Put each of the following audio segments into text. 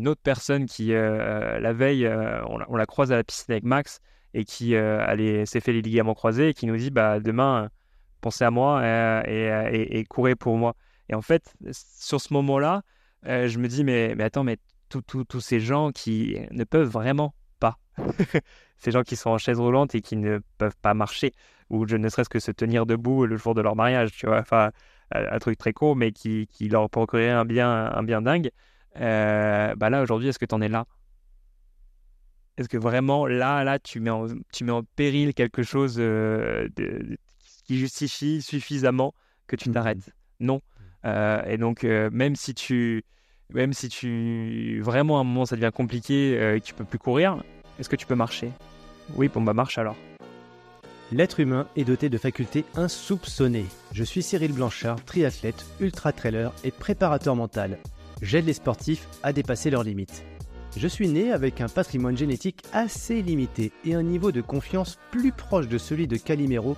une autre personne qui, la veille, on, on, la croise à la piscine avec Max et qui s'est fait les ligaments croisés et qui nous dit bah, demain, pensez à moi et, et, courez pour moi. Et en fait, sur ce moment-là, je me dis mais, mais attends, mais tous ces gens qui ne peuvent vraiment pas. ces gens qui sont en chaise roulante et qui ne peuvent pas marcher ou ne serait-ce que se tenir debout le jour de leur mariage, tu vois. Enfin, un truc très court, mais qui, qui leur procurerait un bien, un bien dingue. Euh, bah là, aujourd'hui, est-ce que tu en es là? Est-ce que vraiment, là, là, tu mets en, tu mets en péril quelque chose euh, de, qui justifie suffisamment que tu t'arrêtes? Non. Mmh. Euh, et donc, même si tu même si tu vraiment à un moment ça devient compliqué et que tu peux plus courir, est-ce que tu peux marcher? Oui, bon bah marche alors. L'être humain est doté de facultés insoupçonnées. Je suis Cyril Blanchard, triathlète, ultra-trailer et préparateur mental. J'aide les sportifs à dépasser leurs limites. Je suis né avec un patrimoine génétique assez limité et un niveau de confiance plus proche de celui de Calimero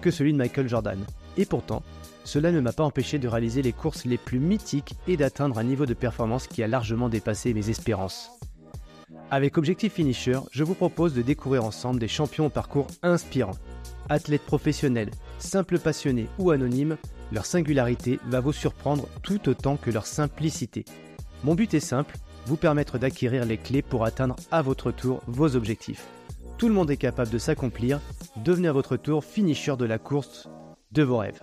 que celui de Michael Jordan. Et pourtant, cela ne m'a pas empêché de réaliser les courses les plus mythiques et d'atteindre un niveau de performance qui a largement dépassé mes espérances. Avec Objectif Finisher, je vous propose de découvrir ensemble des champions au parcours inspirant. Athlètes professionnels, simples passionnés ou anonymes, leur singularité va vous surprendre tout autant que leur simplicité. Mon but est simple, vous permettre d'acquérir les clés pour atteindre à votre tour vos objectifs. Tout le monde est capable de s'accomplir, devenez à votre tour finisher de la course de vos rêves.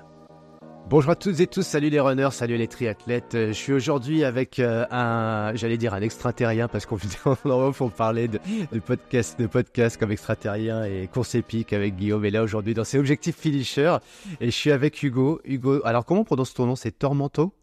Bonjour à toutes et tous, salut les runners, salut les triathlètes. Euh, je suis aujourd'hui avec euh, un, j'allais dire un extraterrien parce qu'on pour parler de, de podcasts, de podcasts comme extraterrien et course épique avec Guillaume. Et là aujourd'hui dans ses objectifs finisher. Et je suis avec Hugo. Hugo, alors comment on prononce ton nom? C'est Tormento?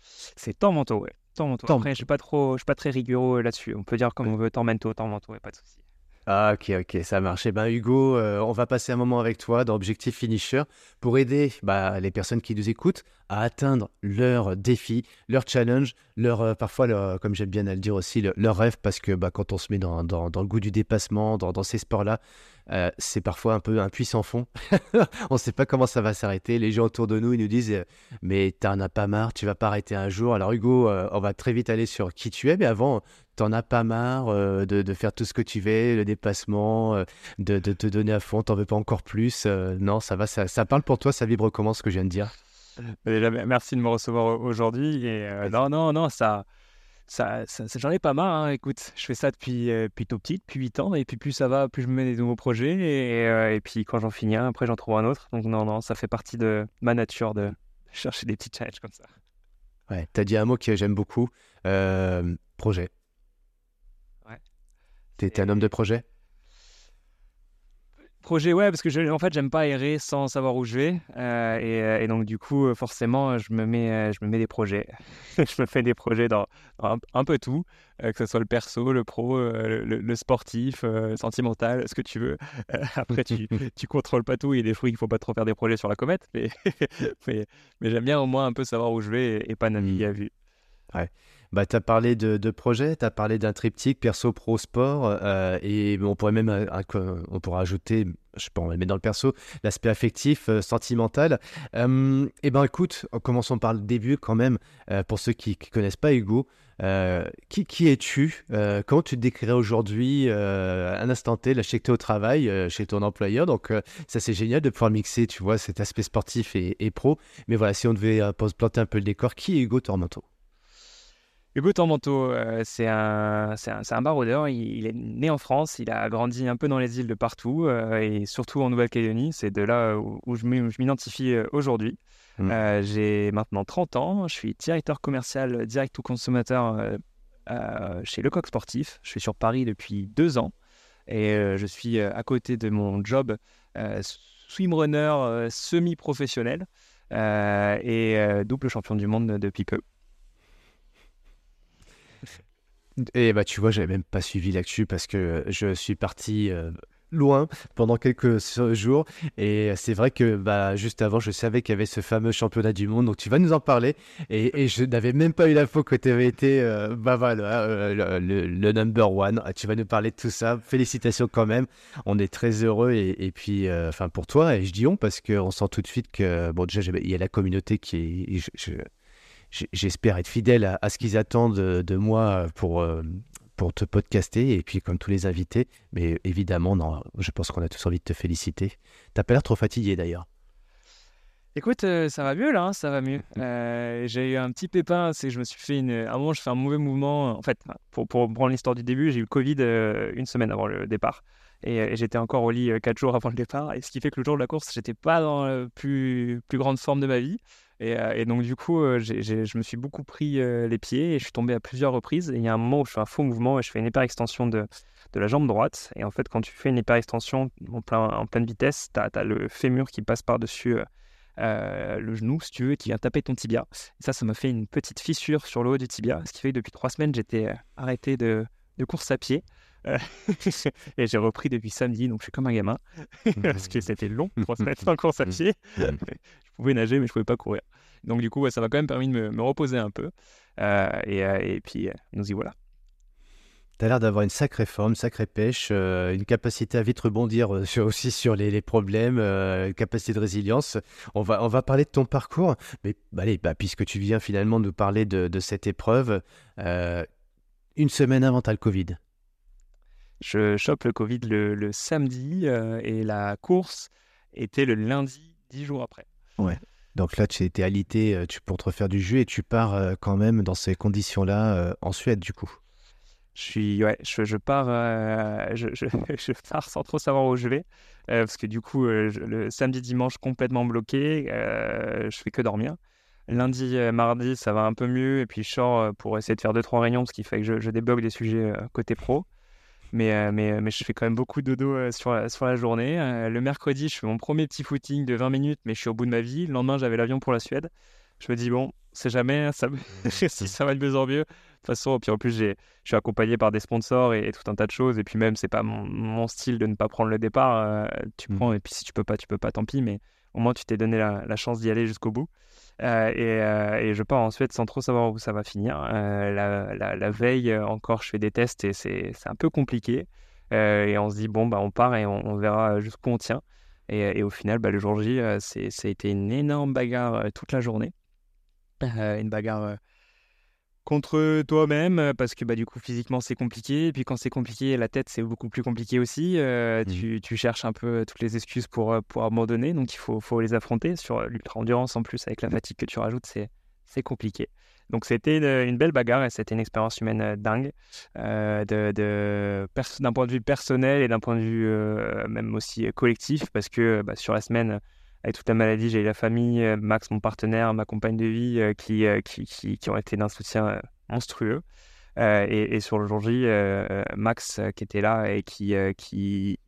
C'est Tormento, ouais. Tormento. Après, je suis pas trop, je suis pas très rigoureux là-dessus. On peut dire comme on veut Tormento, Tormento, ouais, pas de souci. Ah, ok, ok, ça marche. Eh ben, Hugo, euh, on va passer un moment avec toi dans Objectif Finisher pour aider bah, les personnes qui nous écoutent à atteindre leurs défis, leurs challenges, leur, euh, parfois, leur, comme j'aime bien à le dire aussi, leur rêves, parce que bah, quand on se met dans, le goût du dépassement, dans, dans ces sports-là, euh, c'est parfois un peu un puits sans fond. on ne sait pas comment ça va s'arrêter. Les gens autour de nous, ils nous disent euh, Mais t'en as pas marre, tu vas pas arrêter un jour. Alors, Hugo, on va très vite aller sur qui tu es, mais avant, t'en as pas marre de, de, faire tout ce que tu veux, le dépassement, de, de, te donner à fond, t'en veux pas encore plus. non, ça va, ça, ça parle pour toi, ça vibre comment ce que je viens de dire? Déjà, merci de me recevoir aujourd'hui. Et euh, non, non, non, ça, ça, ça, j'en ai pas marre. Hein. Écoute, je fais ça depuis, euh, depuis tout petit, depuis 8 ans. Et puis plus ça va, plus je me mets des nouveaux projets. Et, euh, et puis quand j'en finis un, après j'en trouve un autre. Donc non, non, ça fait partie de ma nature de chercher des petits challenges comme ça. Ouais, t'as dit un mot que j'aime beaucoup. projet. Ouais. T'es un homme de projet? Projet, ouais, parce que je, en fait, j'aime pas errer sans savoir où je vais. Euh, euh, et, donc, du coup, euh, forcément, je me mets, je me mets des projets. je me fais des projets dans, un, peu tout, que ce soit le perso, le pro, le, sportif, le sentimental, ce que tu veux. après, tu, tu contrôles pas tout. Il y a des fruits qu'il faut pas trop faire des projets sur la comète. Mais, mais, mais j'aime bien au moins un peu savoir où je vais et, pas naviguer mmh. à vue. Ouais. Bah, tu as parlé de, de projet, tu as parlé d'un triptyque perso, pro, sport, euh, et on pourrait même euh, on pourrait ajouter, je sais le mettre dans le perso, l'aspect affectif, euh, sentimental. et eh ben écoute, commençons par le début quand même, pour ceux qui ne connaissent pas Hugo. qui, es-tu Comment tu te décrirais aujourd'hui, un instant T, là, sais que tu es au travail, chez ton employeur, donc ça c'est génial de pouvoir mixer, tu vois, cet aspect sportif et pro. Mais voilà, si on devait planter un peu le décor, qui est Hugo Tormento Hugo Tormento, euh, c'est un, un, un, baroudeur. Il, est né en France, il a grandi un peu dans les îles de partout euh, et surtout en Nouvelle-Calédonie. C'est de là où, je m'identifie euh, aujourd'hui. Mmh. J'ai maintenant 30 ans, je suis directeur commercial direct ou consommateur chez Lecoq Sportif. Je suis sur Paris depuis deux ans et je suis à côté de mon job swimrunner semi-professionnel et double champion du monde depuis peu. Et bah tu vois, j'avais même pas suivi l'actu parce que je suis parti euh, loin pendant quelques jours et c'est vrai que bah juste avant, je savais qu'il y avait ce fameux championnat du monde. Donc tu vas nous en parler et, je n'avais même pas eu l'info que tu avais été euh, bah voilà euh, le, number one. Ah, tu vas nous parler de tout ça. Félicitations quand même. On est très heureux et, puis enfin pour toi et je dis on parce qu'on sent tout de suite que bon déjà il y a la communauté qui est j'espère être fidèle à, ce qu'ils attendent de, moi pour, pour te podcaster et puis comme tous les invités. Mais évidemment, non, je pense qu'on a tous envie de te féliciter. T'as pas l'air trop fatigué d'ailleurs. Écoute, euh, ça va mieux là, hein, ça va mieux. Euh, j'ai eu un petit pépin, c'est que je me suis fait une. À un moment, je fais un mauvais mouvement. En fait, pour, pour prendre l'histoire du début, j'ai eu le Covid euh, une semaine avant le départ. Et, j'étais encore au lit quatre jours avant le départ. Et ce qui fait que le jour de la course, j'étais pas dans la plus, plus grande forme de ma vie. Et, donc, du coup, je me suis beaucoup pris les pieds et je suis tombé à plusieurs reprises. Et il y a un moment où je fais un faux mouvement et je fais une hyperextension de, de la jambe droite. Et en fait, quand tu fais une hyperextension en, en pleine vitesse, tu as, le fémur qui passe par-dessus euh, le genou, si tu veux, qui vient taper ton tibia. ça, ça m'a fait une petite fissure sur le haut du tibia, ce qui fait que depuis trois semaines, j'étais euh, arrêté de, course à pied. Euh, et j'ai repris depuis samedi, donc je suis comme un gamin, parce que c'était long, trois semaines en course à pied. je pouvais nager, mais je pouvais pas courir. Donc du coup, ça m'a quand même permis de me, reposer un peu. et, et, puis, nous y voilà. Tu as l'air d'avoir une sacrée forme, sacrée pêche, euh, une capacité à vite rebondir euh, aussi sur les, problèmes, euh, une capacité de résilience. On va, on va parler de ton parcours, mais bah, allez, bah, puisque tu viens finalement nous parler de, cette épreuve, une semaine avant, tu as le Covid. Je chope le Covid le, samedi et la course était le lundi, dix jours après. Ouais. Donc là, tu étais alité tu, pour te refaire du jus et tu pars quand même dans ces conditions-là en Suède, du coup je suis ouais je, je pars euh, je, je, je, pars sans trop savoir où je vais euh, parce que du coup euh, le samedi dimanche complètement bloqué je fais que dormir lundi mardi ça va un peu mieux et puis je sors pour essayer de faire deux trois réunions ce qui fait que je, débloque des sujets côté pro mais, mais, mais je fais quand même beaucoup de dodo sur, la, sur la journée le mercredi je fais mon premier petit footing de 20 minutes mais je suis au bout de ma vie le lendemain j'avais l'avion pour la Suède je me dis bon c'est jamais ça, si ça va être en mieux toute façon. Puis en plus, je suis accompagné par des sponsors et, tout un tas de choses. Et puis même, c'est pas mon, style de ne pas prendre le départ. Euh, tu mmh. prends, et puis si tu peux pas, tu peux pas, tant pis. Mais au moins, tu t'es donné la, chance d'y aller jusqu'au bout. Euh, euh, et, je pars en Suède sans trop savoir où ça va finir. La, veille, encore, je fais des tests et c'est un peu compliqué. et on se dit, bon, bah, on part et on, verra jusqu'où on tient. Et, au final, bah, le jour J, ça a été une énorme bagarre toute la journée. une bagarre contre toi-même euh, parce que bah, du coup physiquement c'est compliqué. Et puis quand c'est compliqué la tête c'est beaucoup plus compliqué aussi. Euh, mmh. tu, cherches un peu toutes les excuses pour, euh, pour abandonner. Donc il faut, faut les affronter sur l'ultra endurance en plus avec la fatigue que tu rajoutes c'est, c'est compliqué. Donc c'était une, belle bagarre et c'était une expérience humaine dingue de, de d'un point de vue personnel et d'un point de vue même aussi collectif. Parce que bah, sur la semaine avec toute la maladie, j'ai eu la famille, euh, Max, mon partenaire, ma compagne de vie, euh, euh, qui, qui, qui, ont été d'un soutien monstrueux. Et, sur le jour J, Max, qui était là et qui, qui,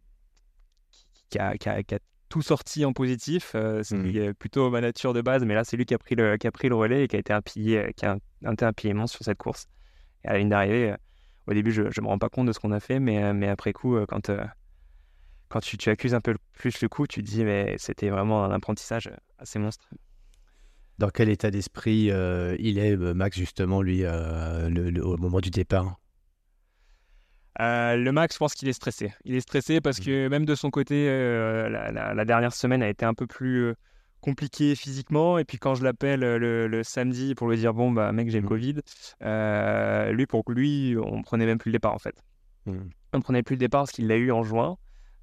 qui, a, qui, a, tout sorti en positif, c'est mmh. plutôt ma nature de base, mais là, c'est lui qui a, pris le, qui a pris le relais et qui a été un pilier, qui a été un pilier immense sur cette course. Et à la ligne d'arrivée, au début, je ne me rends pas compte de ce qu'on a fait, mais, mais après coup, quand quand tu, tu, accuses un peu plus le coup, tu te dis, mais c'était vraiment un apprentissage assez monstre. Dans quel état d'esprit euh, il est, euh, Max, justement, lui, euh, le, au moment du départ? Le Max, je pense qu'il est stressé. Il est stressé parce mmh. que même de son côté, la, dernière semaine a été un peu plus compliquée physiquement. Et puis quand je l'appelle le, samedi pour lui dire bon bah mec j'ai le mmh. Covid, lui pour lui on prenait même plus le départ en fait. Mmh. On prenait plus le départ parce qu'il l'a eu en juin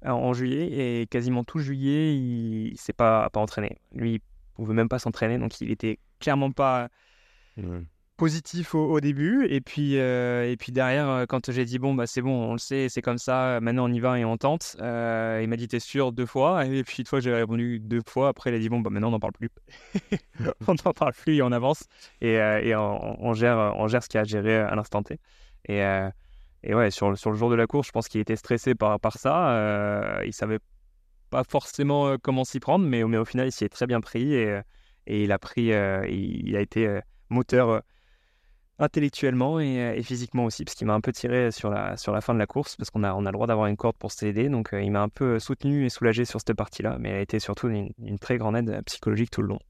en juillet et quasiment tout juillet, il ne s'est pas, pas entraîné. Lui, il pouvait même pas s'entraîner, donc il était clairement pas positif au, début. Et puis, euh, et puis derrière, euh, quand j'ai dit bon, bah c'est bon, on le sait, c'est comme ça, maintenant on y va et on tente, euh, il m'a dit t'es sûr deux fois? Et puis une fois, j'ai répondu deux fois. Après, il a dit bon, bah maintenant on n'en parle plus. on n'en parle plus et on avance et, et on, gère, on gère ce qu'il y a à gérer à l'instant T. Et, et ouais, sur, sur le jour de la course, je pense qu'il était stressé par, par ça. Euh, il savait pas forcément euh, comment s'y prendre, mais, mais au final, il s'y est très bien pris et, et il a pris, euh, il, a été moteur intellectuellement et, physiquement aussi, parce qu'il m'a un peu tiré sur la, sur la fin de la course, parce qu'on a, on a le droit d'avoir une corde pour s'aider. Donc il m'a un peu soutenu et soulagé sur cette partie-là, mais il a été surtout une très grande aide psychologique tout le long.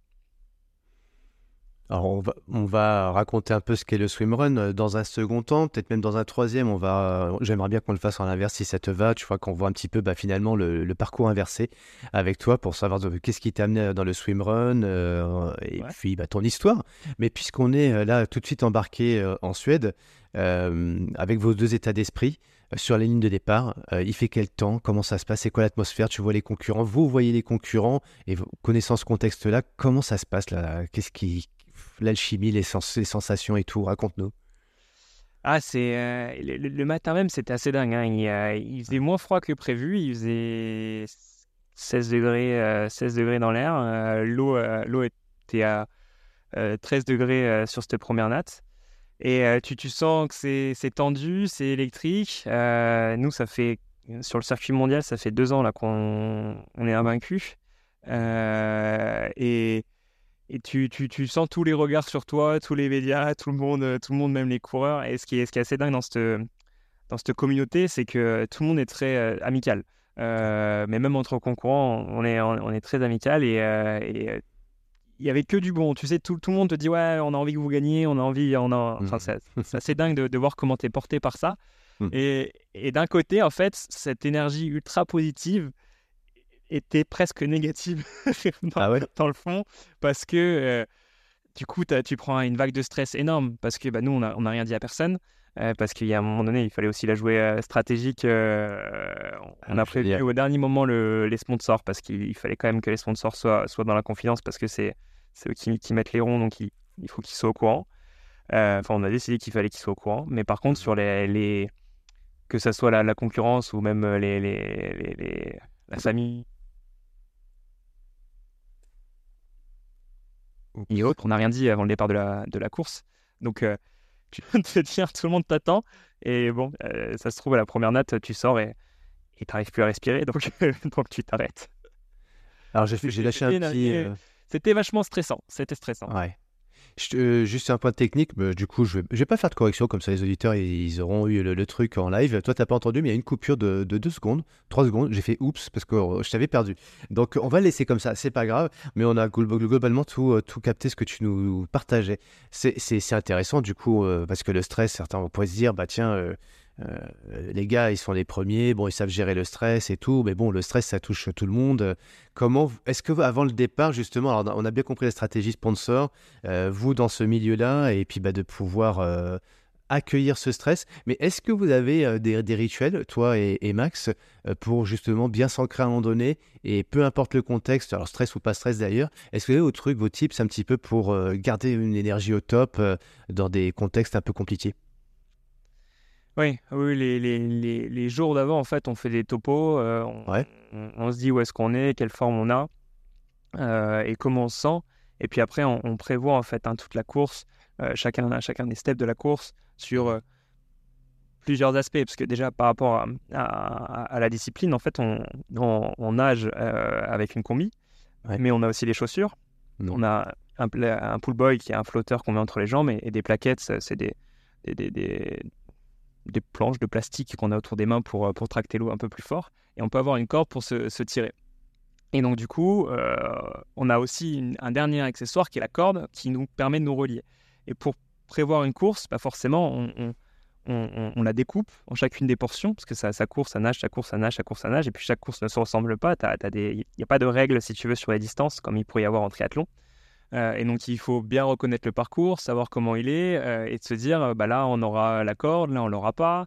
Alors on va, on va raconter un peu ce qu'est le swimrun euh, dans un second temps, peut-être même dans un troisième. On va, euh, j'aimerais bien qu'on le fasse en inverse si ça te va. Tu vois qu'on voit un petit peu bah, finalement le, parcours inversé avec toi pour savoir qu'est-ce qui t'a amené dans le swimrun euh, et puis bah, ton histoire. Mais puisqu'on est là tout de suite embarqué en Suède avec vos deux états d'esprit, sur les lignes de départ. il fait quel temps? Comment ça se passe? C'est quoi l'atmosphère? Tu vois les concurrents? Vous voyez les concurrents? Et connaissant ce contexte-là, comment ça se passe là? Qu'est-ce qui, l'alchimie, les, sensations et tout Raconte-nous. Ah, c'est euh, le, matin même, c'était assez dingue. Hein. Euh, il, faisait moins froid que prévu. Il faisait 16 degrés, 16 euh, degrés dans l'air. l'eau, l'eau était à 13 degrés sur cette première natte. Et tu, tu, sens que c'est, tendu, c'est électrique. nous, ça fait sur le circuit mondial, ça fait deux ans qu'on on est invaincu. et et tu, tu, tu, sens tous les regards sur toi, tous les médias, tout le monde, euh, tout le monde même les coureurs. Et ce qui est, ce qui est assez dingue dans cette, dans cette communauté, c'est que tout le monde est très euh, amical. Euh, mais même entre concurrents, on est, on est très amical et, il y avait que du bon. Tu sais, tout, tout, le monde te dit ouais, on a envie que vous gagniez, on a envie, on a. Enfin, mmh. c'est assez dingue de, de voir comment tu es porté par ça. Mmh. Et, et d'un côté, en fait, cette énergie ultra positive, était presque négative dans, ah dans, le fond parce que euh, du coup tu prends une vague de stress énorme parce que bah, nous on n'a on a rien dit à personne euh, parce qu'il y a un moment donné il fallait aussi la jouer euh, stratégique on a ah, prévu au dernier moment le, les sponsors parce qu'il fallait quand même que les sponsors soient, soient dans la confidence parce que c'est eux qui, qui, mettent les ronds donc il, il faut qu'ils soient au courant. Enfin on a décidé qu'il fallait qu'ils soient au courant mais par contre sur les, les que ça soit la, la concurrence ou même les, les, les la famille et autres. On n'a rien dit avant le départ de la, de la course. Donc, euh, tu peux te dire, tout le monde t'attend. Et bon, euh, ça se trouve, à la première natte, tu sors et tu n'arrives plus à respirer. Donc, donc tu t'arrêtes. Alors, j'ai lâché un petit. Euh, c'était vachement stressant. C'était stressant. Ouais. Euh, juste un point technique, bah, du coup, je vais, vais pas faire de correction, comme ça les auditeurs ils auront eu le, truc en live. Toi, t'as pas entendu, mais il y a une coupure de 2 secondes, 3 secondes. J'ai fait oups parce que euh, je t'avais perdu. Donc, on va laisser comme ça, c'est pas grave, mais on a globalement tout, euh, tout capté ce que tu nous partageais. C'est intéressant, du coup, parce que le stress, certains pourraient se dire, bah tiens, euh, les gars, ils sont les premiers, bon, ils savent gérer le stress et tout, mais bon, le stress, ça touche tout le monde. Comment, est-ce que avant le départ, justement, on a bien compris la stratégie sponsor, euh, vous dans ce milieu-là, et puis bah, de pouvoir euh, accueillir ce stress, mais est-ce que vous avez des, rituels, toi et, Max, pour justement bien s'ancrer à un moment donné, et peu importe le contexte, alors stress ou pas stress d'ailleurs, est-ce que vous avez vos trucs, vos tips un petit peu pour garder une énergie au top dans des contextes un peu compliqués? Oui, oui les, les, les, jours d'avant, en fait, on fait des topos, euh, on, se dit où est-ce qu'on est, quelle forme on a, euh, et comment on se sent. Et puis après, on, prévoit en fait hein, toute la course, euh, chacun, chacun des steps de la course sur plusieurs aspects. Parce que déjà, par rapport à, la discipline, en fait, on, nage avec une combi, mais on a aussi les chaussures. On a un, un pull boy qui est un flotteur qu'on met entre les jambes, et, des plaquettes, c'est des, des, des des planches de plastique qu'on a autour des mains pour, euh, pour tracter l'eau un peu plus fort. Et on peut avoir une corde pour se, tirer. Et donc, du coup, euh, on a aussi un dernier accessoire qui est la corde qui nous permet de nous relier. Et pour prévoir une course, bah, forcément, on, on, on, la découpe en chacune des portions, parce que ça, ça court, ça nage, ça court, ça nage, ça court, ça nage, et puis chaque course ne se ressemble pas. Il n'y a pas de règles, si tu veux, sur les distances, comme il pourrait y avoir en triathlon. Euh, et donc, il faut bien reconnaître le parcours, savoir comment il est, euh, et de se dire, euh, bah là, on aura la corde, là, on l'aura pas.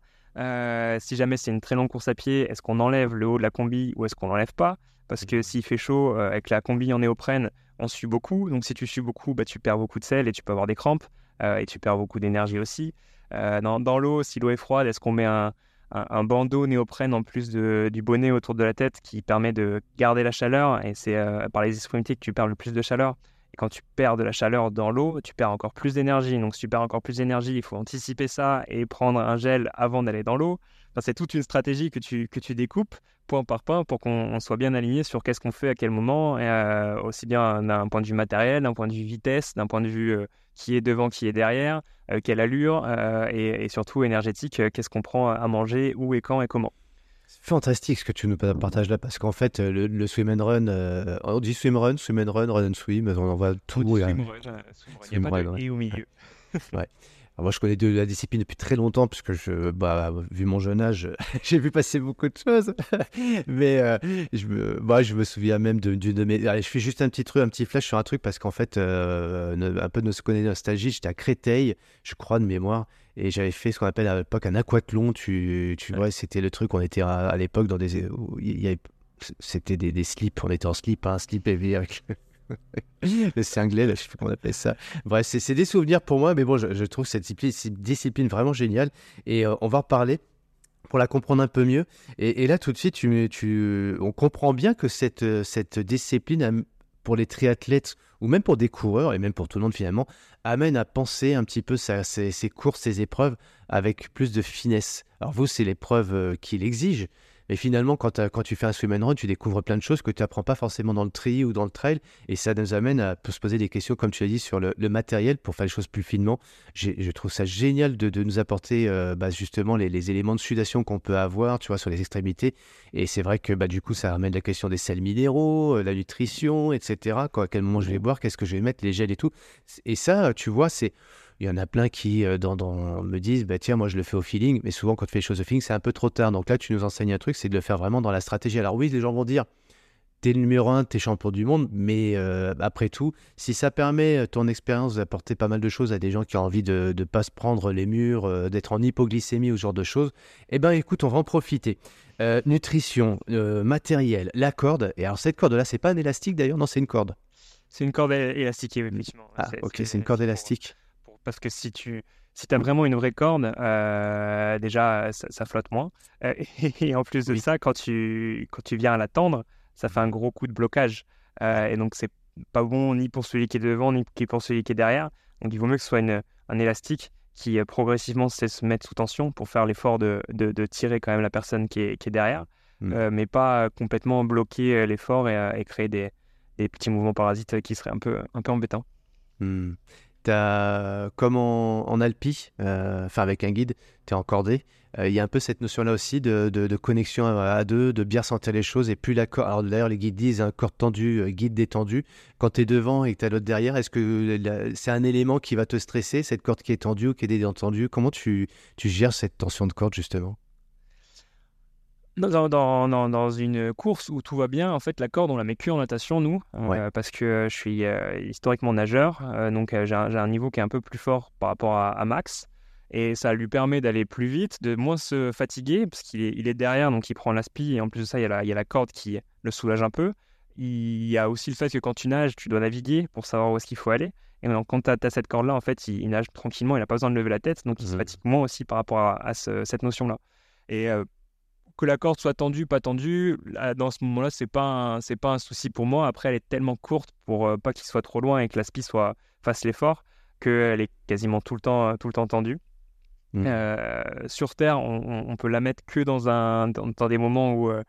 si jamais c'est une très longue course à pied, est-ce qu'on enlève le haut de la combi ou est-ce qu'on l'enlève pas? Parce que s'il fait chaud, avec la combi en néoprène, on sue beaucoup. Donc, si tu sues beaucoup, bah, tu perds beaucoup de sel et tu peux avoir des crampes. et tu perds beaucoup d'énergie aussi. dans, dans l'eau, si l'eau est froide, est-ce qu'on met un, un, bandeau néoprène en plus du bonnet autour de la tête qui permet de garder la chaleur? Et c'est par les extrémités que tu perds le plus de chaleur quand tu perds de la chaleur dans l'eau, tu perds encore plus d'énergie. Donc, si tu perds encore plus d'énergie, il faut anticiper ça et prendre un gel avant d'aller dans l'eau. C'est toute une stratégie que tu, que tu découpes point par point pour qu'on soit bien aligné sur qu'est-ce qu'on fait à quel moment, euh, aussi bien d'un point de vue matériel, d'un point de vue vitesse, d'un point de vue euh, qui est devant, qui est derrière, euh, quelle allure, et, et, surtout énergétique, qu'est-ce qu'on prend à manger, où et quand et comment. Fantastique ce que tu nous partages là parce qu'en fait le, swim and run on dit swim run swim and run run and swim on en voit tout il y a, pas de et au milieu ouais moi, je connais de la discipline depuis très longtemps, puisque je, bah, vu mon jeune âge, j'ai vu passer beaucoup de choses. Mais euh, je, me, bah, je me souviens même d'une de, mes. Allez, je fais juste un petit truc, un petit flash sur un truc, parce qu'en fait, euh, un peu de nos nostalgie, j'étais à Créteil, je crois, de mémoire, et j'avais fait ce qu'on appelle à l'époque un aquathlon. Tu, tu vois, c'était le truc, on était à, l'époque dans des. Il y avait c'était des, des, slips, on était en slip, un hein, slip heavy avec le cinglé, là, je sais pas comment on appelle ça. Bref, c'est des souvenirs pour moi, mais bon, je, trouve cette discipline, discipline, vraiment géniale. Et euh, on va en reparler pour la comprendre un peu mieux. Et, là, tout de suite, tu, tu, on comprend bien que cette, euh, cette discipline, pour les triathlètes, ou même pour des coureurs, et même pour tout le monde finalement, amène à penser un petit peu ses, ses courses, ses épreuves avec plus de finesse. Alors vous, c'est l'épreuve euh, qui l'exige, mais finalement, quand, quand tu fais un swim and run, tu découvres plein de choses que tu n'apprends pas forcément dans le tri ou dans le trail. Et ça nous amène à se poser des questions, comme tu l'as dit, sur le, matériel pour faire les choses plus finement. Je trouve ça génial de, de nous apporter euh, bah, justement les, les, éléments de sudation qu'on peut avoir, tu vois, sur les extrémités. Et c'est vrai que bah, du coup, ça ramène la question des sels minéraux, euh, la nutrition, etc. Quoi, à quel moment je vais boire, qu'est-ce que je vais mettre, les gels et tout. Et ça, tu vois, c'est il y en a plein qui euh, dans, me disent bah, tiens, moi je le fais au feeling, mais souvent quand tu fais les choses au feeling, c'est un peu trop tard. Donc là, tu nous enseignes un truc, c'est de le faire vraiment dans la stratégie. Alors oui, les gens vont dire t'es le numéro un, t'es champion du monde, mais euh, après tout, si ça permet euh, ton expérience d'apporter pas mal de choses à des gens qui ont envie de ne pas se prendre les murs, d'être en hypoglycémie ou ce genre de choses, eh ben écoute, on va en profiter. nutrition, matériel, la corde. Et alors cette corde-là, c'est pas un élastique d'ailleurs, non, c'est une corde. C'est une corde élastique, effectivement. Ah, ok, c'est une corde élastique parce que si tu si as vraiment une vraie corde, euh, déjà, ça, flotte moins. Euh, et, en plus de ça, quand tu, quand tu viens à la tendre, ça fait un gros coup de blocage. Euh, et donc, c'est pas bon ni pour celui qui est devant, ni pour celui qui est derrière. Donc, il vaut mieux que ce soit une, un élastique qui progressivement se mettre sous tension pour faire l'effort de, de, tirer quand même la personne qui est, qui est derrière, mmh. mais pas complètement bloquer l'effort et, créer des, des, petits mouvements parasites qui seraient un peu, un peu embêtants. Mmh comme en, Alpi, euh, enfin avec un guide, tu es encordé. Euh, il y a un peu cette notion-là aussi de, connexion à, deux, de bien sentir les choses. Et plus la corde. Alors d'ailleurs, les guides disent un corde tendu, euh, guide détendu. Quand tu es devant et que tu as l'autre derrière, est-ce que c'est un élément qui va te stresser, cette corde qui est tendue ou qui est détendue? Comment tu, tu gères cette tension de corde justement? Dans, dans, dans, une course où tout va bien, en fait, la corde, on la met que en natation, nous, euh, parce que je suis euh, historiquement nageur, euh, donc j'ai un, un, niveau qui est un peu plus fort par rapport à, Max, et ça lui permet d'aller plus vite, de moins se fatiguer, parce qu'il est, il est derrière, donc il prend l'aspi, et en plus de ça, il y, a la, il y a la corde qui le soulage un peu. Il y a aussi le fait que quand tu nages, tu dois naviguer pour savoir où est-ce qu'il faut aller. Et donc, quand tu as, cette corde-là, en fait, il, nage tranquillement, il n'a pas besoin de lever la tête, donc il se mmh. fatigue moins aussi par rapport à, cette notion-là. Et que la corde soit tendue, pas tendue, dans ce moment-là, c'est pas c'est pas un souci pour moi. Après, elle est tellement courte pour euh, pas qu'il soit trop loin et que la spi soit fasse l'effort qu'elle est quasiment tout le temps tout le temps tendue. Mmh. Euh, sur Terre, on, peut la mettre que dans un dans, des moments où euh,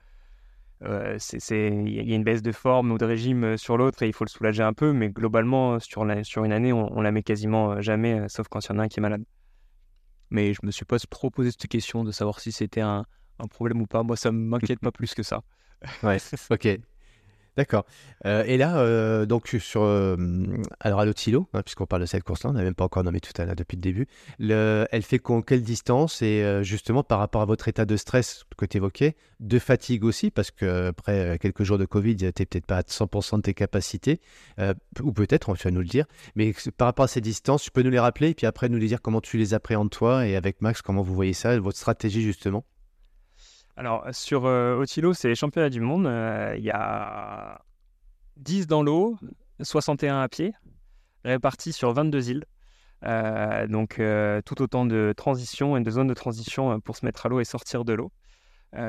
c'est il y a une baisse de forme ou de régime sur l'autre et il faut le soulager un peu, mais globalement sur sur une année, on, on la met quasiment jamais, sauf quand il y en a un qui est malade. Mais je me suis pas trop posé cette question de savoir si c'était un un problème ou pas. Moi, ça ne m'inquiète pas plus que ça. ouais, ok. D'accord. Euh, et là, euh, donc sur euh, alors à l'Otilo, hein, puisqu'on parle de cette course-là, on n'a même pas encore nommé tout à l'heure depuis le début. Le, elle fait quelle distance et justement par rapport à votre état de stress que tu évoquais, de fatigue aussi, parce que après quelques jours de Covid, tu n'es peut-être pas à 100% de tes capacités, ou peut-être, tu vas nous le dire. Mais par rapport à ces distances, tu peux nous les rappeler et puis après nous les dire comment tu les appréhendes toi et avec Max, comment vous voyez ça, votre stratégie justement? Alors, sur euh, Otilo, c'est les championnats du monde. Euh, il y a 10 dans l'eau, 61 à pied, répartis sur 22 îles. Euh, donc, tout autant de transitions et de zones de transition pour se mettre à l'eau et sortir de l'eau.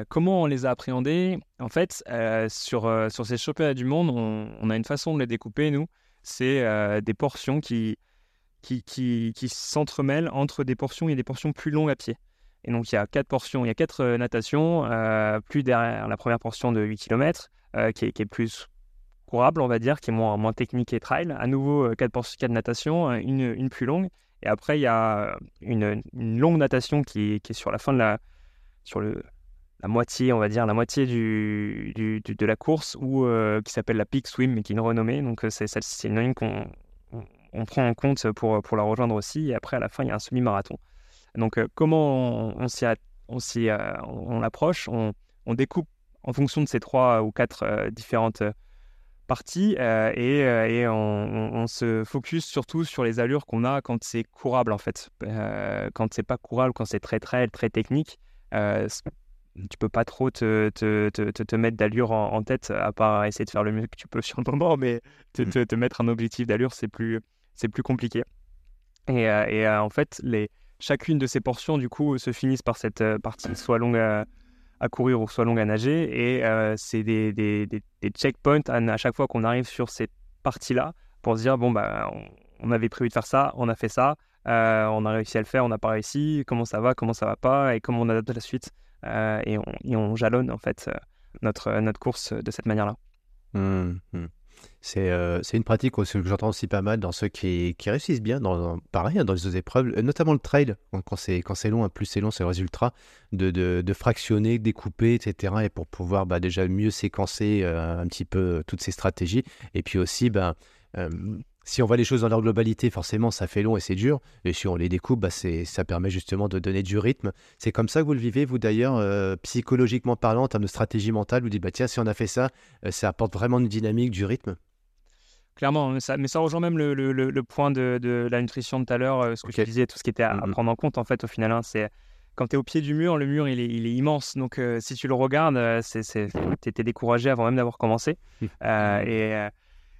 comment on les a appréhendés? En fait, sur, sur ces championnats du monde, on, a une façon de les découper, nous. C'est des portions qui, qui, qui, qui s'entremêlent entre des portions et des portions plus longues à pied. Et donc, il y a quatre portions, il y a quatre euh, natations, euh, plus derrière la première portion de 8 km, euh, qui, est, plus courable, on va dire, qui est moins, technique et trail. À nouveau, quatre, portions, quatre natations, une, plus longue. Et après, il y a une, longue natation qui, est sur la fin de la. sur le, la moitié, on va dire, la moitié du, de la course, ou qui s'appelle la Peak Swim, mais qui est une renommée. Donc, c'est c'est une ligne qu'on on, prend en compte pour, pour la rejoindre aussi. Et après, à la fin, il y a un semi-marathon. Donc, comment on, s'y on, on, l'approche on, on, découpe en fonction de ces trois ou quatre différentes partie euh, et, euh, et on, se focus surtout sur les allures qu'on a quand c'est courable en fait. Euh, quand c'est pas courable, quand c'est très très très technique, tu peux pas trop te, te, te, te mettre d'allure en, tête à part essayer de faire le mieux que tu peux sur le moment, mais te, mmh. te mettre un objectif d'allure c'est plus c'est plus compliqué. Et, et en fait les chacune de ces portions du coup se finissent par cette partie soit longue à courir ou soit longue à nager. Et euh, c'est des, checkpoints à, chaque fois qu'on arrive sur cette partie-là pour se dire bon, bah, on, avait prévu de faire ça, on a fait ça, euh, on a réussi à le faire, on n'a pas réussi, comment ça va, comment ça va pas, et comment on adapte la suite. Euh, et, on, et, on, jalonne en fait notre, notre course de cette manière-là. Mmh, mmh. Euh, c'est une pratique que j'entends aussi pas mal dans ceux qui, qui réussissent bien, dans, pareil, hein, dans les autres épreuves, euh, notamment le trail, quand c'est long, plus c'est long, c'est le résultat, de, de, de, fractionner, découper, etc. Et pour pouvoir bah, déjà mieux séquencer euh, un petit peu toutes ces stratégies. Et puis aussi, bah, si on voit les choses dans leur globalité, forcément, ça fait long et c'est dur. Et si on les découpe, bah, ça permet justement de donner du rythme. C'est comme ça que vous le vivez, vous d'ailleurs, psychologiquement parlant, en termes de stratégie mentale. Vous dites, bah, tiens, si on a fait ça, ça apporte vraiment une dynamique, du rythme? Clairement. Mais ça, mais ça rejoint même le, le, point de, de, la nutrition de tout à l'heure, euh, ce que je disais, tout ce qui était à, prendre en compte, en fait, au final. Hein, c'est quand tu es au pied du mur, le mur, il est, il est immense. Donc, euh, si tu le regardes, euh, tu étais découragé avant même d'avoir commencé. Mmh. et,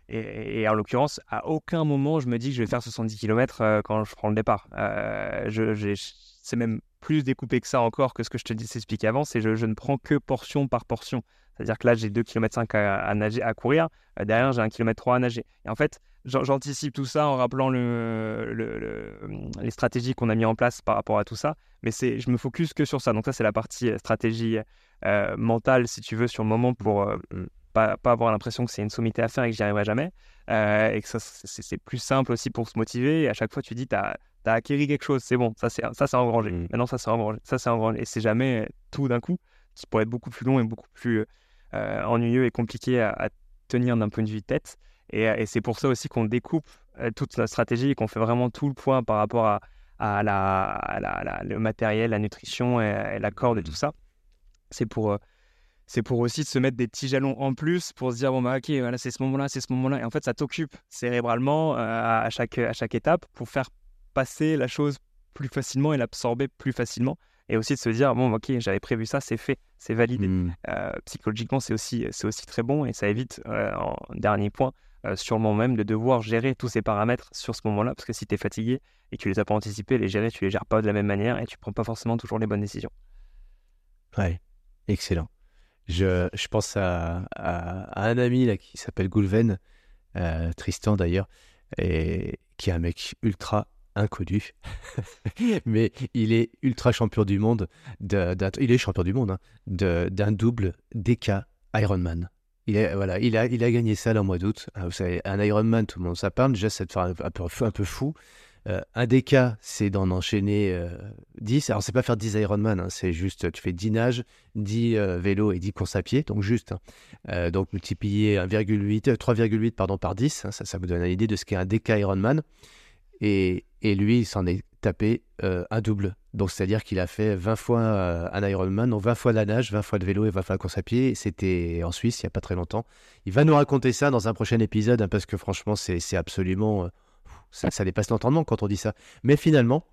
et, en l'occurrence, à aucun moment, je me dis que je vais faire 70 km quand je prends le départ. je, c'est même plus découpé que ça encore que ce que je te dis expliqué avant. C'est je, je ne prends que portion par portion. C'est-à-dire que là, j'ai 2 km 5 à, nager, à courir. Euh, derrière, j'ai 1 km 3 à nager. Et en fait, j'anticipe tout ça en rappelant le, les stratégies qu'on a mis en place par rapport à tout ça. Mais je me focus que sur ça. Donc ça, c'est la partie euh, stratégie euh, mentale, si tu veux, sur le moment pour. Pas, pas, avoir l'impression que c'est une sommité à faire et que j'y arriverai jamais. et que ça, c'est, plus simple aussi pour se motiver. Et à chaque fois, tu dis, tu as, as, acquis quelque chose. C'est bon, ça, c'est, engrangé. Mmh. Maintenant, ça, c'est engrangé. Ça, c'est engrangé. Et c'est jamais tout d'un coup, qui pourrait être beaucoup plus long et beaucoup plus euh, ennuyeux et compliqué à, tenir d'un point de vue tête. Et, et c'est pour ça aussi qu'on découpe euh, toute notre stratégie et qu'on fait vraiment tout le point par rapport à, à, la, le matériel, la nutrition et, la corde et tout ça. C'est pour, euh, c'est pour aussi se mettre des petits jalons en plus pour se dire bon bah ok voilà c'est ce moment-là, c'est ce moment-là. Et en fait ça t'occupe cérébralement à, chaque, à chaque étape pour faire passer la chose plus facilement et l'absorber plus facilement et aussi de se dire bon ok j'avais prévu ça c'est fait c'est validé. Mmh. euh, psychologiquement c'est aussi c'est aussi très bon et ça évite euh, en dernier point euh, sur le moment même de devoir gérer tous ces paramètres sur ce moment-là parce que si tu es fatigué et que tu les as pas anticipés les gérer tu les gères pas de la même manière et tu prends pas forcément toujours les bonnes décisions. Ouais. Excellent je, pense à, un ami là qui s'appelle Goulven Tristan d'ailleurs et qui est un mec ultra inconnu, mais il est ultra champion du monde. De, il est champion du monde hein, d'un double DK Ironman. Il, il, a, gagné ça le mois d'août. Savez, un Ironman, tout le monde ça parle. Déjà, c'est un peu fou. Euh, un DK, c'est d'en enchaîner 10. Euh, Alors, c'est pas faire 10 Ironman, hein, c'est juste, tu fais 10 nages, 10 euh, vélos et 10 courses à pied, donc juste. Hein. donc, multiplier 1,8, 3,8 pardon, par 10, ça, ça vous donne une idée de ce qu'est un DK Ironman. Et, et lui, il s'en est tapé euh, un double. Donc, c'est-à-dire qu'il a fait 20 fois euh, un Ironman, donc 20 fois de la nage, 20 fois de vélo et 20 fois la course à pied. C'était en Suisse, il n'y a pas très longtemps. Il va nous raconter ça dans un prochain épisode, hein, parce que franchement, c'est absolument... Ça dépasse l'entendement quand on dit ça. Mais finalement,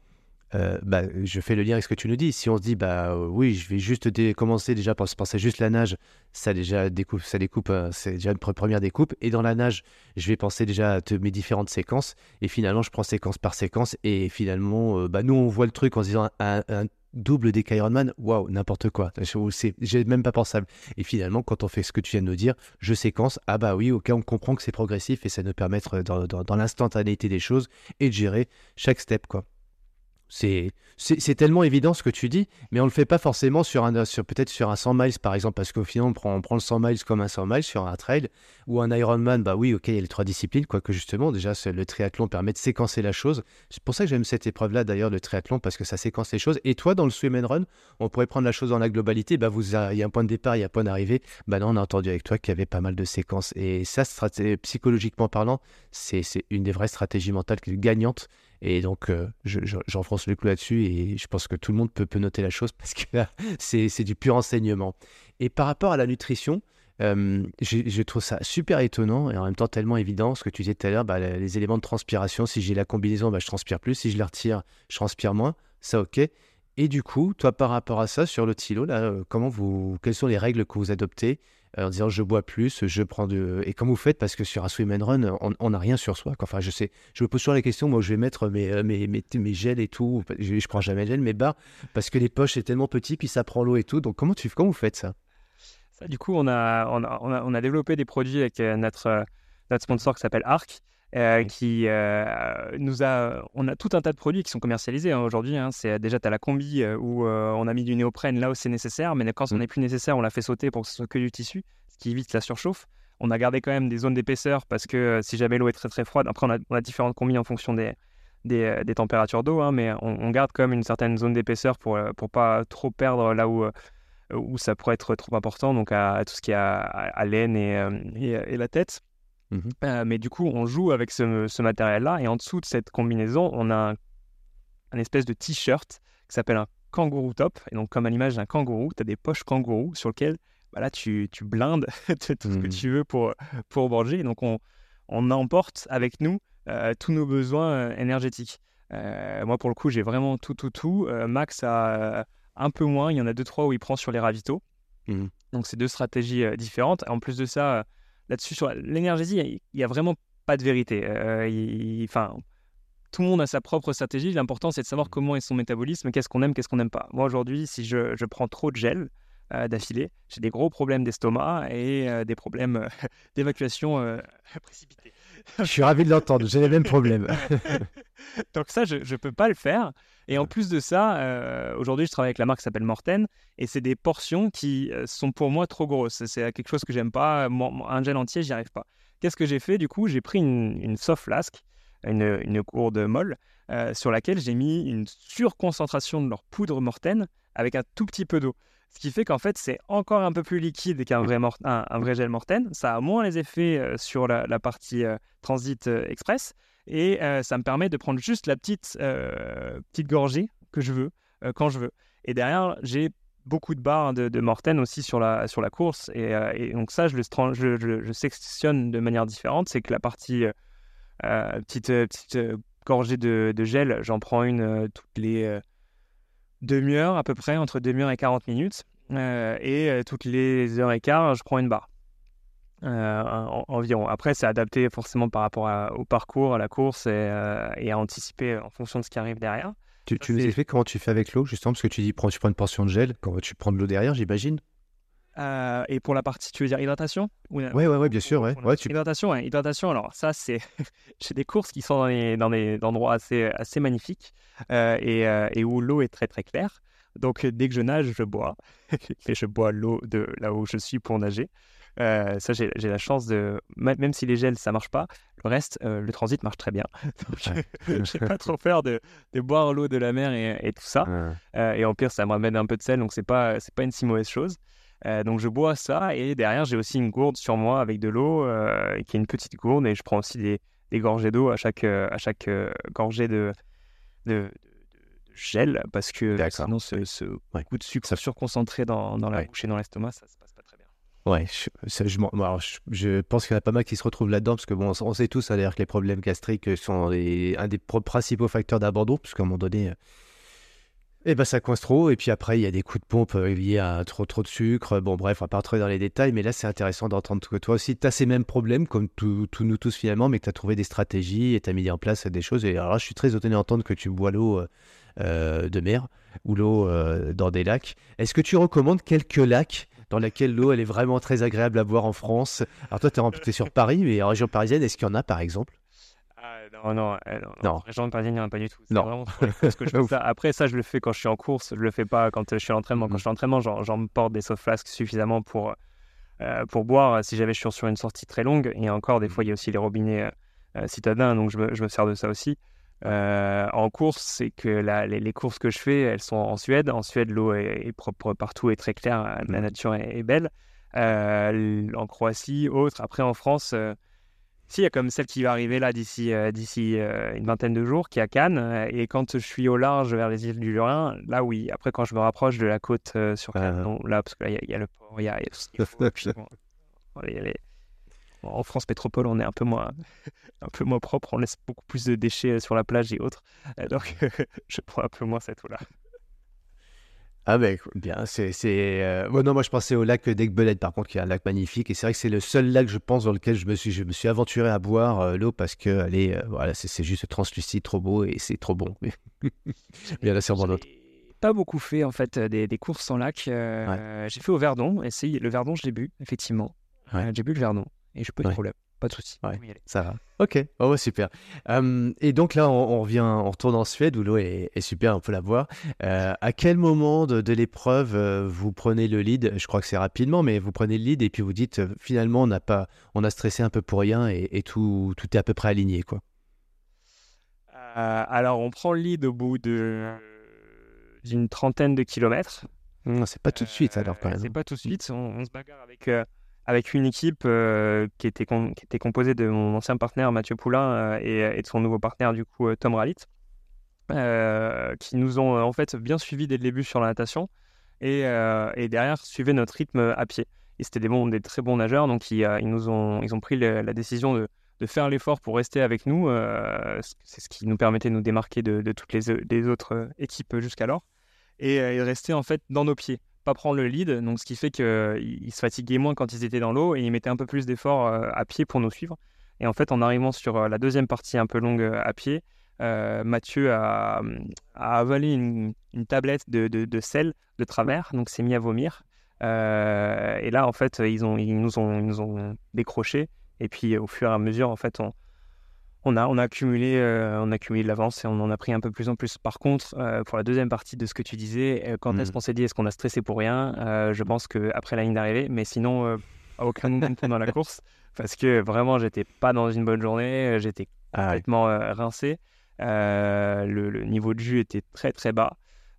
euh, bah, je fais le lien avec ce que tu nous dis. Si on se dit, bah euh, oui, je vais juste commencer déjà par se penser juste la nage, ça déjà découpe, ça découpe, euh, c'est déjà une première découpe. Et dans la nage, je vais penser déjà à mes différentes séquences. Et finalement, je prends séquence par séquence. Et finalement, bah, nous, on voit le truc en se disant un, double des Ironman, waouh, n'importe quoi. J'ai même pas pensable. Et finalement, quand on fait ce que tu viens de nous dire, je séquence, ah bah oui, ok, on comprend que c'est progressif et ça nous permet dans, l'instantanéité des choses et de gérer chaque step, quoi. C'est c'est tellement évident ce que tu dis, mais on le fait pas forcément sur un sur peut-être sur un 100 miles par exemple parce qu'au final on prend, on prend le 100 miles comme un 100 miles sur un trail ou un Ironman. Bah oui, ok, il y a les trois disciplines, quoique justement déjà le triathlon permet de séquencer la chose. C'est pour ça que j'aime cette épreuve-là d'ailleurs le triathlon parce que ça séquence les choses. Et toi dans le swim and run, on pourrait prendre la chose dans la globalité. Bah vous il y a un point de départ, il y a un point d'arrivée. Bah non, on a entendu avec toi qu'il y avait pas mal de séquences et ça psychologiquement parlant, c'est une des vraies stratégies mentales gagnantes et donc, euh, j'enfonce le clou là-dessus et je pense que tout le monde peut, noter la chose parce que c'est du pur enseignement. Et par rapport à la nutrition, euh, je, trouve ça super étonnant et en même temps tellement évident. Ce que tu disais tout à l'heure, bah, les, éléments de transpiration, si j'ai la combinaison, bah, je transpire plus. Si je les retire, je transpire moins. Ça, ok. Et du coup, toi, par rapport à ça, sur le silo, là, euh, comment vous, quelles sont les règles que vous adoptez en disant je bois plus, je prends de. Et comment vous faites Parce que sur un swim and run, on n'a rien sur soi. Enfin, je sais, je me pose toujours la question. Moi, je vais mettre mes, euh, mes, mes, gels et tout. Je, je prends jamais de gel, mes barres, parce que les poches, c'est tellement petit, puis ça prend l'eau et tout. Donc, comment, tu, comment vous faites ça? Du coup, on a, on a, on a, développé des produits avec euh, euh, notre sponsor qui s'appelle Arc. Qui nous a. On a tout un tas de produits qui sont commercialisés hein, aujourd'hui. Hein. C'est déjà tu as la combi où on a mis du néoprène là où c'est nécessaire, mais quand ce mmh. n'est plus nécessaire, on l'a fait sauter pour que ce soit que du tissu qui évite la surchauffe. On a gardé quand même des zones d'épaisseur parce que euh, si jamais l'eau est très très froide, après on a, différentes combis en fonction des, des, euh, températures d'eau, hein, mais on, garde quand même une certaine zone d'épaisseur pour ne euh, pas trop perdre là où, où ça pourrait être trop important, donc à, tout ce qui est à, l'aine et, et, la tête. Mmh mais du coup, on joue avec ce, ce matériel-là et en dessous de cette combinaison, on a un, espèce de t-shirt qui s'appelle un kangourou top. Et donc, comme à l'image d'un kangourou, tu as des poches kangourou sur lesquelles bah là, tu, tu blindes tout ce que mmh. tu veux pour, pour manger. Donc, on, on emporte avec nous euh, tous nos besoins euh, énergétiques. Euh, moi, pour le coup, j'ai vraiment tout, tout, tout. Max a un peu moins. Il y en a deux, trois où il prend sur les ravitaux. Mmh. Donc, c'est deux stratégies différentes. En plus de ça, là-dessus, sur l'énergie, il n'y a vraiment pas de vérité. Enfin, tout le monde a sa propre stratégie. L'important, c'est de savoir comment est son métabolisme, qu'est-ce qu'on aime, qu'est-ce qu'on n'aime pas. Moi, aujourd'hui, si je, je, prends trop de gel, euh, d'affilée. J'ai des gros problèmes d'estomac et euh, des problèmes euh, d'évacuation précipitée. je suis ravi de l'entendre, j'ai les mêmes problèmes. Donc ça, je ne peux pas le faire. Et en plus de ça, aujourd'hui, je travaille avec la marque qui s'appelle Morten, et c'est des portions qui sont pour moi trop grosses. C'est quelque chose que j'aime pas. Un gel entier, j'y arrive pas. Qu'est-ce que j'ai fait? Du coup, j'ai pris une, soft flask, une, une gourde molle, sur laquelle j'ai mis une surconcentration de leur poudre Morten avec un tout petit peu d'eau. Ce qui fait qu'en fait, c'est encore un peu plus liquide qu'un vrai, un, vrai gel Morten. Ça a moins les effets euh, sur la, partie euh, transit euh, express. Et ça me permet de prendre juste la petite, petite gorgée que je veux, quand je veux. Et derrière, j'ai beaucoup de barres de, de, Morten aussi sur la, sur la course. Et, donc ça, je le je, sectionne de manière différente. C'est que la partie petite, petite gorgée de, gel, j'en prends une toutes les demi-heure à peu près, entre demi-heure et 40 minutes. Euh, et euh, toutes les heures et quart, je prends une barre. Euh, environ. Après, c'est adapté forcément par rapport au parcours, à la course et, à anticiper en fonction de ce qui arrive derrière. Tu, tu nous expliques comment tu fais avec l'eau, justement, parce que tu dis prends, tu prends une portion de gel, quand tu prends de l'eau derrière, j'imagine? Et pour la partie, tu veux dire hydratation? Oui, ouais, ouais, bien sûr. Ouais. ouais tu... Hydratation, hydratation, alors ça, c'est. J'ai des courses qui sont dans des, dans des endroits assez, assez magnifiques et, et, où l'eau est très très claire. Donc dès que je nage, je bois. et je bois l'eau de là où je suis pour nager. Euh, ça, j'ai la chance de, même si les gels ça marche pas, le reste, le transit marche très bien. je n'ai pas trop peur de, de boire l'eau de la mer et, et tout ça. et en pire, ça me ramène un peu de sel, donc c'est pas c'est pas une si mauvaise chose. Euh, donc je bois ça et derrière j'ai aussi une gourde sur moi avec de l'eau euh, qui est une petite gourde et je prends aussi des, des gorgées d'eau à chaque, euh, à chaque gorgée de, de, gel parce que sinon ce, ce coup de sucre surconcentré dans, dans la bouche et dans l'estomac ça se passe. Ouais, je, pense qu'il y en a pas mal qui se retrouvent là-dedans parce que bon, on sait tous que les problèmes gastriques sont un des principaux facteurs d'abandon puisqu'à un moment donné eh ben ça coince trop. Et puis après, il y a des coups de pompe euh, liés à trop trop de sucre. Bon, bref, on va pas rentrer dans les détails, mais là, c'est intéressant d'entendre que toi aussi, tu as ces mêmes problèmes, comme tous nous tous finalement, mais que tu as trouvé des stratégies et tu as mis en place des choses. Et alors là, je suis très étonné d'entendre que tu bois l'eau euh, euh, de mer ou l'eau dans des lacs. Est-ce que tu recommandes quelques lacs dans lesquels l'eau, elle est vraiment très agréable à boire en France Alors toi, tu es, sur Paris, mais en région parisienne, est-ce qu'il y en a par exemple? Non, non, Non. non. Région parisienne, il n'y en a pas du tout. Non. vraiment que je fais. Après, ça, je le fais quand je suis en course. Je le fais pas quand euh, je suis à l'entraînement. Quand je suis à l'entraînement, j'en porte des soft flasks suffisamment pour, euh, pour boire si jamais je suis sur une sortie très longue. Et encore, des Mhm. fois, il y a aussi les robinets euh, euh, citadins, donc je me, je me sers de ça aussi. Euh, en course, c'est que la- les, les courses que je fais, elles sont en Suède. En Suède, l'eau est, est propre partout et très claire. euh, La Mhm. nature est, est belle. Euh, en Croatie, autre. Après, en France, euh, si, il y a comme celle qui va arriver là d'ici euh, d'ici une vingtaine de jours, qui est à Cannes. Et quand je suis au large vers les îles du Lorrain, là oui. Après, quand je me rapproche de la côte sur Cannes, Ah. non, là, parce que là, il y a- y, a le port, il y a, y a les- les- bon, en France métropole, on est un peu moins un peu moins propre. On laisse beaucoup plus de déchets euh, sur la plage et autres. Euh, donc, je prends un peu moins cette eau-là. Ah ben écoute, bien, c'est... c'est, euh, bon, non, moi je pensais au lac d'Aigbelette par contre, qui est un lac magnifique. Et c'est vrai que c'est le seul lac, je pense, dans lequel je me suis, je me suis aventuré à boire euh, l'eau parce que elle est, euh, voilà, c'est, c'est juste translucide, trop beau et c'est trop bon. Il y en a sûrement d'autres. Pas beaucoup fait en fait des, des courses en lac. Euh, J'ai fait au Verdon. Et c'est- le Verdon, je l'ai bu, effectivement. Ouais. Euh, J'ai bu le Verdon. Et je peux de Ouais. problème. Pas de souci. Ouais. Ça va. Ok, oh, ouais, super. Euh, et donc là, on, on revient, on retourne en Suède où l'eau est, est super, on peut la voir. Euh, à quel moment de, de l'épreuve euh, vous prenez le lead? Je crois que c'est rapidement, mais vous prenez le lead et puis vous dites euh, finalement on n'a pas, on a stressé un peu pour rien et, et tout, tout est à peu près aligné quoi. Euh, alors, on prend le lead au bout de d'une trentaine de kilomètres. Non, c'est pas tout de suite alors quand même. C'est pas tout de suite. On, on se bagarre avec, euh, avec une équipe euh, qui, était composée de mon ancien partenaire Mathieu Poulain euh, et, et de son nouveau partenaire, du coup, euh, Tom Rallit, euh, qui nous ont euh, en fait bien suivis dès le début sur la natation et, euh, derrière suivaient notre rythme à pied. Et c'était des, très bons nageurs, donc ils, euh, nous ont, ils ont pris la décision de, faire l'effort pour rester avec nous. euh, c'est ce qui nous permettait de nous démarquer de, toutes les, autres euh, équipes jusqu'alors et, euh, et rester en fait dans nos pieds, pas prendre le lead. Donc ce qui fait qu'ils se fatiguaient moins quand ils étaient dans l'eau et ils mettaient un peu plus d'efforts euh, à pied pour nous suivre. Et en fait, en arrivant sur euh, la deuxième partie un peu longue euh, à pied, Mathieu a, avalé une, tablette de, sel de travers, donc s'est mis à vomir. Et là, en fait, ils, nous ont, ils nous ont décroché. Et puis, au fur et à mesure, en fait, on, on a, on a accumulé, euh, on a accumulé de l'avance et on en a pris un peu plus en plus. Par contre, euh, pour la deuxième partie de ce que tu disais, euh, quand est-ce Mhm. qu'on s'est dit est-ce qu'on a stressé pour rien? Euh, Je pense qu'après la ligne d'arrivée, mais sinon, à aucun moment pendant la course, parce que vraiment, j'étais pas dans une bonne journée, j'étais Ah ouais. complètement rincé. Le, le niveau de jus était très très bas.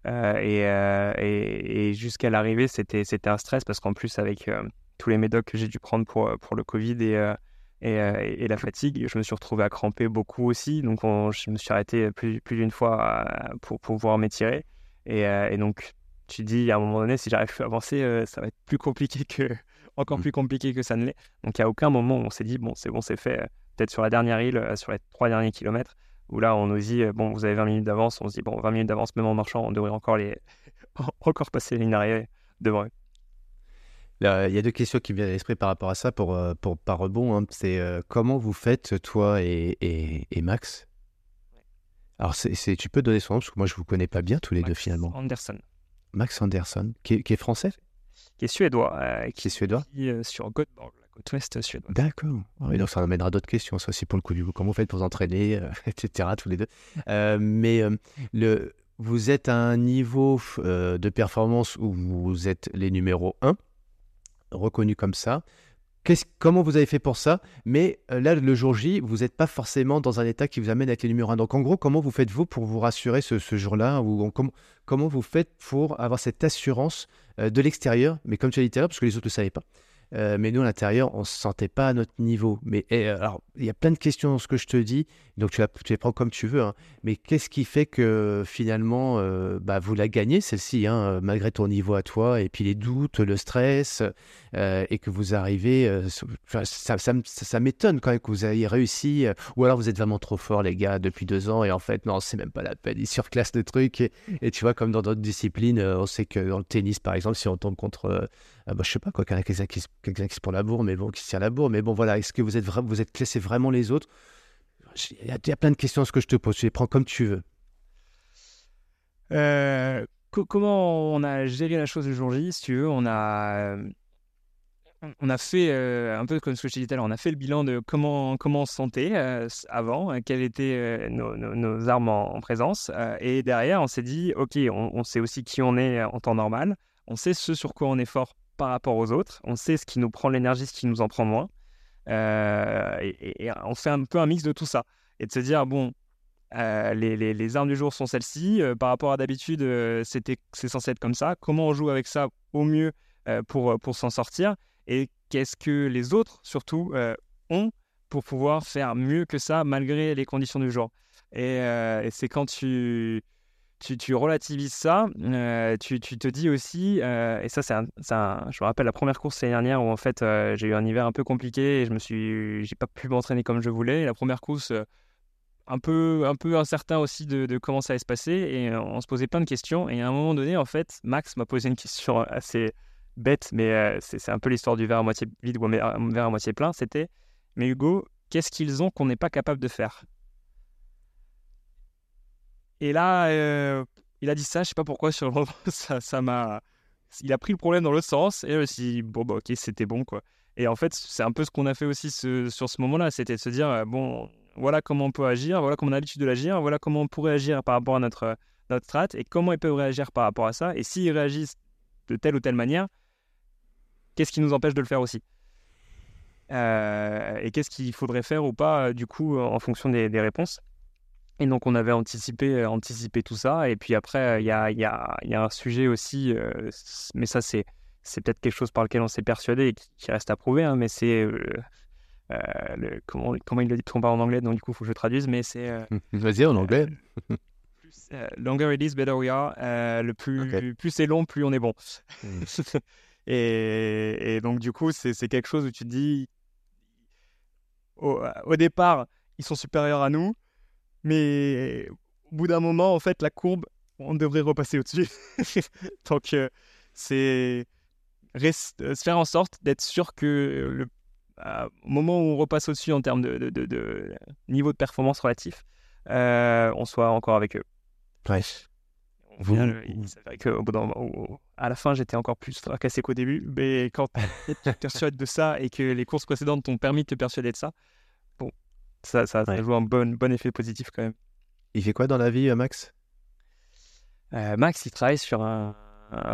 Et, et, et jusqu'à l'arrivée, c'était c'était un stress parce qu'en plus, avec tous les médocs que j'ai dû prendre pour, pour le Covid et, et, euh, et la fatigue, je me suis retrouvé à cramper beaucoup aussi. Donc, on- je me suis arrêté plus, plus d'une fois euh, pour, pour pouvoir m'étirer. Et, euh, et donc, tu dis à un moment donné, si j'arrive plus à avancer, euh, ça va être plus compliqué que, encore Mm. plus compliqué que ça ne l'est. Donc, à aucun moment, on s'est dit, bon, c'est bon, c'est fait. Peut-être sur la dernière île, sur les trois derniers kilomètres, où là, on nous dit, bon, vous avez 20 minutes d'avance. On se dit, bon, 20 minutes d'avance, même en marchant, on devrait encore, les... encore passer les lignes d'arrivée devant eux. Là, Il y a deux questions qui me viennent à l'esprit par rapport à ça, pour, euh, pour par rebond. hein. C'est euh, comment vous faites, toi et, et, et Max? Alors, c'est, tu peux donner son nom, parce que moi, je vous connais pas bien tous les deux Max finalement. Anderson, Max Anderson, qui est, qui est français, qui est suédois, euh, qui est suédois qui euh, sur Göteborg, la côte ouest suédoise. D'accord. Ah oui, donc ça amènera d'autres questions, ça aussi pour le coup du coup. Comment vous faites pour vous entraîner, etc., tous les deux. Mais le, vous êtes à un niveau de performance où vous êtes les numéros 1, reconnus comme ça. Comment vous avez fait pour ça? Mais euh, là, le jour J, vous n'êtes pas forcément dans un état qui vous amène à être les numéros 1. Donc en gros, comment vous faites-vous pour vous rassurer ce, jour-là? Comment, vous faites pour avoir cette assurance euh, de l'extérieur? Mais comme tu as dit à parce que les autres ne le savaient pas. Euh, mais nous, à l'intérieur, on ne se sentait pas à notre niveau. Mais eh, alors, il y a plein de questions dans ce que je te dis, donc tu, les prends comme tu veux. hein. Mais qu'est-ce qui fait que finalement, euh, bah, vous la gagnez, celle-ci, hein, malgré ton niveau à toi, et puis les doutes, le stress, euh, et que vous arrivez. euh, ça m'étonne quand même que vous ayez réussi. euh, ou alors vous êtes vraiment trop fort, les gars, depuis deux ans, et en fait, non, c'est même pas la peine. Ils surclassent le truc. Et, et tu vois, comme dans d'autres disciplines, euh, on sait que dans le tennis, par exemple, si on tombe contre. Euh, ah bah, je sais pas quoi, quelqu'un qui, quelqu'un qui se prend la bourre, mais bon, qui se tire la bourre. Mais bon, voilà, est-ce que vous êtes, vous êtes classé vraiment les autres? Il y, a- plein de questions à ce que je te pose. Tu les prends comme tu veux. Euh, co- comment on a géré la chose le jour J, si tu veux, on a, euh, on a fait un peu comme ce que je disais tout on a fait le bilan de comment, comment on se sentait avant, quelles étaient nos, armes en, présence. et derrière, on s'est dit, OK, on, sait aussi qui on est en temps normal, on sait ce sur quoi on est fort par rapport aux autres, on sait ce qui nous prend l'énergie, ce qui nous en prend moins. et, on fait un peu un mix de tout ça. Et de se dire, bon, les, armes du jour sont celles-ci, par rapport à d'habitude, c'était c'est censé être comme ça. Comment on joue avec ça au mieux pour, pour s'en sortir? Et qu'est-ce que les autres, surtout, euh, ont pour pouvoir faire mieux que ça malgré les conditions du jour? Et, euh, c'est quand tu, tu, relativises ça, euh, tu, te dis aussi, et ça, c'est je me rappelle la première course l'année dernière où en fait j'ai eu un hiver un peu compliqué et je me suis, j'ai pas pu m'entraîner comme je voulais. la première course, un peu, un peu incertain aussi de, de, comment ça allait se passer et on se posait plein de questions. Et à un moment donné, en fait, Max m'a posé une question assez, bête, mais euh, c'est un peu l'histoire du verre à moitié vide ou un verre à moitié plein. C'était, mais Hugo, qu'est-ce qu'ils ont qu'on n'est pas capable de faire? Et là, euh, il a dit ça, je sais pas pourquoi, sur le ça, ça m'a. Il a pris le problème dans l'autre sens, et aussi bon, bah, ok, c'était bon, quoi. Et en fait, c'est un peu ce qu'on a fait aussi sur ce moment-là, c'était de se dire, euh, bon, voilà comment on peut agir, voilà comment on a l'habitude de l'agir, voilà comment on pourrait agir par rapport à notre, notre strat, et comment ils peuvent réagir par rapport à ça. Et s'ils réagissent de telle ou telle manière, qu'est-ce qui nous empêche de le faire aussi? Euh, Et qu'est-ce qu'il faudrait faire ou pas, euh, du coup, en fonction des, réponses? Et donc, on avait anticipé, euh, anticipé tout ça. Et puis après, il y a, y, a, y a, un sujet aussi, mais ça, c'est, c'est peut-être quelque chose par lequel on s'est persuadé et qui, reste à prouver, hein, mais c'est. le, comment, comment il le dit on parle en anglais, donc du coup, il faut que je traduise, mais c'est. Vas-y, en anglais. longer it is, better we are. le plus, plus c'est long, plus on est bon. Hmm. Et, donc, du coup, c'est quelque chose où tu te dis, au, départ, ils sont supérieurs à nous, mais au bout d'un moment, en fait, la courbe, on devrait repasser au-dessus. donc, euh, c'est euh, faire en sorte d'être sûr que le, au moment où on repasse au-dessus en termes de, niveau de performance relatif, euh, on soit encore avec eux. Ouais. Vous... il s'avérait qu'au bout d'un moment, à la fin, j'étais encore plus fracassé qu'au début. Mais quand tu te persuades de ça et que les courses précédentes t'ont permis de te persuader de ça, ça, ça, joue un bon, bon effet positif quand même. Il fait quoi dans la vie, euh, Max? Euh, Max, il travaille sur un,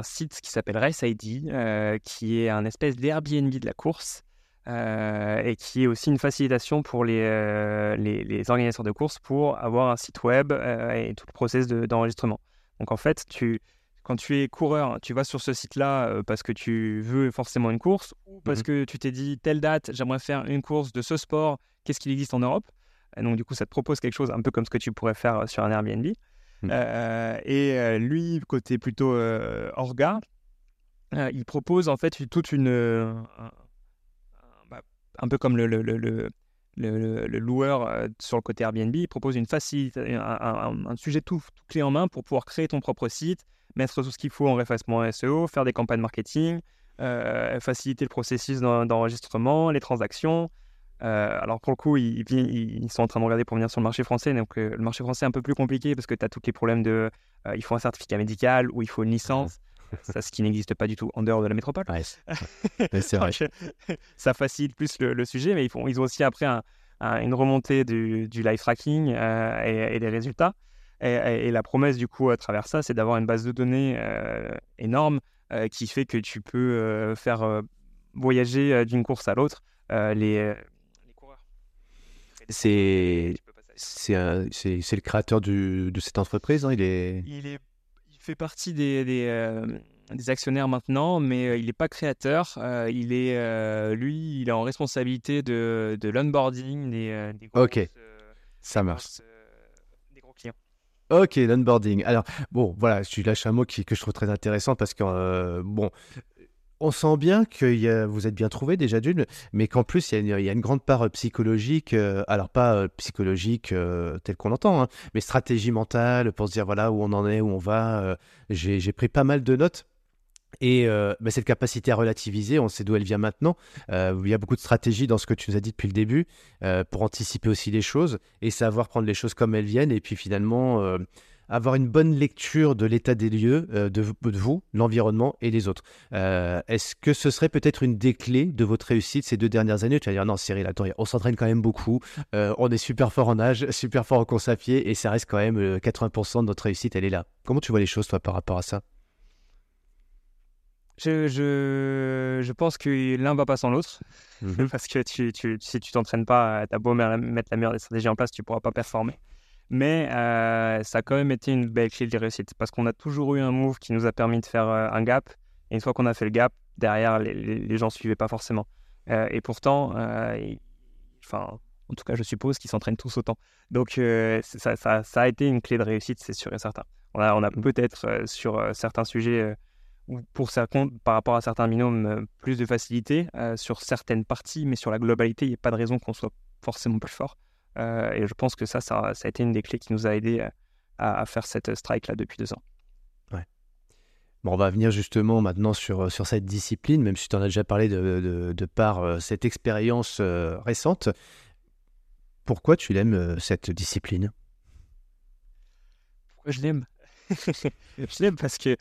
site qui s'appelle Race ID, euh, qui est un espèce d'Airbnb de la course. et qui est aussi une facilitation pour les, les, les, organisateurs de courses pour avoir un site web et tout le process d'enregistrement. Donc en fait, tu, quand tu es coureur, tu vas sur ce site-là parce que tu veux forcément une course ou parce mmh que tu t'es dit telle date, j'aimerais faire une course de ce sport, qu'est-ce qu'il existe en Europe et Donc du coup, ça te propose quelque chose un peu comme ce que tu pourrais faire euh, sur un Airbnb. Mmh. Euh, et lui, côté plutôt orga, il propose en fait toute une... Un, bah, un peu comme le, le, le, le, loueur euh, sur le côté Airbnb il propose une facilité, un, sujet tout, clé en main pour pouvoir créer ton propre site, mettre tout ce qu'il faut en référencement SEO, faire des campagnes marketing, euh, faciliter le processus d'enregistrement, les transactions. Euh, alors pour le coup, ils, ils, sont en train de regarder pour venir sur le marché français. Donc le marché français est un peu plus compliqué parce que tu as tous les problèmes de... il faut un certificat médical ou il faut une licence ça, ce qui n'existe pas du tout en dehors de la métropole. c'est vrai. ça facilite plus le, sujet, mais ils, font, ils ont aussi après une remontée du, live tracking euh, et, des résultats. Et, la promesse, du coup, à travers ça, c'est d'avoir une base de données euh, énorme euh, qui fait que tu peux faire voyager d'une course à l'autre les. C'est c'est le créateur de cette entreprise, hein, il est... Il est fait partie des, des, euh, des actionnaires maintenant, mais euh, il n'est pas créateur. Euh, il est, lui, il est en responsabilité de, de l'onboarding des, des gros, Ok, ça marche. des gros clients. Ok, l'onboarding. Alors, bon, voilà, je lâche un mot qui, que je trouve très intéressant parce que, bon, on sent bien que vous êtes bien trouvé déjà d'une, mais qu'en plus il y, a une grande part euh, psychologique, euh, alors pas euh, psychologique tel qu'on l'entend, hein, mais stratégie mentale pour se dire voilà où on en est, où on va. J'ai pris pas mal de notes. Et cette capacité à relativiser, on sait d'où elle vient maintenant. il y a beaucoup de stratégies dans ce que tu nous as dit depuis le début pour anticiper aussi les choses et savoir prendre les choses comme elles viennent et puis finalement avoir une bonne lecture de l'état des lieux, de, de, vous, l'environnement et les autres. Est-ce que ce serait peut-être une des clés de votre réussite ces deux dernières années? Tu vas dire non, Cyril, attends, on s'entraîne quand même beaucoup, on est super fort en âge, super fort en course à pied et ça reste quand même 80% de notre réussite, elle est là. Comment tu vois les choses, toi, par rapport à ça? Je, je, je, pense que l'un va pas sans l'autre. Mhm. Parce que tu, tu, si tu t'entraînes pas, tu as beau mettre la meilleure des stratégies en place, tu pourras pas performer. Mais euh, ça a quand même été une belle clé de réussite. Parce qu'on a toujours eu un move qui nous a permis de faire euh, un gap. Et une fois qu'on a fait le gap, derrière, les, les, gens suivaient pas forcément. Euh, et pourtant, enfin, en tout cas, je suppose qu'ils s'entraînent tous autant. Donc, ça, ça, ça, a été une clé de réussite, c'est sûr et certain. On a, on a peut-être sur certains sujets ou pour certains, par rapport à certains binômes, plus de facilité sur certaines parties, mais sur la globalité, il n'y a pas de raison qu'on soit forcément plus fort. Euh, et je pense que ça, ça, a été une des clés qui nous a aidé à, faire cette strike-là depuis deux ans. Ouais. Bon, on va venir justement maintenant sur, sur cette discipline, même si tu en as déjà parlé de, de, par cette expérience récente. Pourquoi tu l'aimes, cette discipline? Pourquoi je l'aime? Je l'aime parce que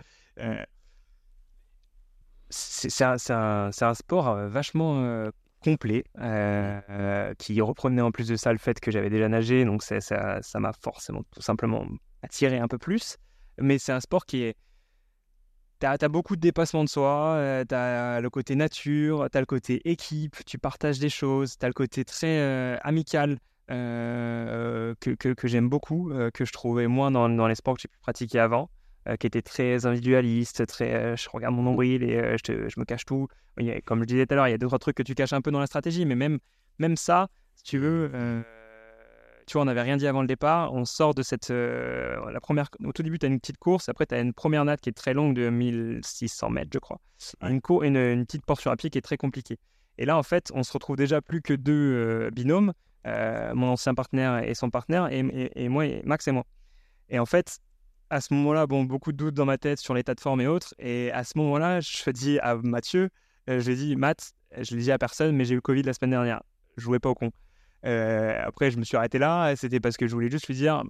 c'est un, un, sport euh, vachement euh, complet euh, qui reprenait en plus de ça le fait que j'avais déjà nagé, donc ça m'a forcément tout simplement attiré un peu plus. Mais c'est un sport qui est. Tu as, beaucoup de dépassement de soi, tu as le côté nature, tu as le côté équipe, tu partages des choses, tu as le côté très amical que, que, que j'aime beaucoup, que je trouvais moins dans, dans les sports que j'ai pu pratiquer avant. Euh, qui était très individualiste, très euh, je regarde mon nombril et euh, je, je, me cache tout. comme je disais tout à l'heure, il y a deux trois trucs que tu caches un peu dans la stratégie, mais même même ça, si tu veux, tu vois, on n'avait rien dit avant le départ. On sort de cette la première au tout début, tu as une petite course, après tu as une première natte qui est très longue de 1600 mètres, je crois, une, cour, une, une, petite portion à pied qui est très compliquée. Et là, en fait, on se retrouve déjà plus que deux binômes, mon ancien partenaire et son partenaire, et, et, et moi, et Max et moi. Et en fait, à ce moment-là, bon, beaucoup de doutes dans ma tête sur l'état de forme et autres. Et à ce moment-là, je dis à Mathieu, euh, je lui dis, Matt, je l'ai dit à personne, mais j'ai eu le Covid la semaine dernière. Je jouais pas au con. Euh, après, je me suis arrêté là. C'était parce que je voulais juste lui dire,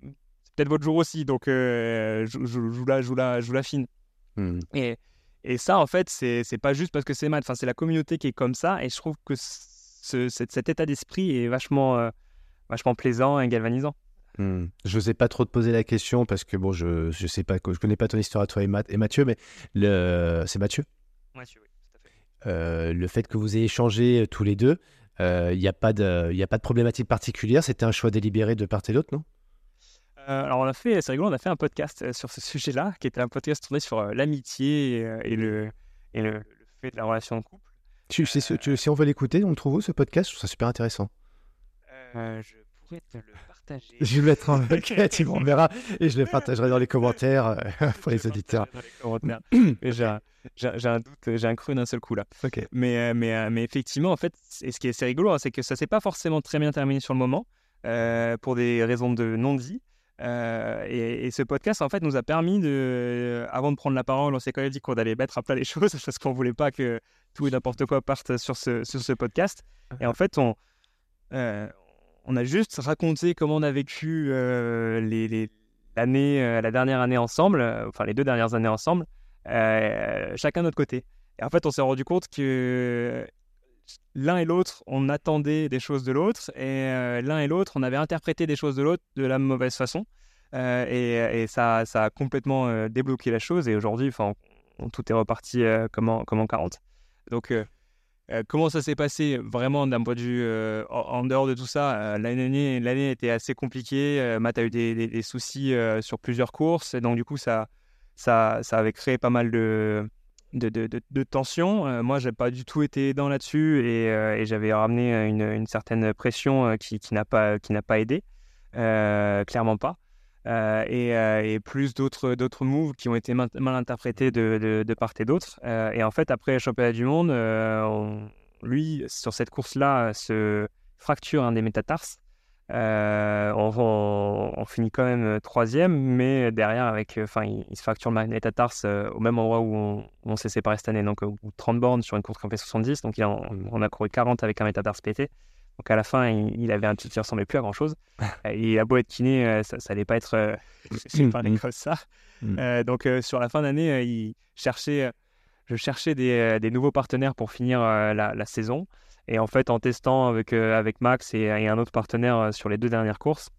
c'est peut-être votre jour aussi, donc euh, je, joue la, joue la, joue la fine. Mmh. Et, et ça, en fait, c'est pas juste parce que c'est Matt. Enfin, c'est la communauté qui est comme ça. Et je trouve que ce, cet, cet, état d'esprit est vachement, vachement plaisant et galvanisant. Hmm. Je n'osais pas trop te poser la question parce que bon, je je sais pas, je connais pas ton histoire à toi et, et Mathieu, mais le c'est Mathieu? Mathieu, oui, tout à fait. Euh, le fait que vous ayez échangé euh, tous les deux, il euh, n'y a pas de, il a pas de problématique particulière? C'était un choix délibéré de part et d'autre, non? Alors on a fait, c'est rigolo, on a fait un podcast sur ce sujet-là, qui était un podcast tourné sur l'amitié et, le et le, fait de la relation de couple. Tu, tu, si on veut l'écouter, on le trouve où ce podcast? Je trouve ça super intéressant. je pourrais te le je vais le mettre en tu m'enverras et je le partagerai dans les commentaires euh, pour les auditeurs. j'ai un, doute, j'ai un creux d'un seul coup là. Mais, euh, mais, euh, mais effectivement, en fait, et ce qui est assez rigolo, hein, c'est que ça s'est pas forcément très bien terminé sur le moment pour des raisons de non-dit. et, ce podcast, en fait, nous a permis de, avant de prendre la parole, on s'est quand même dit qu'on allait mettre à plat les choses parce qu'on voulait pas que tout et n'importe quoi parte sur ce, sur ce podcast. Et en fait, on, on a juste raconté comment on a vécu euh, les, euh, la dernière année ensemble, euh, enfin les deux dernières années ensemble, chacun de notre côté. Et en fait, on s'est rendu compte que l'un et l'autre, on attendait des choses de l'autre, et l'un et l'autre, on avait interprété des choses de l'autre de la mauvaise façon. et, ça, ça a complètement débloqué la chose, et aujourd'hui, enfin, tout est reparti comme, en, comme en 40. Donc, euh, comment ça s'est passé vraiment d'un point de vue euh, en, dehors de tout ça? Euh, L'année était assez compliquée. Matt a eu des, soucis sur plusieurs courses et donc du coup ça, avait créé pas mal de, tensions. moi, j'ai pas du tout été aidant là-dessus et, j'avais ramené une, certaine pression qui n'a pas aidé, clairement pas. Euh, euh, et, plus d'autres d'autres moves qui ont été mal, interprétés de, de, part et d'autre. Euh, et en fait, après le championnat du monde, lui, sur cette course-là, se fracture un des métatarses. On, finit quand même troisième, mais derrière, avec, enfin, il, se fracture le métatarse au même endroit où on, s'est séparé cette année, donc au 30 bornes sur une course qui en fait 70. Donc on, a couru 40 avec un métatarse pété. Donc à la fin, il, avait un qui ressemblait plus à grand chose. et a beau être kiné, ça, ça allait pas être parler mm, mm. comme ça. Mm. donc sur la fin d'année, il cherchait, je cherchais des, des, nouveaux partenaires pour finir la, la, saison. Et en fait, en testant avec, avec Max et, un autre partenaire sur les deux dernières courses,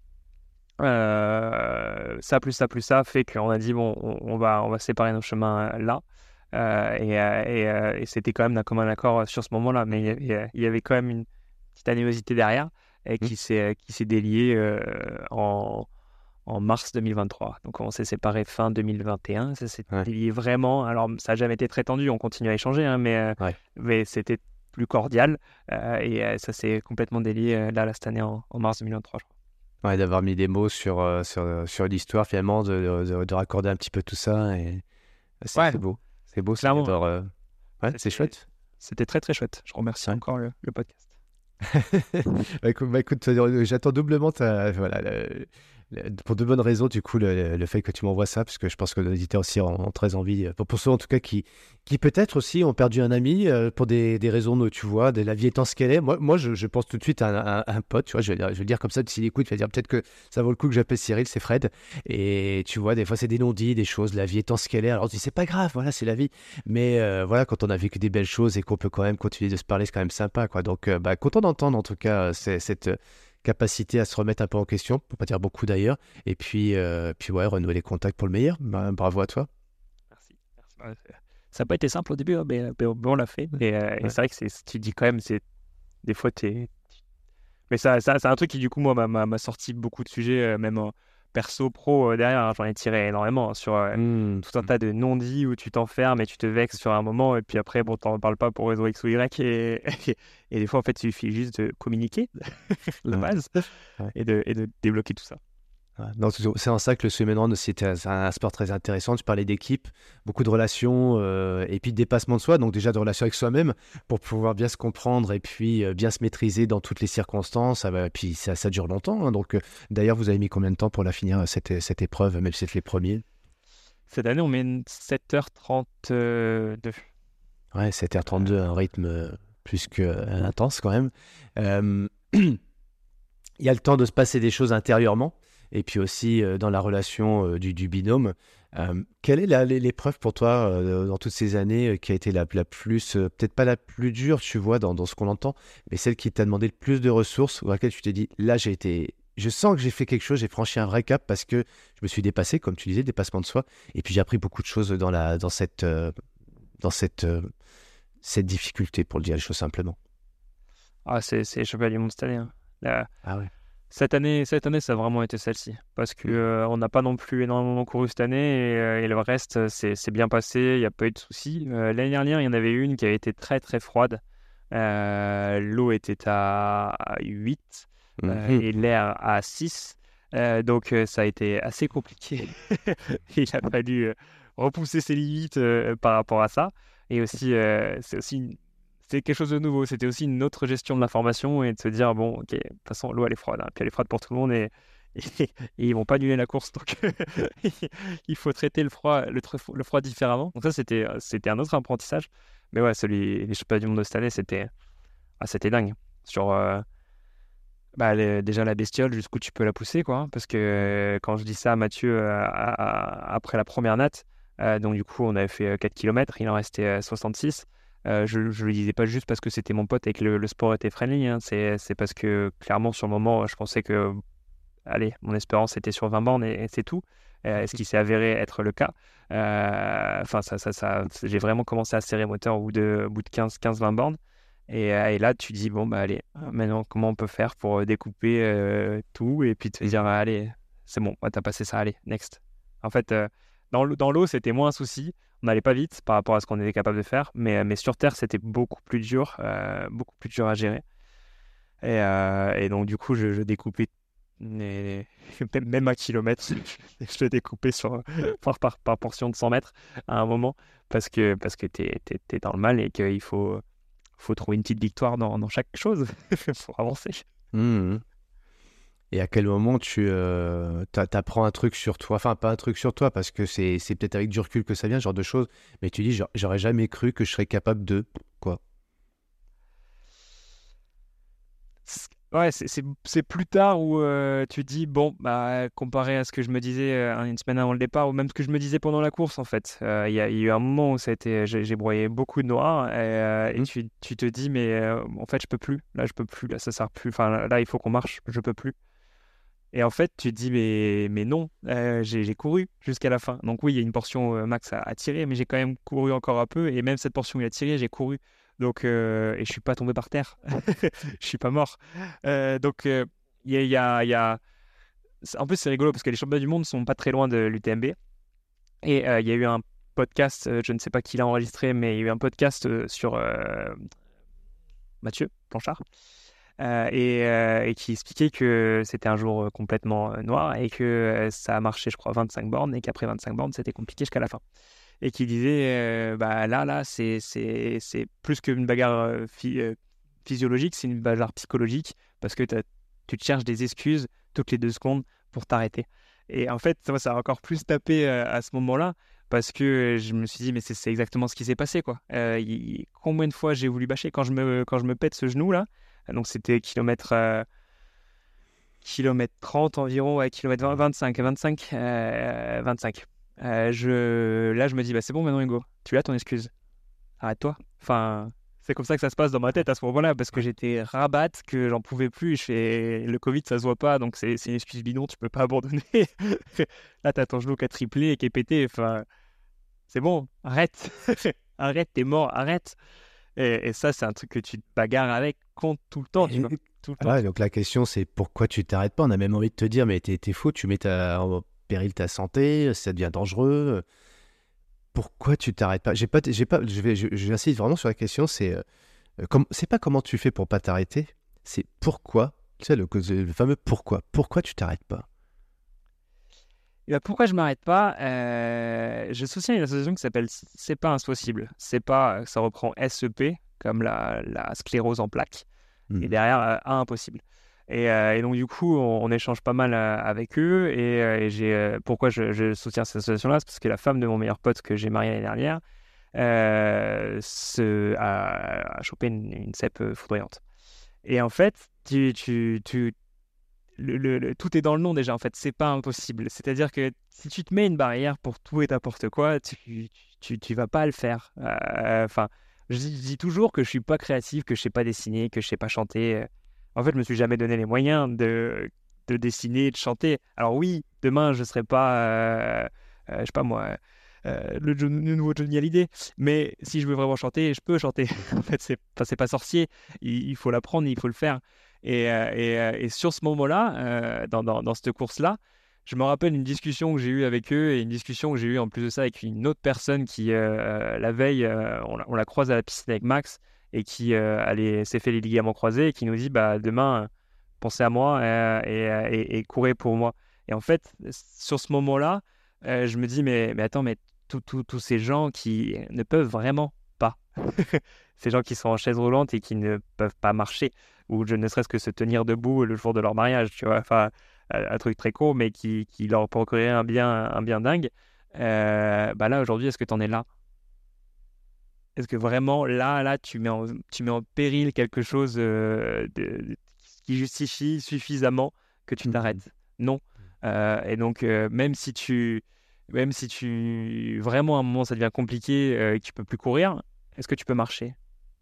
ça plus ça plus ça fait qu'on a dit bon, on, va, on va séparer nos chemins là. et, et, c'était quand même d'un commun accord sur ce moment-là. Mais il y, avait quand même une petite animosité derrière et qui s'est qui s'est déliée en, en mars 2023. Donc on s'est séparé fin 2021. Ça s'est délié vraiment. Alors ça n'a jamais été très tendu. On continue à échanger, hein, mais mais c'était plus cordial et ça s'est complètement délié là, cette année en, mars 2023. Je crois. Ouais, d'avoir mis des mots sur, sur, sur l'histoire, finalement, de, de, raccorder un petit peu tout ça. Et... C'est beau. C'est beau, c'est ouais, c'est chouette. C'était très très chouette. Je remercie encore le, podcast. bah, écoute, bah, écoute j'attends doublement ta, voilà, pour de bonnes raisons, du coup, le, fait que tu m'envoies ça, parce que je pense que l'éditeur aussi ont, très envie, euh, pour, ceux en tout cas qui, qui peut-être aussi ont perdu un ami euh, pour des, raisons, tu vois, de la vie étant ce qu'elle est. Moi, moi je, pense tout de suite à un, pote, tu vois, je vais, je vais dire comme ça, s'il écoute, il va dire peut-être que ça vaut le coup que j'appelle Cyril, c'est Fred. Et tu vois, des fois, c'est des non-dits, des choses, la vie étant ce qu'elle est. Alors, tu dis, c'est pas grave, voilà, c'est la vie. Mais euh, voilà, quand on a vécu des belles choses et qu'on peut quand même continuer de se parler, c'est quand même sympa, quoi. Donc, bah, content d'entendre en tout cas cette capacité à se remettre un peu en question, pour pas dire beaucoup d'ailleurs, et puis, euh, puis ouais, renouer les contacts pour le meilleur. Bah, bravo à toi. Merci. Ça n'a pas été simple au début, hein, mais, on l'a fait. Et, euh, c'est vrai que tu dis quand même, c'est des fois, tu Mais ça, ça c'est un truc qui, du coup, moi, m'a sorti beaucoup de sujets, euh, même en perso, pro euh, derrière. Hein, j'en ai tiré énormément hein, sur euh, mmh. tout un tas de non-dits où tu t'enfermes et tu te vexes sur un moment et puis après, bon, t'en parles pas pour raison X ou Y. Et, et, des fois, en fait, il suffit juste de communiquer, la base, et, de, et de débloquer tout ça. C'est en ça que le swimrun aussi était un sport très intéressant. Tu parlais d'équipe, beaucoup de relations euh, et puis de dépassement de soi. Donc déjà de relations avec soi-même pour pouvoir bien se comprendre et puis euh, bien se maîtriser dans toutes les circonstances. et puis ça, ça, dure longtemps. Hein. Donc euh, d'ailleurs, vous avez mis combien de temps pour la finir cette, cette épreuve, même si c'était les premiers? Cette année, on met 7h32. Ouais, 7h32, un rythme plus que intense quand même. Il y a le temps de se passer des choses intérieurement et puis aussi euh, dans la relation euh, du, binôme. Euh, quelle est l'épreuve pour toi dans toutes ces années qui a été la, plus, peut-être pas la plus dure, tu vois, dans, ce qu'on entend, mais celle qui t'a demandé le plus de ressources, ou à laquelle tu t'es dit, là j'ai été, je sens que j'ai fait quelque chose, j'ai franchi un vrai cap parce que je me suis dépassé, comme tu disais, dépassement de soi, et puis j'ai appris beaucoup de choses dans, la, dans cette, dans cette, cette difficulté, pour le dire les choses simplement. Ah, c'est les championnats du monde cette année. Hein. Ah ouais. Cette année, cette année, ça a vraiment été celle-ci. Parce qu'on mmh. euh, n'a pas non plus énormément couru cette année et, euh, le reste, c'est bien passé, il n'y a pas eu de soucis. Euh, l'année dernière, il y en avait une qui avait été très très froide. L'eau était à 8 mmh. et l'air à 6. donc ça a été assez compliqué. il a fallu repousser ses limites par rapport à ça. Et aussi, c'est aussi c'était quelque chose de nouveau. C'était aussi une autre gestion de l'information et de se dire bon, ok, de toute façon, l'eau elle est froide, hein. puis elle est froide pour tout le monde et, ils vont pas annuler la course, donc il faut traiter le froid, le, froid différemment. Donc ça, c'était c'était un autre apprentissage. Mais ouais, celui les championnats du monde de cette année, c'était ah, c'était dingue. Sur euh, bah, déjà la bestiole, jusqu'où tu peux la pousser, quoi. Hein, parce que quand je dis ça à Mathieu euh, après la première natte, euh, donc du coup, on avait fait 4 km, il en restait 66. Euh, je ne le disais pas juste parce que c'était mon pote et que le, sport était friendly. Hein. C'est, parce que clairement, sur le moment, je pensais que, allez, mon espérance était sur 20 bandes et, c'est tout. Euh, ce qui s'est avéré être le cas. Euh, enfin, ça, ça, ça, j'ai vraiment commencé à serrer moteur au bout de, bout de 15-20 bandes. Et, et, là, tu dis, bon, bah allez, maintenant, comment on peut faire pour découper tout et puis te dire, allez, c'est bon, t'as passé ça, allez, next. En fait, dans l'eau, c'était moins un souci on n'allait pas vite par rapport à ce qu'on était capable de faire, mais, mais sur Terre, c'était beaucoup plus dur, euh, beaucoup plus dur à gérer. Et, euh, et donc, du coup, je, découpais même à kilomètre, je le découpais sur, par, par, par, portion de 100 mètres à un moment, parce que, parce que tu es, dans le mal et qu'il faut, faut trouver une petite victoire dans, dans chaque chose pour avancer. Mmh et à quel moment tu euh, apprends un truc sur toi, enfin pas un truc sur toi parce que c'est peut-être avec du recul que ça vient, ce genre de choses, mais tu dis j'aurais jamais cru que je serais capable de quoi? Ouais, c'est plus tard où euh, tu dis, bon, bah, comparé à ce que je me disais euh, une semaine avant le départ, ou même ce que je me disais pendant la course, en fait. Euh, il y, a eu un moment où j'ai broyé beaucoup de noir, et, mmh. tu, tu, te dis, mais en fait, je peux plus. Là, je peux plus. Là, ça sert plus. Enfin, là, il faut qu'on marche. Je peux plus. Et en fait, tu te dis, mais, mais non, j'ai couru jusqu'à la fin. Donc oui, il y a une portion max à, à tirer, mais j'ai quand même couru encore un peu, et même cette portion où il a tiré, j'ai couru. Donc, euh, et je suis pas tombé par terre. je suis pas mort. Euh, donc, euh, il y a, y a, En plus, c'est rigolo parce que les championnats du monde sont pas très loin de l'UTMB. Et il y a eu un podcast, je ne sais pas qui l'a enregistré, mais il y a eu un podcast sur Mathieu Planchard. Et, et, qui expliquait que c'était un jour complètement noir et que ça a marché, je crois, 25 bornes et qu'après 25 bornes, c'était compliqué jusqu'à la fin. Et qui disait bah là là c'est plus qu'une bagarre physiologique c'est une bagarre psychologique parce que tu te cherches des excuses toutes les deux secondes pour t'arrêter. Et en fait ça, ça a encore plus tapé à ce moment-là parce que je me suis dit mais c'est exactement ce qui s'est passé quoi. Combien de fois j'ai voulu bâcher? Quand je me quand je me pète ce genou là donc c'était kilomètre kilomètre 30 environ à kilomètre 25 25 25 euh, je... Là, je me dis, bah, c'est bon maintenant, Hugo, tu as ton excuse. Arrête-toi. Enfin, c'est comme ça que ça se passe dans ma tête à ce moment-là, parce que j'étais rabat, que j'en pouvais plus. Je fais le Covid, ça se voit pas, donc c'est une excuse bidon, tu peux pas abandonner. là, t'as ton genou qui a triplé et qui est pété. Enfin, c'est bon, arrête. arrête, t'es mort, arrête. Et, ça, c'est un truc que tu te bagarres avec contre tout le temps. Tu vois, tout le temps. donc la question, c'est pourquoi tu t'arrêtes pas? On a même envie de te dire, mais t'es faux, tu mets ta péril ta santé, ça devient dangereux. Pourquoi tu t'arrêtes pas? J'ai pas, j'ai pas, je vais, j'insiste vraiment sur la question. C'est, euh, comme, c'est pas comment tu fais pour pas t'arrêter, c'est pourquoi. Tu sais le, le fameux pourquoi. Pourquoi tu t'arrêtes pas? Et bah pourquoi je m'arrête pas euh, Je soutiens une association qui s'appelle C'est pas impossible. C'est pas, ça reprend SEP comme la, la sclérose en plaques. Et mmh. derrière, euh, impossible. Euh, et, donc, du coup, on, échange pas mal euh, avec eux. Et, euh, j'ai, pourquoi je, soutiens cette association-là C'est parce que la femme de mon meilleur pote que j'ai marié l'année dernière se, a, chopé une, une cèpe foudroyante. Et en fait, tu, tu, tu tout est dans le nom déjà. En fait, c'est pas impossible. C'est-à-dire que si tu te mets une barrière pour tout et n'importe quoi, tu, tu, tu, vas pas le faire. Enfin, je, dis toujours que je suis pas créatif, que je sais pas dessiner, que je sais pas chanter en fait, je me suis jamais donné les moyens de, de dessiner, de chanter. Alors oui, demain, je serai pas, euh, euh, je sais pas moi, euh, le, nouveau Johnny Hallyday, mais si je veux vraiment chanter, je peux chanter. en fait, c'est pas sorcier, il, faut l'apprendre, il faut le faire. Et, et, et sur ce moment-là, dans, dans, dans, cette course-là, je me rappelle une discussion que j'ai eue avec eux et une discussion que j'ai eue en plus de ça avec une autre personne qui, la veille, on, on, la croise à la piscine avec Max et qui euh, s'est fait les ligaments croisés et qui nous dit bah, demain, pensez à moi euh, euh, et, et, courez pour moi. Et en fait, sur ce moment-là, je me dis mais, mais attends, mais tous ces gens qui ne peuvent vraiment pas, ces gens qui sont en chaise roulante et qui ne peuvent pas marcher, ou je ne serait-ce que se tenir debout le jour de leur mariage, tu vois, enfin, un truc très court, mais qui, qui leur procurerait un bien, un bien dingue. bah là, aujourd'hui, est-ce que tu en es là? Est-ce que vraiment, là, là, tu mets en, tu mets en péril quelque chose euh, de, qui justifie suffisamment que tu mmh t'arrêtes? Non. Euh, et donc, euh, même si tu, même si tu, vraiment à un moment ça devient compliqué, et que tu peux plus courir, est-ce que tu peux marcher?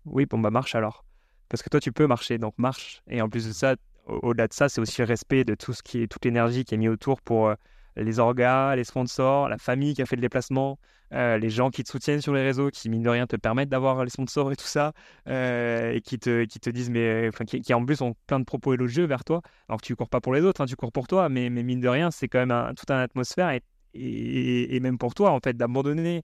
Oui, bon bah marche alors, parce que toi tu peux marcher, donc marche. Et en plus de ça, au-delà de ça, c'est aussi le respect de tout ce qui est toute l'énergie qui est mise autour pour les orgas, les sponsors, la famille qui a fait le déplacement, euh, les gens qui te soutiennent sur les réseaux, qui mine de rien te permettent d'avoir les sponsors et tout ça, euh, et qui te, qui te disent, mais enfin, qui, en plus ont plein de propos élogieux vers toi. Alors que tu cours pas pour les autres, hein, tu cours pour toi, mais, mais mine de rien, c'est quand même un, toute une atmosphère et, et, même pour toi, en fait, d'abandonner.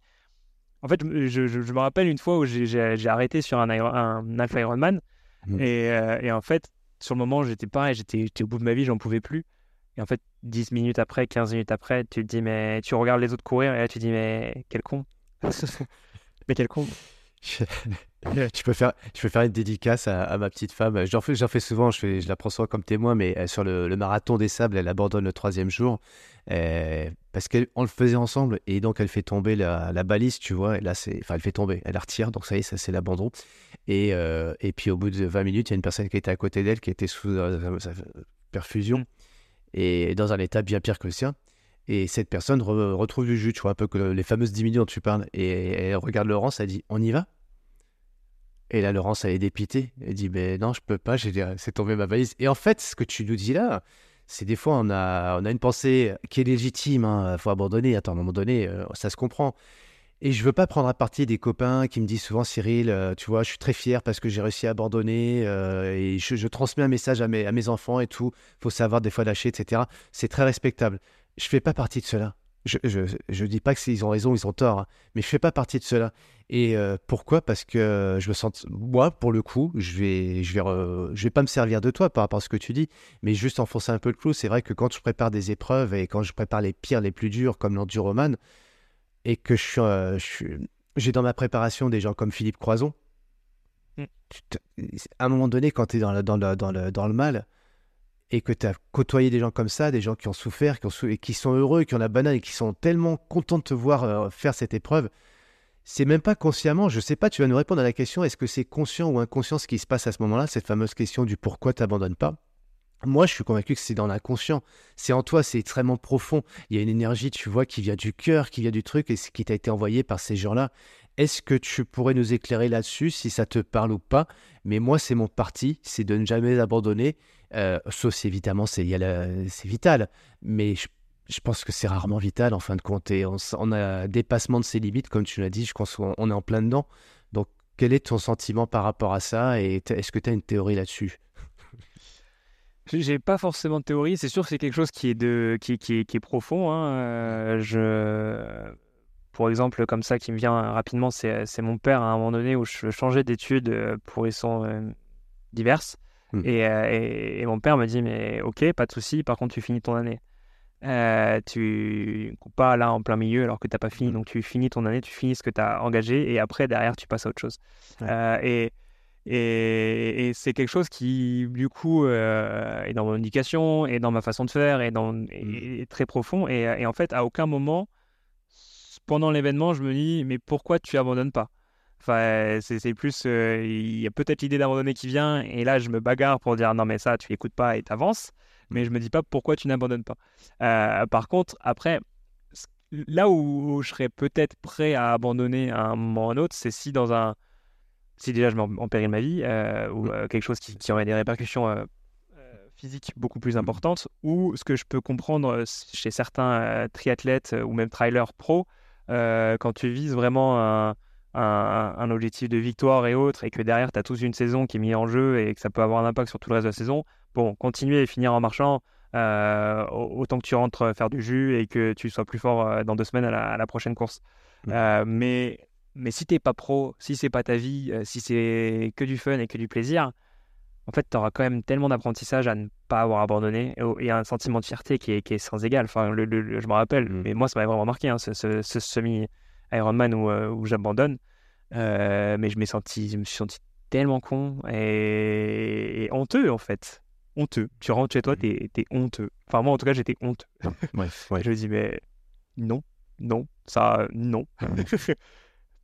En fait, je, je, me rappelle une fois où j'ai arrêté sur un, un Alpha Ironman, mmh. et, euh, et en fait, sur le moment, j'étais pareil, j'étais au bout de ma vie, j'en pouvais plus. Et en fait, 10 minutes après, 15 minutes après, tu te dis, mais tu regardes les autres courir et là tu te dis, mais quel con. mais quel con. tu, peux faire, tu peux faire une dédicace à, ma petite femme. J'en fais, j'en fais souvent, je, fais, je la prends souvent comme témoin, mais euh, sur le, marathon des sables, elle abandonne le troisième jour euh, parce qu'on le faisait ensemble et donc elle fait tomber la, balise, tu vois. Et là, c'est, enfin, elle fait tomber, elle la retire, donc ça y est, ça c'est l'abandon. Et, euh, et puis au bout de 20 minutes, il y a une personne qui était à côté d'elle qui était sous perfusion et dans un état bien pire que le sien. Et cette personne retrouve du jus, tu vois, un peu que les fameuses 10 minutes dont tu parles. Et elle regarde Laurence, elle dit On y va? Et là, Laurence, elle est dépitée. Elle dit Mais non, je peux pas, c'est tombé ma valise. Et en fait, ce que tu nous dis là, c'est des fois, on a, on a une pensée qui est légitime. Il hein, faut abandonner. Attends, à un moment donné, euh, ça se comprend. Et je veux pas prendre à partie des copains qui me disent souvent Cyril, euh, tu vois, je suis très fier parce que j'ai réussi à abandonner euh, et je, transmets un message à mes, à mes enfants et tout. Faut savoir des fois lâcher, etc. C'est très respectable je fais pas partie de cela. Je, je, dis pas que s'ils ont raison, ils ont tort, hein, mais je fais pas partie de cela. Et euh, pourquoi? Parce que je me sens, moi, pour le coup, je vais, je vais, je vais pas me servir de toi par rapport à ce que tu dis, mais juste enfoncer un peu le clou. C'est vrai que quand je prépare des épreuves et quand je prépare les pires, les plus durs, comme l'enduroman, et que je euh, j'ai dans ma préparation des gens comme Philippe Croison, mm. à un moment donné, quand tu es dans, dans, dans, le, dans le mal, et que tu as côtoyé des gens comme ça, des gens qui ont souffert, qui, ont qui sont heureux, qui ont la banane et qui sont tellement contents de te voir euh, faire cette épreuve, c'est même pas consciemment, je sais pas, tu vas nous répondre à la question, est-ce que c'est conscient ou inconscient ce qui se passe à ce moment-là, cette fameuse question du pourquoi tu n'abandonnes pas? Moi, je suis convaincu que c'est dans l'inconscient. C'est en toi, c'est extrêmement profond. Il y a une énergie, tu vois, qui vient du cœur, qui vient du truc, et ce qui t'a été envoyé par ces gens-là. Est-ce que tu pourrais nous éclairer là-dessus, si ça te parle ou pas? Mais moi, c'est mon parti, c'est de ne jamais abandonner euh, sauf si évidemment c'est vital, mais je, pense que c'est rarement vital en fin de compte. Et on, a dépassement de ses limites, comme tu l'as dit, je pense qu'on est en plein dedans. Donc quel est ton sentiment par rapport à ça? Et est-ce que tu as une théorie là-dessus? J'ai pas forcément de théorie, c'est sûr que c'est quelque chose qui est, de, qui, est profond. Hein. Euh, je... Pour exemple, comme ça qui me vient rapidement, c'est mon père à un moment donné où je changeais d'études pour raisons euh, diverses. Hmm. Euh, et, et, mon père me dit, mais ok, pas de souci, par contre, tu finis ton année. Euh, tu coupes pas là en plein milieu alors que tu n'as pas fini. Hmm. Donc tu finis ton année, tu finis ce que tu as engagé et après, derrière, tu passes à autre chose. Euh, et, et, c'est quelque chose qui, du coup, est dans mon éducation et dans ma façon de faire et, dans, hmm. est très profond. Et, en fait, à aucun moment, pendant l'événement, je me dis, mais pourquoi tu abandonnes pas? Enfin, c'est plus, euh, il y a peut-être l'idée d'abandonner qui vient, et là, je me bagarre pour dire non, mais ça, tu écoutes pas et t'avances, mais je me dis pas pourquoi tu n'abandonnes pas. Euh, par contre, après, là où je serais peut-être prêt à abandonner à un moment ou à un autre, c'est si dans un, si déjà je mets en péril ma vie, euh, ou quelque chose qui, qui, aurait des répercussions physiques beaucoup plus importantes, ou ce que je peux comprendre chez certains triathlètes ou même trailers pro, quand tu vises vraiment un un, objectif de victoire et autres, et que derrière, tu as toute une saison qui est mise en jeu et que ça peut avoir un impact sur tout le reste de la saison, bon, continuer et finir en marchant, euh, autant que tu rentres faire du jus et que tu sois plus fort euh, dans deux semaines à la, prochaine course. Mmh. Euh, mais, mais si t'es pas pro, si c'est pas ta vie, si c'est que du fun et que du plaisir, en fait, tu auras quand même tellement d'apprentissage à ne pas avoir abandonné et, un sentiment de fierté qui est, qui est sans égal. Enfin, le, je me rappelle, mmh. mais moi, ça m'avait vraiment marqué, hein, ce, ce, ce semi Ironman où, euh, où j'abandonne. Euh, mais je, senti, je me suis senti tellement con et, honteux en fait. Honteux. Tu rentres chez toi, mmh. t'es es honteux. Enfin, moi en tout cas, j'étais honteux. Ouais, ouais. je me dis, mais non, non, ça, non.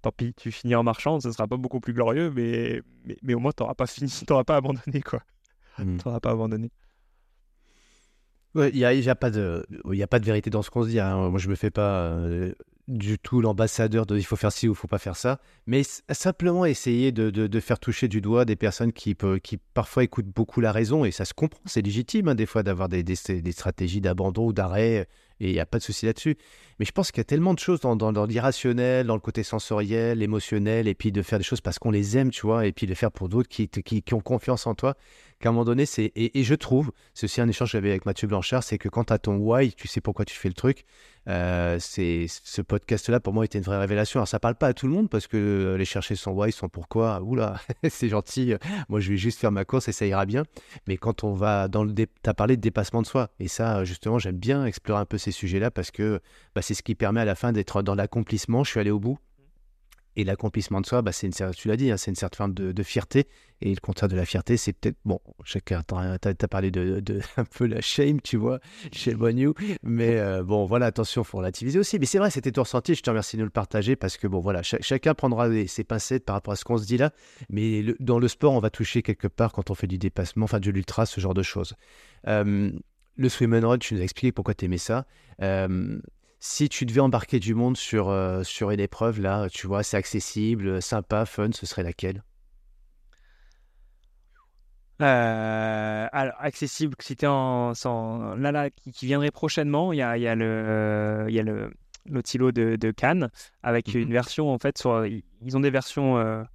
Tant pis, tu finis en marchant, ce sera pas beaucoup plus glorieux, mais, mais, mais au moins, t'auras pas fini, t'auras pas abandonné, quoi. Mmh. T'auras pas abandonné. Il n'y a, a, pas de, a pas de vérité dans ce qu'on se dit. Hein. Moi, je me fais pas. Euh, du tout l'ambassadeur de il faut faire ci ou il faut pas faire ça, mais simplement essayer de, faire toucher du doigt des personnes qui, qui parfois écoutent beaucoup la raison, et ça se comprend, c'est légitime hein, des fois d'avoir des, des, des, stratégies d'abandon ou d'arrêt, et il n'y a pas de souci là-dessus. Mais je pense qu'il y a tellement de choses dans, l'irrationnel, dans le côté sensoriel, émotionnel, et puis de faire des choses parce qu'on les aime, tu vois, et puis de faire pour d'autres qui, qui, ont confiance en toi, qu'à un moment donné, c'est... Et, je trouve, c'est aussi un échange que j'avais avec Mathieu Blanchard, c'est que quand tu as ton why, tu sais pourquoi tu fais le truc, euh, ce podcast-là pour moi était une vraie révélation. Alors ça parle pas à tout le monde parce que aller chercher son why, son pourquoi, oula, c'est gentil. Moi je vais juste faire ma course et ça ira bien. Mais quand on va dans le, as parlé de dépassement de soi et ça justement j'aime bien explorer un peu ces sujets-là parce que bah, c'est ce qui permet à la fin d'être dans l'accomplissement. Je suis allé au bout Et l'accomplissement de soi, bah, c'est une, tu l'as dit, hein, c'est une certaine forme de, fierté. Et le contraire de la fierté, c'est peut-être, bon, chacun, tu parlé de, un peu la shame, tu vois, chez New. Mais euh, bon, voilà, attention, faut relativiser aussi. Mais c'est vrai, c'était ton ressenti, je te remercie de nous le partager parce que, bon, voilà, chacun prendra ses pincettes par rapport à ce qu'on se dit là. Mais dans le sport, on va toucher quelque part quand on fait du dépassement, enfin de l'ultra, ce genre de choses. Euh, le swim and run, tu nous as expliqué pourquoi tu aimais ça. Euh, si tu devais embarquer du monde sur, euh, sur une épreuve, là, tu vois, c'est accessible, sympa, fun, ce serait laquelle? Euh, alors, accessible, si tu en, sans, là, là, qui, viendrait prochainement, il y a, y a le, il y a le, l'Otilo de, de, Cannes avec mmh une version, en fait, sur, ils ont des versions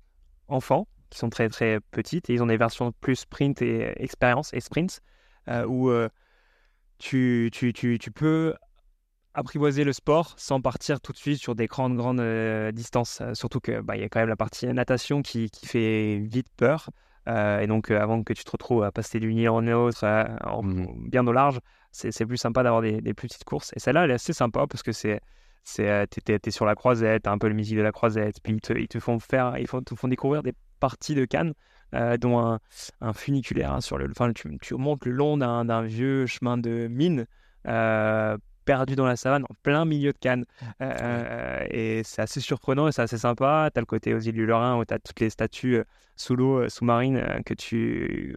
enfants qui sont très, très petites et ils ont des versions plus sprint et expérience et sprints où tu, tu, tu, tu peux apprivoiser le sport sans partir tout de suite sur des grandes, grandes euh, distances. Euh, surtout qu'il bah, y a quand même la partie natation qui, qui fait vite peur. Euh, et donc, avant que tu te retrouves à passer d'une île en autre, mmh. bien au large, c'est plus sympa d'avoir des, plus petites courses. Et celle-là, elle est assez sympa parce que c'est t'es es, sur la croisette, t'as un peu le musique de la croisette, puis ils te, font faire, ils font, te font découvrir des parties de Cannes, dont un, un funiculaire hein, sur le, enfin, tu, tu, remontes le long d'un vieux chemin de mine perdu dans la savane, en plein milieu de Cannes. Euh, euh, et c'est assez surprenant et c'est assez sympa. Tu as le côté aux îles du Lorrain où tu as toutes les statues euh, sous l'eau, sous-marines, que, tu,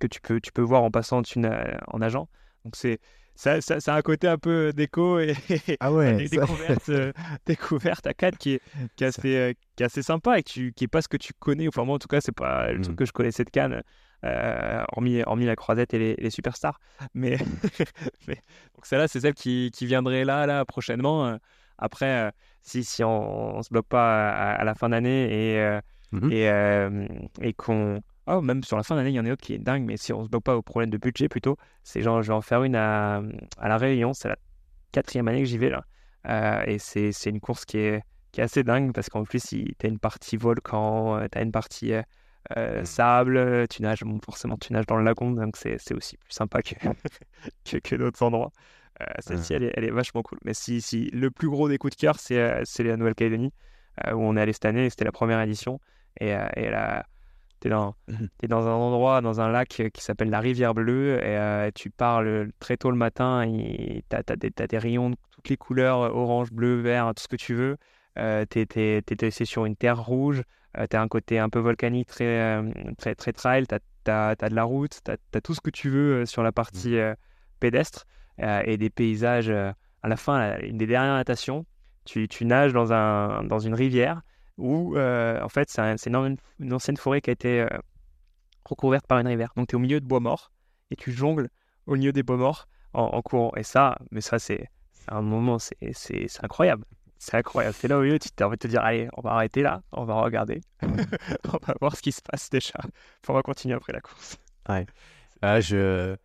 que tu, peux, tu peux voir en passant en nageant. Donc c'est. Ça, ça, a un côté un peu déco et, ah ouais, découverte, découverte, à Cannes qui est, qui est, assez, qui est assez sympa et qui, qui est pas ce que tu connais. Enfin, moi, en tout cas, c'est pas le truc mmh. que je connaissais de Cannes. Euh, hormis, hormis la croisette et les, superstars. Mais, donc celle-là, c'est celle qui, qui, viendrait là, là, prochainement. Euh, après, euh, si, si on ne se bloque pas à, la fin d'année et, mmh et, et qu'on... Oh, même sur la fin d'année, il y en a une autre qui est dingue, mais si on ne se bloque pas au problème de budget plutôt, c'est genre, je vais en faire une à, à La Réunion, c'est la quatrième année que j'y vais là. et c'est une course qui est, qui est assez dingue parce qu'en plus, tu as une partie volcan, tu as une partie euh, mmh. sable, tu nages, forcément tu nages dans le lagon, donc c'est aussi plus sympa que, que, d'autres endroits. Euh, celle-ci, elle, elle, est vachement cool. Mais si, si le plus gros des coups de cœur, c'est euh, la Nouvelle-Calédonie, où on est allé cette année, c'était la première édition. Et, et là, tu es, es, dans un endroit, dans un lac qui s'appelle la Rivière Bleue, et tu pars très tôt le matin, et tu as, as, des rayons de toutes les couleurs, orange, bleu, vert, tout ce que tu veux. tu es, es, sur une terre rouge. Euh, tu as un côté un peu volcanique, très, euh, très, très trail, tu as, de la route, tu as, tout ce que tu veux euh, sur la partie mmh. pédestre et des paysages. à la fin, une des dernières natations, tu, tu nages dans, un, dans une rivière où, en fait, c'est une, une, ancienne forêt qui a été recouverte par une rivière. Donc, tu es au milieu de bois morts et tu jongles au milieu des bois morts en, en courant. Et ça, mais ça, c'est un moment, c'est incroyable. C'est incroyable. C'est là où tu as envie de te dire, allez, on va arrêter là, on va regarder, on va voir ce qui se passe déjà. on va continuer après la course. Ouais. Ah, je,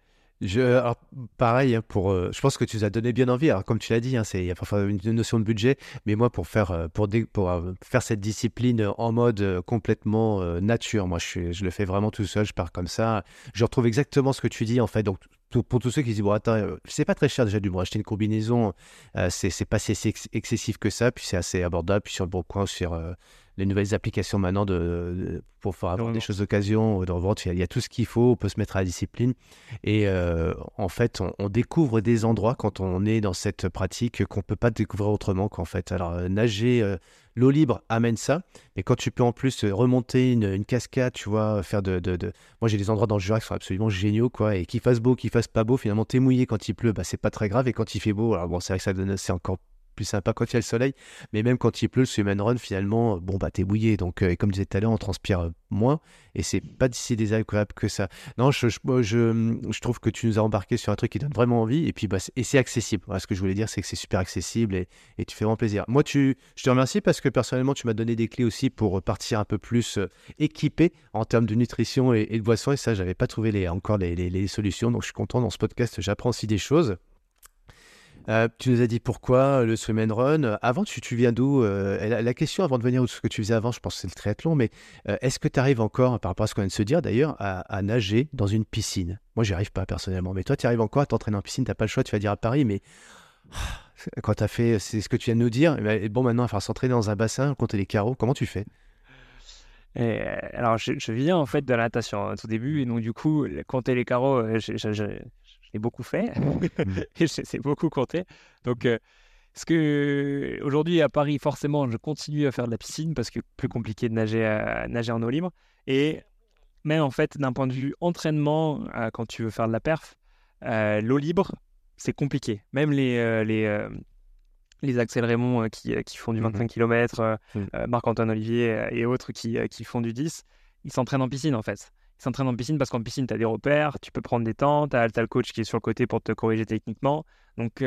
je, pareil, hein, pour, euh, je pense que tu nous as donné bien envie. Comme tu l'as dit, hein, il y a parfois une notion de budget, mais moi, pour faire, euh, pour, euh, faire cette discipline en mode complètement nature, moi, je, le fais vraiment tout seul, je pars comme ça. Je retrouve exactement ce que tu dis, en fait. Donc, pour tous ceux qui disent, bon, attends, c'est pas très cher déjà du bon, acheter une combinaison, c'est pas si excessif que ça, puis c'est assez abordable, puis sur le bon coin, sur les nouvelles applications maintenant de, pour faire avoir des choses d'occasion, de revente, il, y a tout ce qu'il faut, on peut se mettre à la discipline. Et en fait, on, découvre des endroits quand on est dans cette pratique qu'on peut pas découvrir autrement qu'en fait. Alors, nager L'eau libre amène ça, mais quand tu peux en plus remonter une, cascade, tu vois, faire de. de, Moi, j'ai des endroits dans le Jura qui sont absolument géniaux, quoi, et qu'il fasse beau, qu'il fasse pas beau, finalement, t'es mouillé quand il pleut, bah, c'est pas très grave, et quand il fait beau, alors bon, c'est vrai que ça donne, c'est encore plus sympa quand il y a le soleil. Mais même quand il pleut, le swim run, finalement, bon, bah, t'es bouillé. Donc, euh, comme je disais tout à l'heure, on transpire euh, moins. Et c'est pas si désagréable que ça. Non, je, je, je, trouve que tu nous as embarqué sur un truc qui donne vraiment envie. Et puis, bah, et c'est accessible. ce que je voulais dire, c'est que c'est super accessible et, et, tu fais vraiment plaisir. Moi, tu, je te remercie parce que personnellement, tu m'as donné des clés aussi pour partir un peu plus euh, équipé en termes de nutrition et, de boisson. Et ça, j'avais pas trouvé les, encore les, les solutions. Donc, je suis content dans ce podcast. J'apprends aussi des choses. Euh, tu nous as dit pourquoi le swim and run. Avant, tu, viens d'où euh, la, question avant de venir de ce que tu faisais avant, je pense que c'est le triathlon, mais euh, est-ce que tu arrives encore, par rapport à ce qu'on vient de se dire d'ailleurs, à, nager dans une piscine? Moi, j'y arrive pas personnellement, mais toi, tu arrives encore à t'entraîner en piscine, tu n'as pas le choix, tu vas dire à Paris, mais quand tu as fait, c'est ce que tu viens de nous dire, et bon, maintenant, il va falloir s'entraîner dans un bassin, compter les carreaux. Comment tu fais? Alors, je, viens en fait de la natation hein, au début, et donc du coup, compter les carreaux, euh, j'ai beaucoup fait, et c'est beaucoup compté. Donc, euh, ce que aujourd'hui à Paris, forcément, je continue à faire de la piscine parce que plus compliqué de nager, à, nager en eau libre. Et même en fait, d'un point de vue entraînement, quand tu veux faire de la perf, l'eau libre, c'est compliqué. Même les, les, les Axel Raymond qui, qui, font du 25 mmh km, mmh. Marc-Antoine Olivier et autres qui, qui font du 10, ils s'entraînent en piscine en fait. Ils s'entraînent en piscine parce qu'en piscine, tu as des repères, tu peux prendre des temps, tu as, le coach qui est sur le côté pour te corriger techniquement. Donc,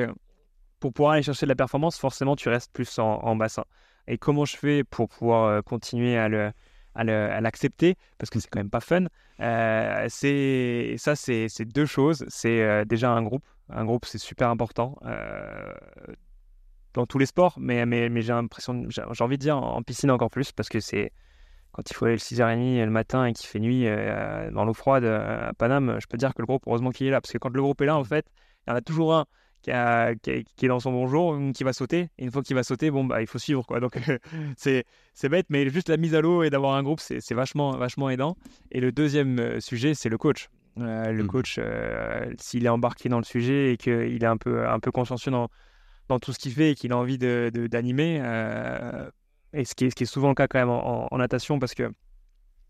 pour pouvoir aller chercher de la performance, forcément, tu restes plus en, bassin. Et comment je fais pour pouvoir continuer à le, à l'accepter? Parce que c'est quand même pas fun. Euh, c'est ça, c'est deux choses. C'est euh, déjà un groupe. Un groupe, c'est super important euh, dans tous les sports, mais, mais j'ai l'impression, j'ai envie de dire en piscine encore plus parce que c'est quand il faut aller le 6h30 le matin et qu'il fait nuit dans l'eau froide à Paname, je peux dire que le groupe, heureusement qu'il est là parce que quand le groupe est là, en fait, il y en a toujours un qui, est dans son bonjour, qui va sauter. Et une fois qu'il va sauter, bon, bah, il faut suivre. Quoi. Donc, c'est, bête, mais juste la mise à l'eau et d'avoir un groupe, c'est, vachement, vachement aidant. Et le deuxième euh, sujet, c'est le coach. Euh, le mmh. coach, euh, s'il est embarqué dans le sujet et qu'il est un peu, un peu consciencieux dans, dans tout ce qu'il fait et qu'il a envie de, d'animer, et ce qui, est, ce qui est souvent le cas quand même en, en natation, parce que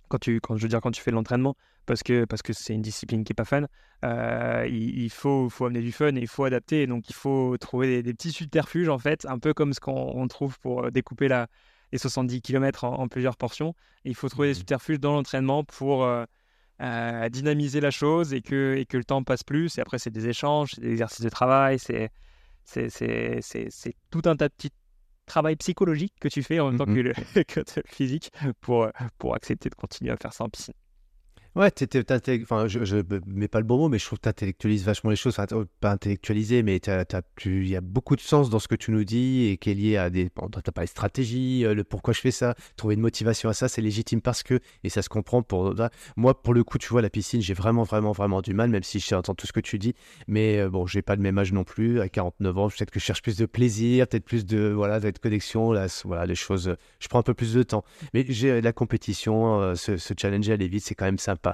quand tu, quand, je veux dire, quand tu fais de l'entraînement, parce que parce que c'est une discipline qui est pas fun. Euh, il, faut, faut amener du fun et il faut adapter. Donc il faut trouver des, petits subterfuges en fait, un peu comme ce qu'on trouve pour euh, découper la, les 70 km en, plusieurs portions. il faut trouver des mmh subterfuges dans l'entraînement pour euh, dynamiser la chose et que, et que le temps passe plus. Et après, c'est des échanges, c'est des exercices de travail, c'est c'est tout un tas de petits travail psychologique que tu fais en même temps mmh que, que le physique pour, pour accepter de continuer à faire ça en piscine. Ouais, enfin, je, je mets pas le bon mot, mais je trouve que tu intellectualises vachement les choses. Enfin, pas intellectualiser, mais il y a beaucoup de sens dans ce que tu nous dis et qui est lié à des. Bon, tu as parlé de stratégie, euh, le pourquoi je fais ça, trouver une motivation à ça, c'est légitime parce que, et ça se comprend pour. Moi, pour le coup, tu vois, la piscine, j'ai vraiment, vraiment, vraiment du mal, même si je tout ce que tu dis. Mais euh, bon, j'ai pas le même âge non plus, à 49 ans, peut-être que je cherche plus de plaisir, peut-être plus de. Voilà, d'être connexion, là, voilà, les choses. Je prends un peu plus de temps. Mais j'ai la compétition, euh, se challenger, aller vite, c'est quand même sympa.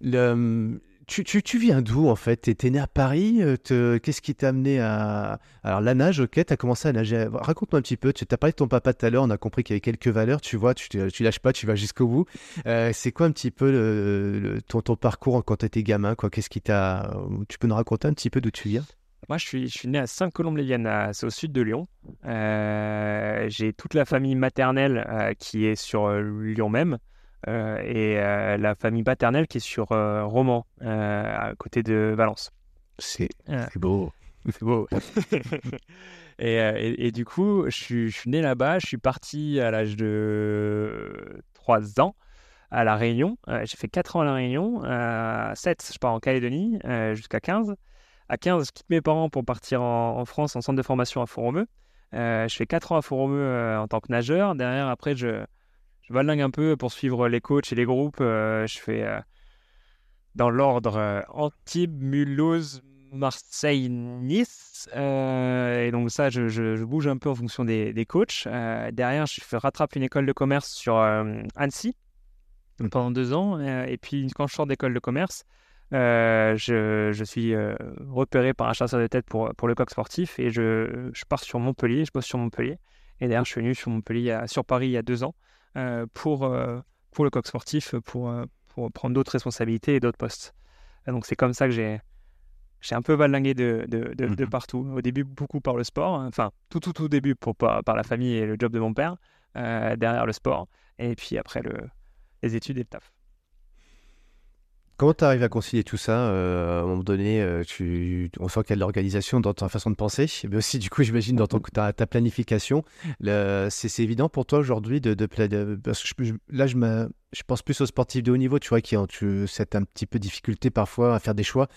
Le, tu, viens d'où en fait? Tu es né à Paris Qu'est-ce qui t'a amené à. Alors la nage, ok, tu as commencé à nager. Raconte-moi un petit peu. Tu as parlé de ton papa tout à l'heure, on a compris qu'il y avait quelques valeurs. Tu vois, tu, tu lâches pas, tu vas jusqu'au bout. c'est quoi un petit peu ton, parcours quand tu étais gamin Qu'est-ce qui t'a. Tu peux nous raconter un petit peu d'où tu viens? Moi, je suis, je suis né à Saint-Colombe-les-Viennes, c'est au sud de Lyon. j'ai toute la famille maternelle qui est sur Lyon même. Euh, et euh, la famille paternelle qui est sur euh, Romans, à côté de Valence. C'est beau. C'est beau. et, et, du coup, je suis, je suis né là-bas. Je suis parti à l'âge de 3 ans à La Réunion. j'ai fait 4 ans à La Réunion. À 7, je pars en Calédonie jusqu'à 15. À 15, je quitte mes parents pour partir en, en France en centre de formation à Fouromeux. je fais 4 ans à Fouromeux en tant que nageur. Derrière, après, je, je vallingue un peu pour suivre les coachs et les groupes. Euh, je fais euh, dans l'ordre euh, Antibes, Mulhouse, Marseille, Nice. et donc ça, je, bouge un peu en fonction des, des coachs. derrière, je rattrape une école de commerce sur Annecy pendant deux ans. et puis quand je sors d'école de commerce, je, je, suis repéré par un chasseur de tête pour, pour le coq sportif et je, je, pars sur Montpellier, je bosse sur Montpellier. Et d'ailleurs, je suis venu sur Montpellier, sur Paris il y a deux ans. Euh, pour, euh, pour le coq sportif, pour, euh, pour prendre d'autres responsabilités et d'autres postes. donc c'est comme ça que j'ai j'ai un peu valingué de, de, de, mmh partout. Au début, beaucoup par le sport, hein. enfin, tout, tout, tout début pour, par, par la famille et le job de mon père, derrière le sport, et puis après le, les études et le taf. Comment tu arrives à concilier tout ça euh, À un moment donné, euh, tu, on sent qu'il y a de l'organisation dans ta façon de penser, mais aussi, du coup, j'imagine, dans ton, ta, ta planification. C'est évident pour toi aujourd'hui de, de, Parce que je, là, je, me, je pense plus aux sportifs de haut niveau, tu vois, qui ont cette un petit peu difficulté parfois à faire des choix.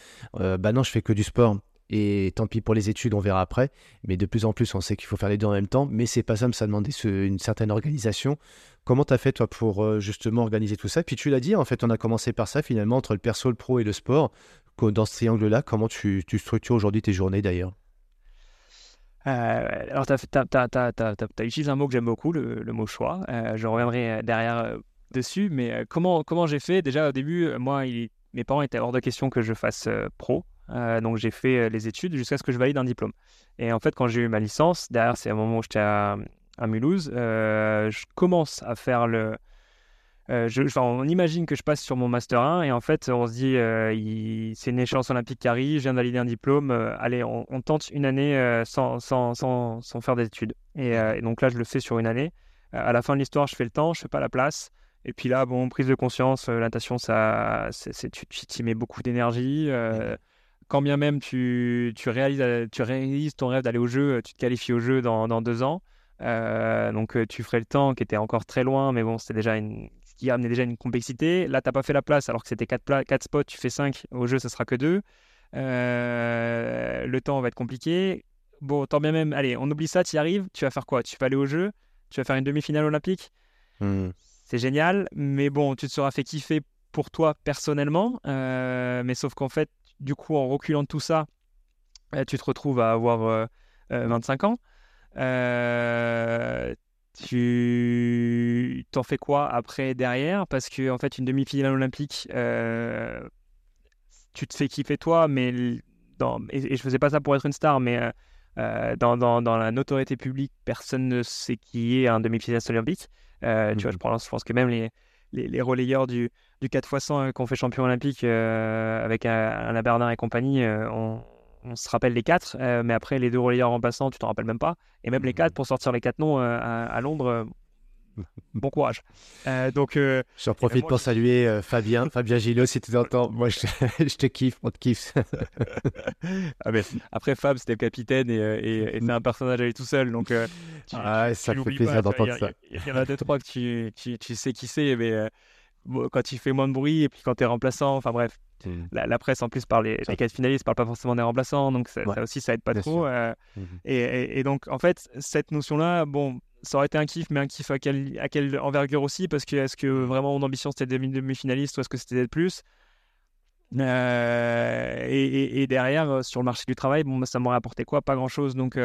Euh, bah non, je fais que du sport. Et tant pis pour les études, on verra après. Mais de plus en plus, on sait qu'il faut faire les deux en même temps. Mais c'est pas ça, ça demandait une certaine organisation. Comment tu as fait, toi, pour euh, justement organiser tout ça? Puis tu l'as dit, en fait, on a commencé par ça, finalement, entre le perso, le pro et le sport. Dans ce triangle-là, comment tu, structures aujourd'hui tes journées, d'ailleurs? Alors, tu as, utilisé un mot que j'aime beaucoup, le, mot choix. je reviendrai derrière dessus, mais comment, comment j'ai fait? Déjà, au début, moi, mes parents étaient hors de question que je fasse pro. Donc, j'ai fait les études jusqu'à ce que je valide un diplôme. Et en fait, quand j'ai eu ma licence, derrière, c'est un moment où j'étais à, à Mulhouse, je commence à faire le, euh, on imagine que je passe sur mon Master 1 et en fait, on se dit, euh, c'est une échéance olympique qui arrive, je viens de valider un diplôme, euh, allez, on, tente une année sans, sans, sans, sans, faire d'études. Et, et, donc là, je le fais sur une année. à la fin de l'histoire, je fais le temps, je fais pas la place. Et puis là, bon, prise de conscience, la natation, ça, c'est, tu, tu y mets beaucoup d'énergie. Quand bien même tu, tu, réalises, tu réalises ton rêve d'aller au jeu, tu te qualifies au jeu dans, dans deux ans. donc tu ferais le temps qui était encore très loin, mais bon, c'était déjà une, qui amenait déjà une complexité. Là, tu n'as pas fait la place alors que c'était 4, 4 spots, tu fais 5. Au jeu, ça sera que 2. Euh, le temps va être compliqué. Bon, tant bien même, allez, on oublie ça, tu y arrives, tu vas faire quoi? Tu vas aller au jeu, tu vas faire une demi-finale olympique? Hmm. C'est génial, mais bon, tu te seras fait kiffer pour toi personnellement. Euh, mais sauf qu'en fait, du coup, en reculant de tout ça, euh, tu te retrouves à avoir 25 ans. Euh, tu t'en fais quoi après derrière? Parce que en fait, une demi-finale olympique, euh, tu te fais kiffer toi, mais dans, et, je faisais pas ça pour être une star, mais euh, euh, dans, dans, dans, la notoriété publique, personne ne sait qui est un demi-finaliste olympique. Tu vois, je, mmh pense, je pense que même les, les, les relayeurs du, du 4x100 qu'on fait champion olympique avec Alain Bernard et compagnie on se rappelle les quatre, euh, mais après les deux relayeurs remplaçants, tu t'en rappelles même pas. Et même les quatre, pour sortir les quatre noms euh, à, Londres, euh, bon courage. donc, J'en profite pour saluer Fabien, Fabien Gillot, si tu t'entends. Moi, je, te kiffe, on te kiffe. ah, mais après, Fab, c'était le capitaine et, c'est un personnage à lui tout seul. Donc, ah, ça fait plaisir d'entendre ça. Il y, en a deux, trois que tu, tu sais qui c'est, mais quand il fait moins de bruit et puis quand tu es remplaçant, enfin bref, la, presse en plus parle, les, les quatre finalistes parlent pas forcément des remplaçants, donc ça, aussi ça aide pas trop. Euh, mhm. et, donc en fait, cette notion-là, bon, ça aurait été un kiff, mais un kiff à, à quelle envergure aussi Parce que est-ce que vraiment mon ambition c'était d'être demi-finaliste ou est-ce que c'était d'être plus? Euh, et, derrière, euh, sur le marché du travail, bon, ça m'aurait apporté quoi? Pas grand-chose. Donc,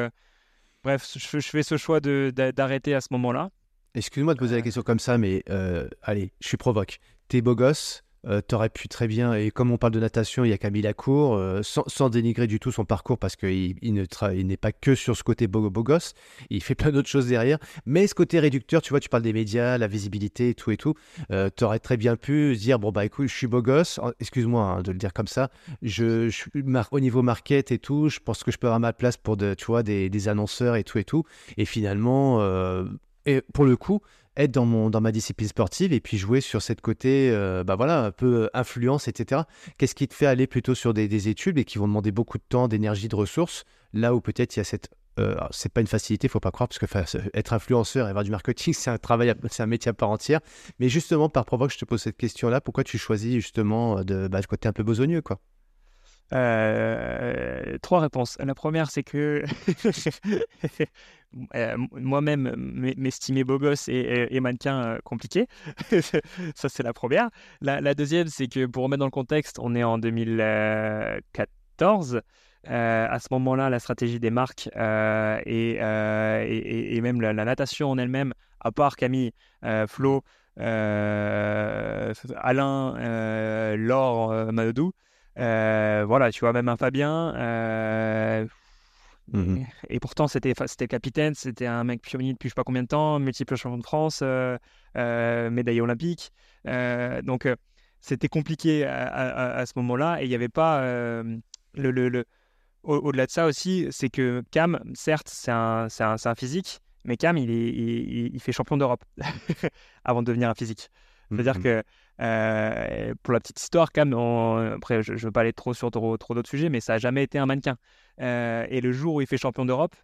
bref, je, fais ce choix d'arrêter à ce moment-là. Excuse-moi de poser la question comme ça, mais allez, je suis provoque. T'es beau gosse, euh, t'aurais pu très bien, et comme on parle de natation, il y a Camille Lacour, euh, sans, dénigrer du tout son parcours, parce qu'il il n'est pas que sur ce côté beau, gosse, il fait plein d'autres choses derrière, mais ce côté réducteur, tu vois, tu parles des médias, la visibilité et tout et tout, euh, t'aurais très bien pu dire, bon bah écoute, je suis beau gosse, excuse-moi hein, de le dire comme ça, je, je au niveau market et tout, je pense que je peux avoir ma place pour de, tu vois, des, des annonceurs et tout et tout, et finalement, et pour le coup, être dans, ma discipline sportive et puis jouer sur cette côté, euh, bah voilà, un peu euh, influence, etc. Qu'est-ce qui te fait aller plutôt sur des, études et qui vont demander beaucoup de temps, d'énergie, de ressources, là où peut-être il y a cette euh, c'est pas une facilité, faut pas croire, parce que être influenceur et avoir du marketing, c'est un travail, c'est un métier à part entière. Mais justement, par provoque, je te pose cette question-là. Pourquoi tu choisis justement de, bah, côté un peu besogneux, quoi? Trois réponses. La première, c'est que Euh, moi-même m'estimer beau gosse et, mannequin euh, compliqué. ça, c'est la première. La, deuxième, c'est que pour remettre dans le contexte, on est en 2014. Euh, à ce moment-là, la stratégie des marques et, même la, natation en elle-même, à part Camille, Flo, Alain, Laure, Madodou, voilà, tu vois, même un Fabien, Mmh et pourtant, c'était le capitaine, c'était un mec pionnier depuis je sais pas combien de temps, multiple champion de France, euh, euh, médaillé olympique. Euh, donc, c'était compliqué à, ce moment-là. Et il n'y avait pas. le, le, Au-delà de ça aussi, c'est que Cam, certes, c'est un, un, un, physique, mais Cam, il, est, il, fait champion d'Europe avant de devenir un physique. C'est-à-dire mmh que, pour la petite histoire, Cam, après, je ne veux pas aller trop sur trop, trop d'autres sujets, mais ça n'a jamais été un mannequin. Euh, et le jour où il fait champion d'Europe,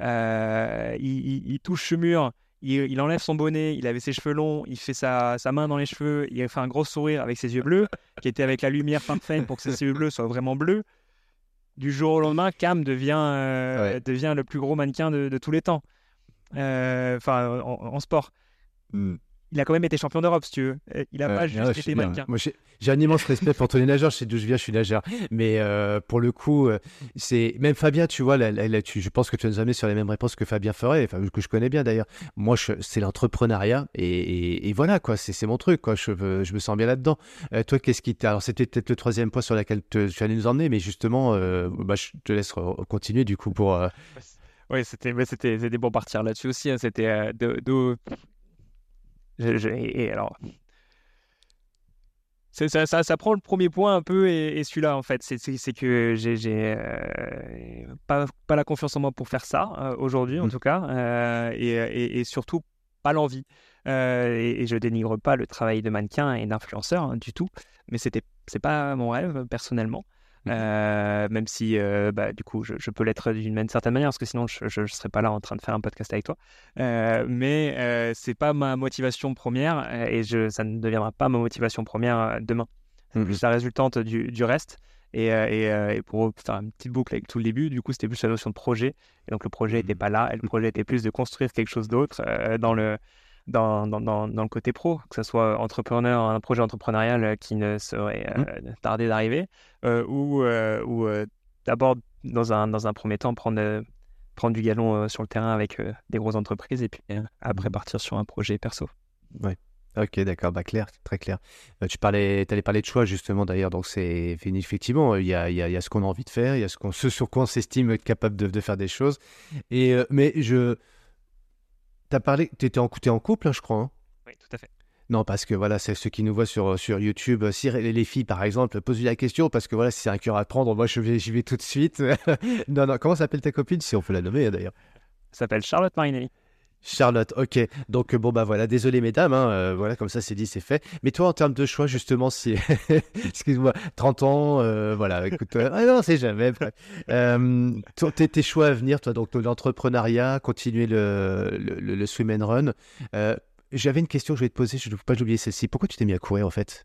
euh, il, touche ce mur, il, enlève son bonnet, il avait ses cheveux longs, il fait sa, main dans les cheveux, il fait un gros sourire avec ses yeux bleus, qui était avec la lumière parfaite pour que ses yeux bleus soient vraiment bleus. Du jour au lendemain, Cam devient, euh, devient le plus gros mannequin de, tous les temps. Enfin, en, sport. Hmm. Il a quand même été champion d'Europe, si tu veux. Il a pas juste été mannequin. Moi, j'ai un immense respect pour tous les nageurs. Je sais d'où je viens, je suis nageur. Mais euh, pour le coup, euh, c'est même Fabien, tu vois, là, tu, je pense que tu nous amené sur les mêmes réponses que Fabien ferait, enfin, que je connais bien d'ailleurs. Moi, c'est l'entrepreneuriat et, et, voilà, quoi. C'est mon truc, quoi. Je, je me sens bien là-dedans. Euh, toi, qu'est-ce qui t'a. Alors, c'était peut-être le troisième point sur lequel tu allais nous emmener, mais justement, bah, je te laisse continuer du coup pour. Oui, c'était c'était bon partir là-dessus aussi. Hein. C'était et alors, ça, ça, ça, prend le premier point un peu et, celui-là en fait, c'est que j'ai euh, pas, pas, la confiance en moi pour faire ça euh, aujourd'hui en mmh. tout cas, euh, et, et, surtout pas l'envie. et, je dénigre pas le travail de mannequin et d'influenceur hein, du tout, mais c'était c'est pas mon rêve personnellement. Mmh euh, même si euh, bah, du coup je, peux l'être d'une certaine manière parce que sinon je ne serais pas là en train de faire un podcast avec toi euh, mais c'est pas ma motivation première et je, ça ne deviendra pas ma motivation première demain c'est mmh plus la résultante du, du reste et, et, pour faire une petite boucle avec tout le début, du coup, c'était plus la notion de projet. Et donc, le projet n'était mmh pas là. Et le projet était plus de construire quelque chose d'autre dans le, dans, dans, dans, le côté pro, que ce soit entrepreneur, un projet entrepreneurial euh, qui ne serait mmh. euh, tardé d'arriver, euh, ou, ou d'abord, dans un, dans un premier temps, prendre, prendre du galon sur le terrain avec des grosses entreprises et puis après mmh. partir sur un projet perso. Ouais. Ok, d'accord, bah clair, très clair. tu parlais, allais parler de choix justement d'ailleurs, donc c'est effectivement, il y a, il y a, ce qu'on a envie de faire, il y a ce, qu'on, ce sur quoi on s'estime être capable de, de, faire des choses. Et mais je, tu as parlé, tu étais en, en couple, hein, je crois. Hein oui, tout à fait. Non, parce que voilà, c'est ceux qui nous voient sur, sur YouTube. Si les filles, par exemple, posent la question, parce que voilà, si c'est un cœur à prendre, moi, je vais, j'y vais tout de suite. non, non, comment s'appelle ta copine, si on peut la nommer d'ailleurs? Elle s'appelle Charlotte Marinelli. Charlotte, ok. Donc bon bah voilà, désolé mesdames, hein, euh, voilà comme ça c'est dit, c'est fait. Mais toi en termes de choix justement, si excuse-moi, 30 ans, euh, voilà, écoute, euh, ah non c'est jamais. tes, tes, choix à venir, toi donc l'entrepreneuriat, continuer le, le, swim and run. J'avais une question que je vais te poser, je ne veux pas oublier celle-ci. Pourquoi tu t'es mis à courir en fait?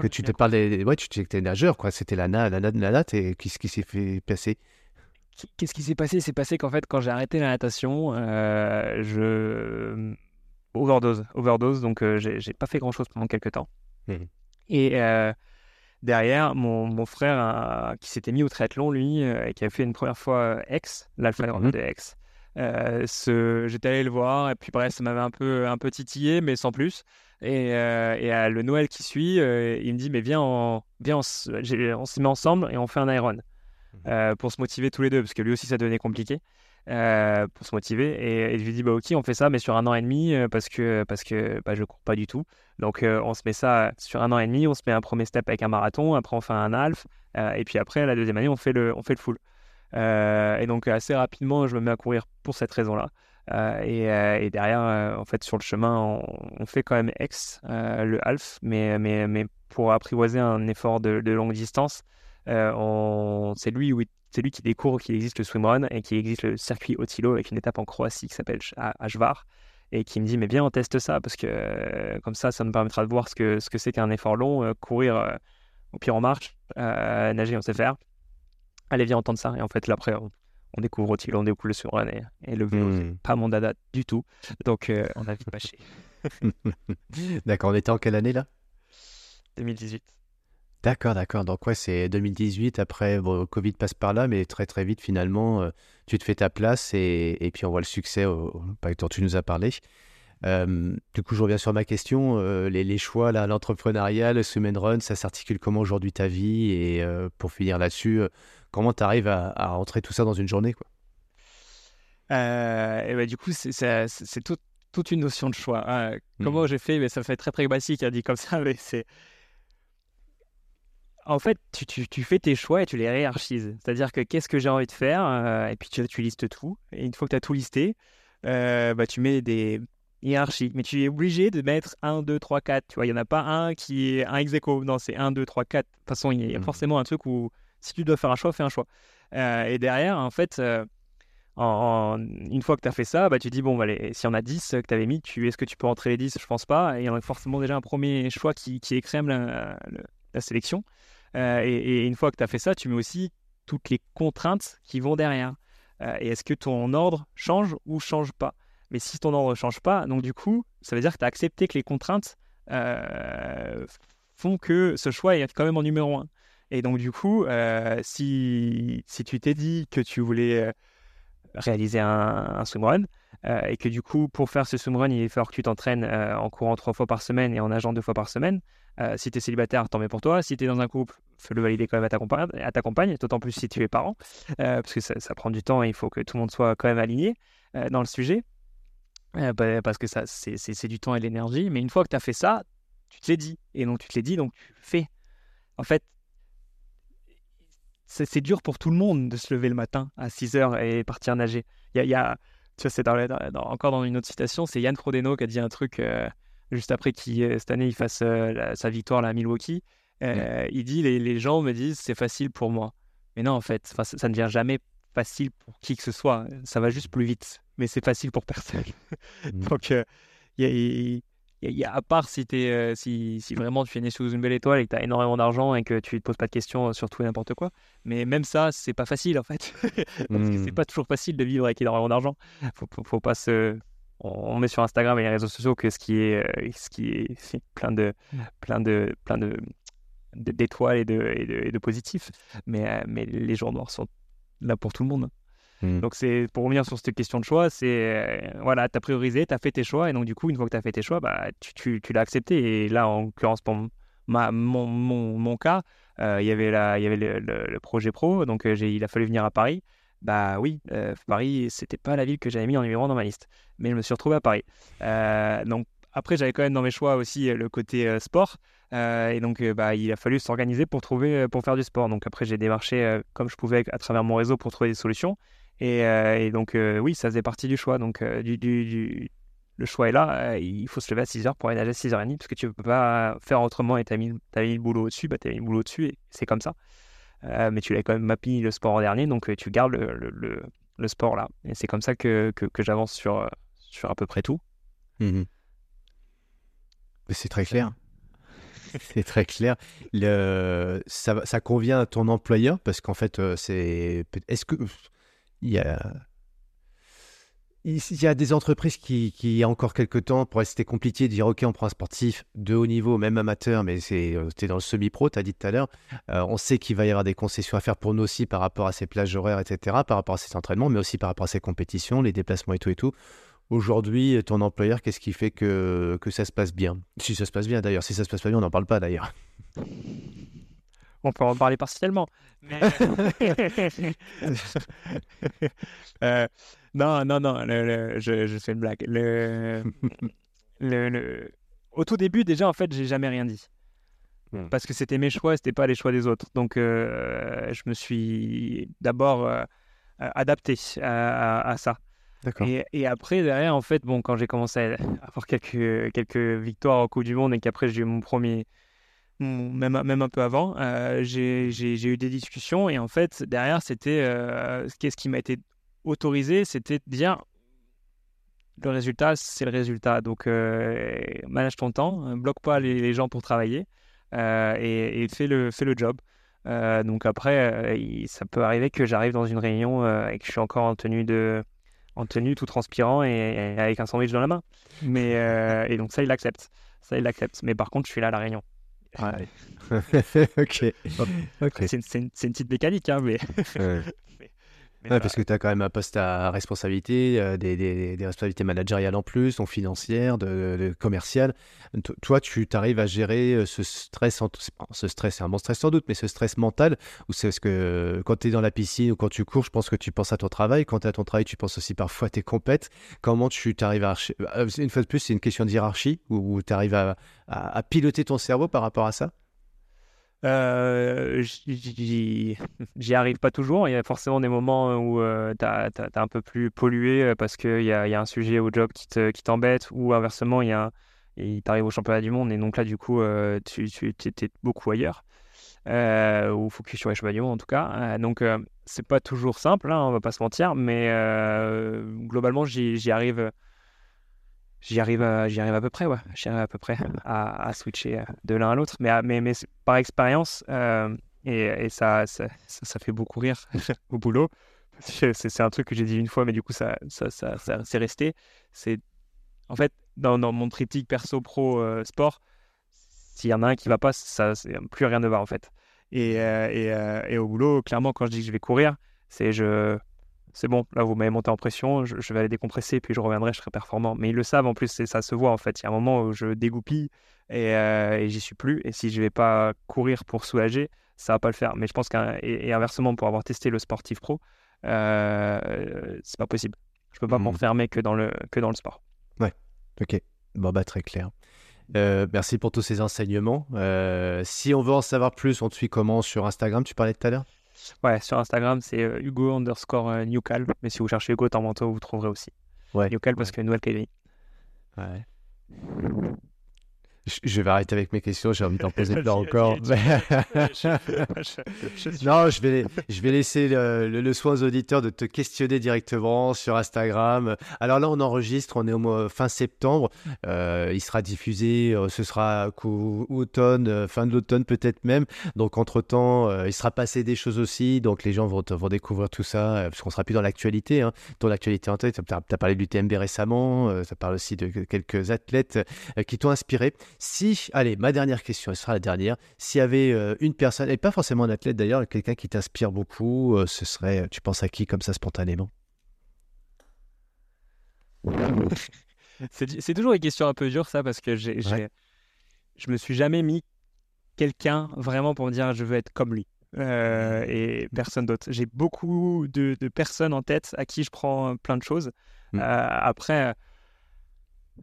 Que tu te parlais, ouais, tu étais nageur quoi. C'était la la, la, la, et qu'est-ce qui s'est fait passer? Qu'est-ce qui s'est passé? C'est passé qu'en fait, quand j'ai arrêté la natation, euh, je overdose, overdose. Donc, euh, j'ai pas fait grand chose pendant quelques temps. Mmh. Et euh, derrière, mon, mon frère qui s'était mis au triathlon, lui, et qui a fait une première fois X, l'Alpha mmh. de X. J'étais allé le voir, et puis bref, ça m'avait un peu, un peu titillé, mais sans plus. Et, et à le Noël qui suit, il me dit Mais viens, on, viens on, on se met ensemble et on fait un Iron. Mhm. Euh, pour se motiver tous les deux, parce que lui aussi ça devenait compliqué. Euh, pour se motiver et, je lui dis bah ok on fait ça mais sur un an et demi euh, parce que parce que bah, je cours pas du tout donc on se met ça sur un an et demi on se met un premier step avec un marathon après on fait un half et puis après la deuxième année on fait le on fait le full et donc assez rapidement je me mets à courir pour cette raison là et, derrière en fait sur le chemin on, fait quand même ex le half mais mais mais pour apprivoiser un effort de longue distance euh, c'est lui, qui découvre qu'il existe le swimrun et qu'il existe le circuit Otilo avec une étape en Croatie qui s'appelle Ashvar et qui me dit mais viens on teste ça parce que euh, comme ça ça me permettra de voir ce que ce que c'est qu'un effort long euh, courir au pire en marche nager on sait faire. Allez viens entendre ça. Et en fait là après on, découvre Otilo on découvre le swimrun et, le vélo hmm. pas mon dada du tout. Donc on a vite bâché. D'accord. On était en quelle année là? 2018 D'accord, d'accord. Donc ouais, c'est 2018. Après, bon, Covid passe par là, mais très très vite finalement, euh, tu te fais ta place et, et, puis on voit le succès au, dont tu nous as parlé. Euh, du coup, je reviens sur ma question. Euh, les, les, choix, là, l'entrepreneuriat, le semaine run, ça s'articule comment aujourd'hui ta vie? Et pour finir là-dessus, comment tu arrives à, à, rentrer tout ça dans une journée quoi? Et bah, Du coup, c'est tout, toute une notion de choix. Hein. Comment mmh. j'ai fait? Mais Ça fait très pragmatique à hein, dire comme ça, mais c'est en fait, tu, fais tes choix et tu les hiérarchises. C'est-à-dire que qu'est-ce que j'ai envie de faire euh, Et puis tu, tu, listes tout. Et une fois que tu as tout listé, euh, bah, tu mets des hiérarchies. Mais tu es obligé de mettre 1, 2, 3, 4. Tu vois, il n'y en a pas un qui est un ex aequo. Non, c'est 1, 2, 3, 4. De toute façon, il y a mmh. forcément un truc où si tu dois faire un choix, fais un choix. Euh, et derrière, en fait, en, une fois que tu as fait ça, bah, tu dis, bon, bah, si on a 10 que tu avais mis, est-ce que tu peux rentrer les 10 Je pense pas. Et il y en a forcément déjà un premier choix qui, qui écrème la, la sélection. Euh, et, une fois que tu as fait ça, tu mets aussi toutes les contraintes qui vont derrière. Euh, et est-ce que ton ordre change ou change pas? Mais si ton ordre ne change pas, donc du coup, ça veut dire que tu as accepté que les contraintes font que ce choix est quand même en numéro un. Et donc, du coup, si, si tu t'es dit que tu voulais réaliser un, un swimrun, et que du coup, pour faire ce swimrun, il va falloir que tu t'entraînes en courant trois fois par semaine et en nageant deux fois par semaine. Si tu es célibataire, tant mieux pour toi. Si tu es dans un couple, fais-le valider quand même à ta compagne, à ta compagne d'autant plus si tu es parent, parce que ça, prend du temps et il faut que tout le monde soit quand même aligné dans le sujet. Bah, parce que ça, c'est du temps et de l'énergie. Mais une fois que tu as fait ça, tu te l'es dit. Et donc, tu te l'es dit, donc tu fais. En fait, c'est dur pour tout le monde de se lever le matin à 6 heures et partir nager. Il y a, tu vois, c'est encore dans une autre citation, c'est Yann Frodeno qui a dit un truc euh, juste après qu'il euh, cette année il fasse euh, sa victoire là, à Milwaukee. Il dit les, les, gens me disent c'est facile pour moi. Mais non, en fait, ça, ça ne devient jamais facile pour qui que ce soit. Ça va juste plus vite, mais c'est facile pour personne. Mmh. Donc, il y, a, à part si, es, si, si, vraiment tu es né sous une belle étoile et que tu as énormément d'argent et que tu te poses pas de questions sur tout et n'importe quoi. Mais même ça, c'est pas facile en fait. Parce que c'est mmh. pas toujours facile de vivre avec énormément d'argent. Faut, faut, pas se. On met sur Instagram et les réseaux sociaux que ce qui est, ce qui est plein de, plein de, plein de d'étoiles et de, et de, et de positifs. Mais, mais les jours noirs sont là pour tout le monde. Mmh. Donc, c'est pour revenir sur cette question de choix, c'est euh, voilà, tu as priorisé, tu as fait tes choix, et donc, du coup, une fois que tu as fait tes choix, bah, tu, tu, tu l'as accepté. Et là, en l'occurrence, pour ma, mon, mon, mon, cas, euh, il y avait, la, y avait le, le, projet pro, donc euh, il a fallu venir à Paris. Bah oui, Paris, c'était pas la ville que j'avais mis en numéro 1 dans ma liste, mais je me suis retrouvé à Paris. donc, après, j'avais quand même dans mes choix aussi le côté sport. et donc, bah, il a fallu s'organiser pour trouver, pour faire du sport. Donc, après, j'ai démarché comme je pouvais à travers mon réseau pour trouver des solutions. Euh, et, donc, euh, oui, ça faisait partie du choix. Donc, euh, du, le choix est là. il faut se lever à 6h pour aller nager à 6h30 parce que tu ne peux pas faire autrement et tu as, mis, le boulot au-dessus. Bah, tu as mis le boulot au-dessus et c'est comme ça. Mais tu l'as quand même mappé le sport en dernier, donc tu gardes le, le, le, sport là. Et c'est comme ça que, que, que j'avance sur, sur à peu près tout. Mmh c'est très clair. c'est très clair. Le, ça, ça, convient à ton employeur? Parce qu'en fait, c'est. Est-ce que il y a, il y a des entreprises qui, qui, il y a encore quelques temps, pourraient c'était compliqué de dire OK, on prend un sportif de haut niveau, même amateur, mais euh, dans le semi-pro, tu as dit tout à l'heure. Euh, on sait qu'il va y avoir des concessions à faire pour nous aussi par rapport à ses plages horaires, etc., par rapport à ses entraînements, mais aussi par rapport à ses compétitions, les déplacements et tout et tout. Aujourd'hui, ton employeur, qu'est-ce qui fait que, que ça se passe bien? Si ça se passe bien d'ailleurs, si ça se passe pas bien, on n'en parle pas d'ailleurs. on peut en parler partiellement. Mais... Euh, non, non, non, je, je, fais une blague. Le, le, Au tout début, déjà, en fait, j'ai jamais rien dit. Hmm. Parce que c'était mes choix, c'était pas les choix des autres. Donc, euh, je me suis d'abord euh, adapté à, ça. Et, et, après, derrière, en fait, bon, quand j'ai commencé à avoir quelques, quelques victoires au Coupe du Monde et qu'après j'ai eu mon premier, même, même un peu avant, euh, j'ai eu des discussions et en fait, derrière, c'était euh, qu'est-ce qui m'a été autorisé, c'était de dire le résultat, c'est le résultat. Donc, euh, manage ton temps, bloque pas les, gens pour travailler et, fais, le, fais le job. donc après, ça peut arriver que j'arrive dans une réunion et que je suis encore en tenue de en tenue tout transpirant et, avec un sandwich dans la main. Mais et donc ça, il l'accepte. Ça, il l'accepte. Mais par contre, je suis là à la réunion. Ouais. ok. C'est une, petite mécanique, hein, mais. parce que tu as quand même un poste à responsabilité, euh, des, des, des, responsabilités managériales en plus, donc financières, de, de commerciales. Toi, tu arrives à gérer euh, ce stress, en... ce stress, c'est un bon stress sans doute, mais ce stress mental, ou c'est ce que quand tu es dans la piscine ou quand tu cours, je pense que tu penses à ton travail. Quand tu es à ton travail, tu penses aussi parfois à tes compètes. Comment tu t'arrives à. Euh, une fois de plus, c'est une question de hiérarchie, où, tu arrives à, à piloter ton cerveau par rapport à ça? Euh, j'y arrive pas toujours. Il y a forcément des moments où euh, tu es un peu plus pollué euh, parce qu'il y a, y a, un sujet au job qui t'embête ou inversement, il, y a, t'arrive au championnat du monde et donc là, du coup, tu, tu es beaucoup ailleurs. ou focus sur les championnats du monde en tout cas. donc, c'est pas toujours simple, hein, on va pas se mentir, mais globalement, j'y arrive j'y arrive, à, j'y arrive à peu près, ouais. J'y arrive à peu près à, à switcher de l'un à l'autre, mais, mais, mais par expérience, euh, et, et ça, ça, ça, fait beaucoup rire au boulot, c'est un truc que j'ai dit une fois, mais du coup, ça, ça, ça, c'est resté. C'est en fait, dans, dans, mon triptyque perso pro euh, sport, s'il y en a un qui va pas, ça, plus rien ne va en fait. Et, et, et, au boulot, clairement, quand je dis que je vais courir, c'est je c'est bon, là vous m'avez monté en pression, je, vais aller décompresser, puis je reviendrai, je serai performant. Mais ils le savent en plus, ça se voit en fait. Il y a un moment où je dégoupille et, euh, et j'y suis plus. Et si je vais pas courir pour soulager, ça va pas le faire. Mais je pense qu'inversement, et, inversement, pour avoir testé le sportif pro, euh, c'est pas possible. Je peux pas mmh. m'enfermer que dans le que dans le sport. Ouais, ok. Bon bah très clair. Euh, merci pour tous ces enseignements. Euh, si on veut en savoir plus, on te suit comment sur Instagram? Tu parlais tout à l'heure? Ouais, sur Instagram, c'est euh, Hugo underscore euh, Newcal. Mais si vous cherchez Hugo Tormento, vous trouverez aussi. Ouais. Newcal parce que Nouvelle-Calédonie. Ouais. Je vais arrêter avec mes questions, j'ai envie d'en poser plein encore. non, je vais, je vais laisser le, soin aux auditeurs de te questionner directement sur Instagram. Alors là, on enregistre, on est au mois, fin septembre. Euh, il sera diffusé, euh, ce sera automne, euh, fin de l'automne peut-être même. Donc entre-temps, il sera passé des choses aussi. Donc les gens vont, vont découvrir tout ça, parce qu'on sera plus dans l'actualité. Hein. Ton actualité en tête, tu as, parlé du TMB récemment, ça parle aussi de quelques athlètes qui t'ont inspiré. Si, allez, ma dernière question, elle sera la dernière. S'il y avait euh, une personne, et pas forcément un athlète d'ailleurs, quelqu'un qui t'inspire beaucoup, euh, ce serait, tu penses à qui comme ça spontanément? C'est toujours une question un peu dure ça parce que j'ai, je me suis jamais mis quelqu'un vraiment pour me dire je veux être comme lui. Euh, et personne d'autre. J'ai beaucoup de, personnes en tête à qui je prends plein de choses. Mmh. après,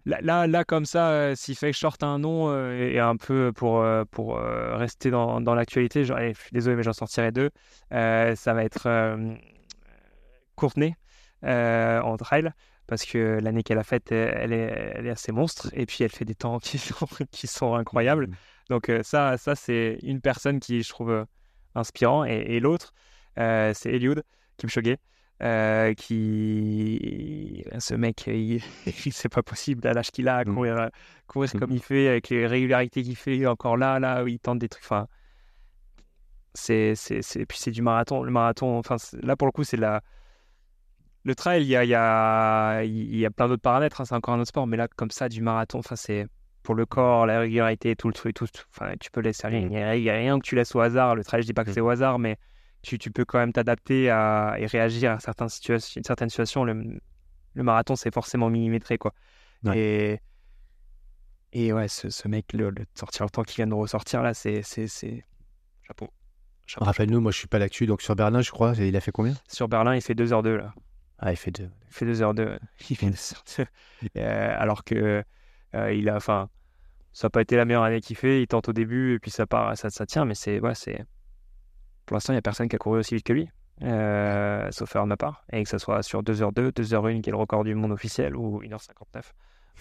Là, là, comme ça, euh, s'il fait que je sorte un nom euh, et un peu pour, euh, pour rester dans, dans l'actualité, je suis désolé, mais j'en sortirai deux. ça va être Courtenay en trail, parce que l'année qu'elle a faite, elle est, elle est assez monstre, et puis elle fait des temps qui sont, qui sont incroyables. Mmh. Donc ça, ça c'est une personne qui je trouve inspirant, et, et l'autre, c'est Eliud Kipchoge. Euh, qui ce mec il... c'est pas possible à l'âge qu'il a mmh. courir courir mmh. comme il fait avec les régularités qu'il fait encore là là où il tente des trucs enfin c'est c'est puis c'est du marathon le marathon enfin là pour le coup c'est la le trail il y a il y a, il y a plein d'autres paramètres hein, c'est encore un autre sport mais là comme ça du marathon enfin c'est pour le corps la régularité tout le truc tout enfin tu peux laisser rien mmh. il y, a rien que tu laisses au hasard le trail je dis pas que c'est au hasard mais tu, tu peux quand même t'adapter à, et réagir à certaines situations. Certaines situations le, le marathon, c'est forcément millimétré. Quoi. Et, et ouais, ce, ce mec, le, le, sortir le temps qu'il vient de ressortir, là, c'est chapeau. chapeau. Rappelle-nous, moi je suis pas l'actu, donc sur Berlin, je crois, il a fait combien? Sur Berlin, il fait 2h02 là. Ah, il fait 2. Il fait 2h02. Il fait 2h02. Euh, alors que euh, il a, enfin, ça n'a pas été la meilleure année qu'il fait. Il tente au début et puis ça part, ça, ça tient, mais c'est, ouais, c'est, pour l'instant, il n'y a personne qui a couru aussi vite que lui, euh, sauf à ma part. Et que ce soit sur 2h02, 2h01, qui est le record du monde officiel, ou 1h59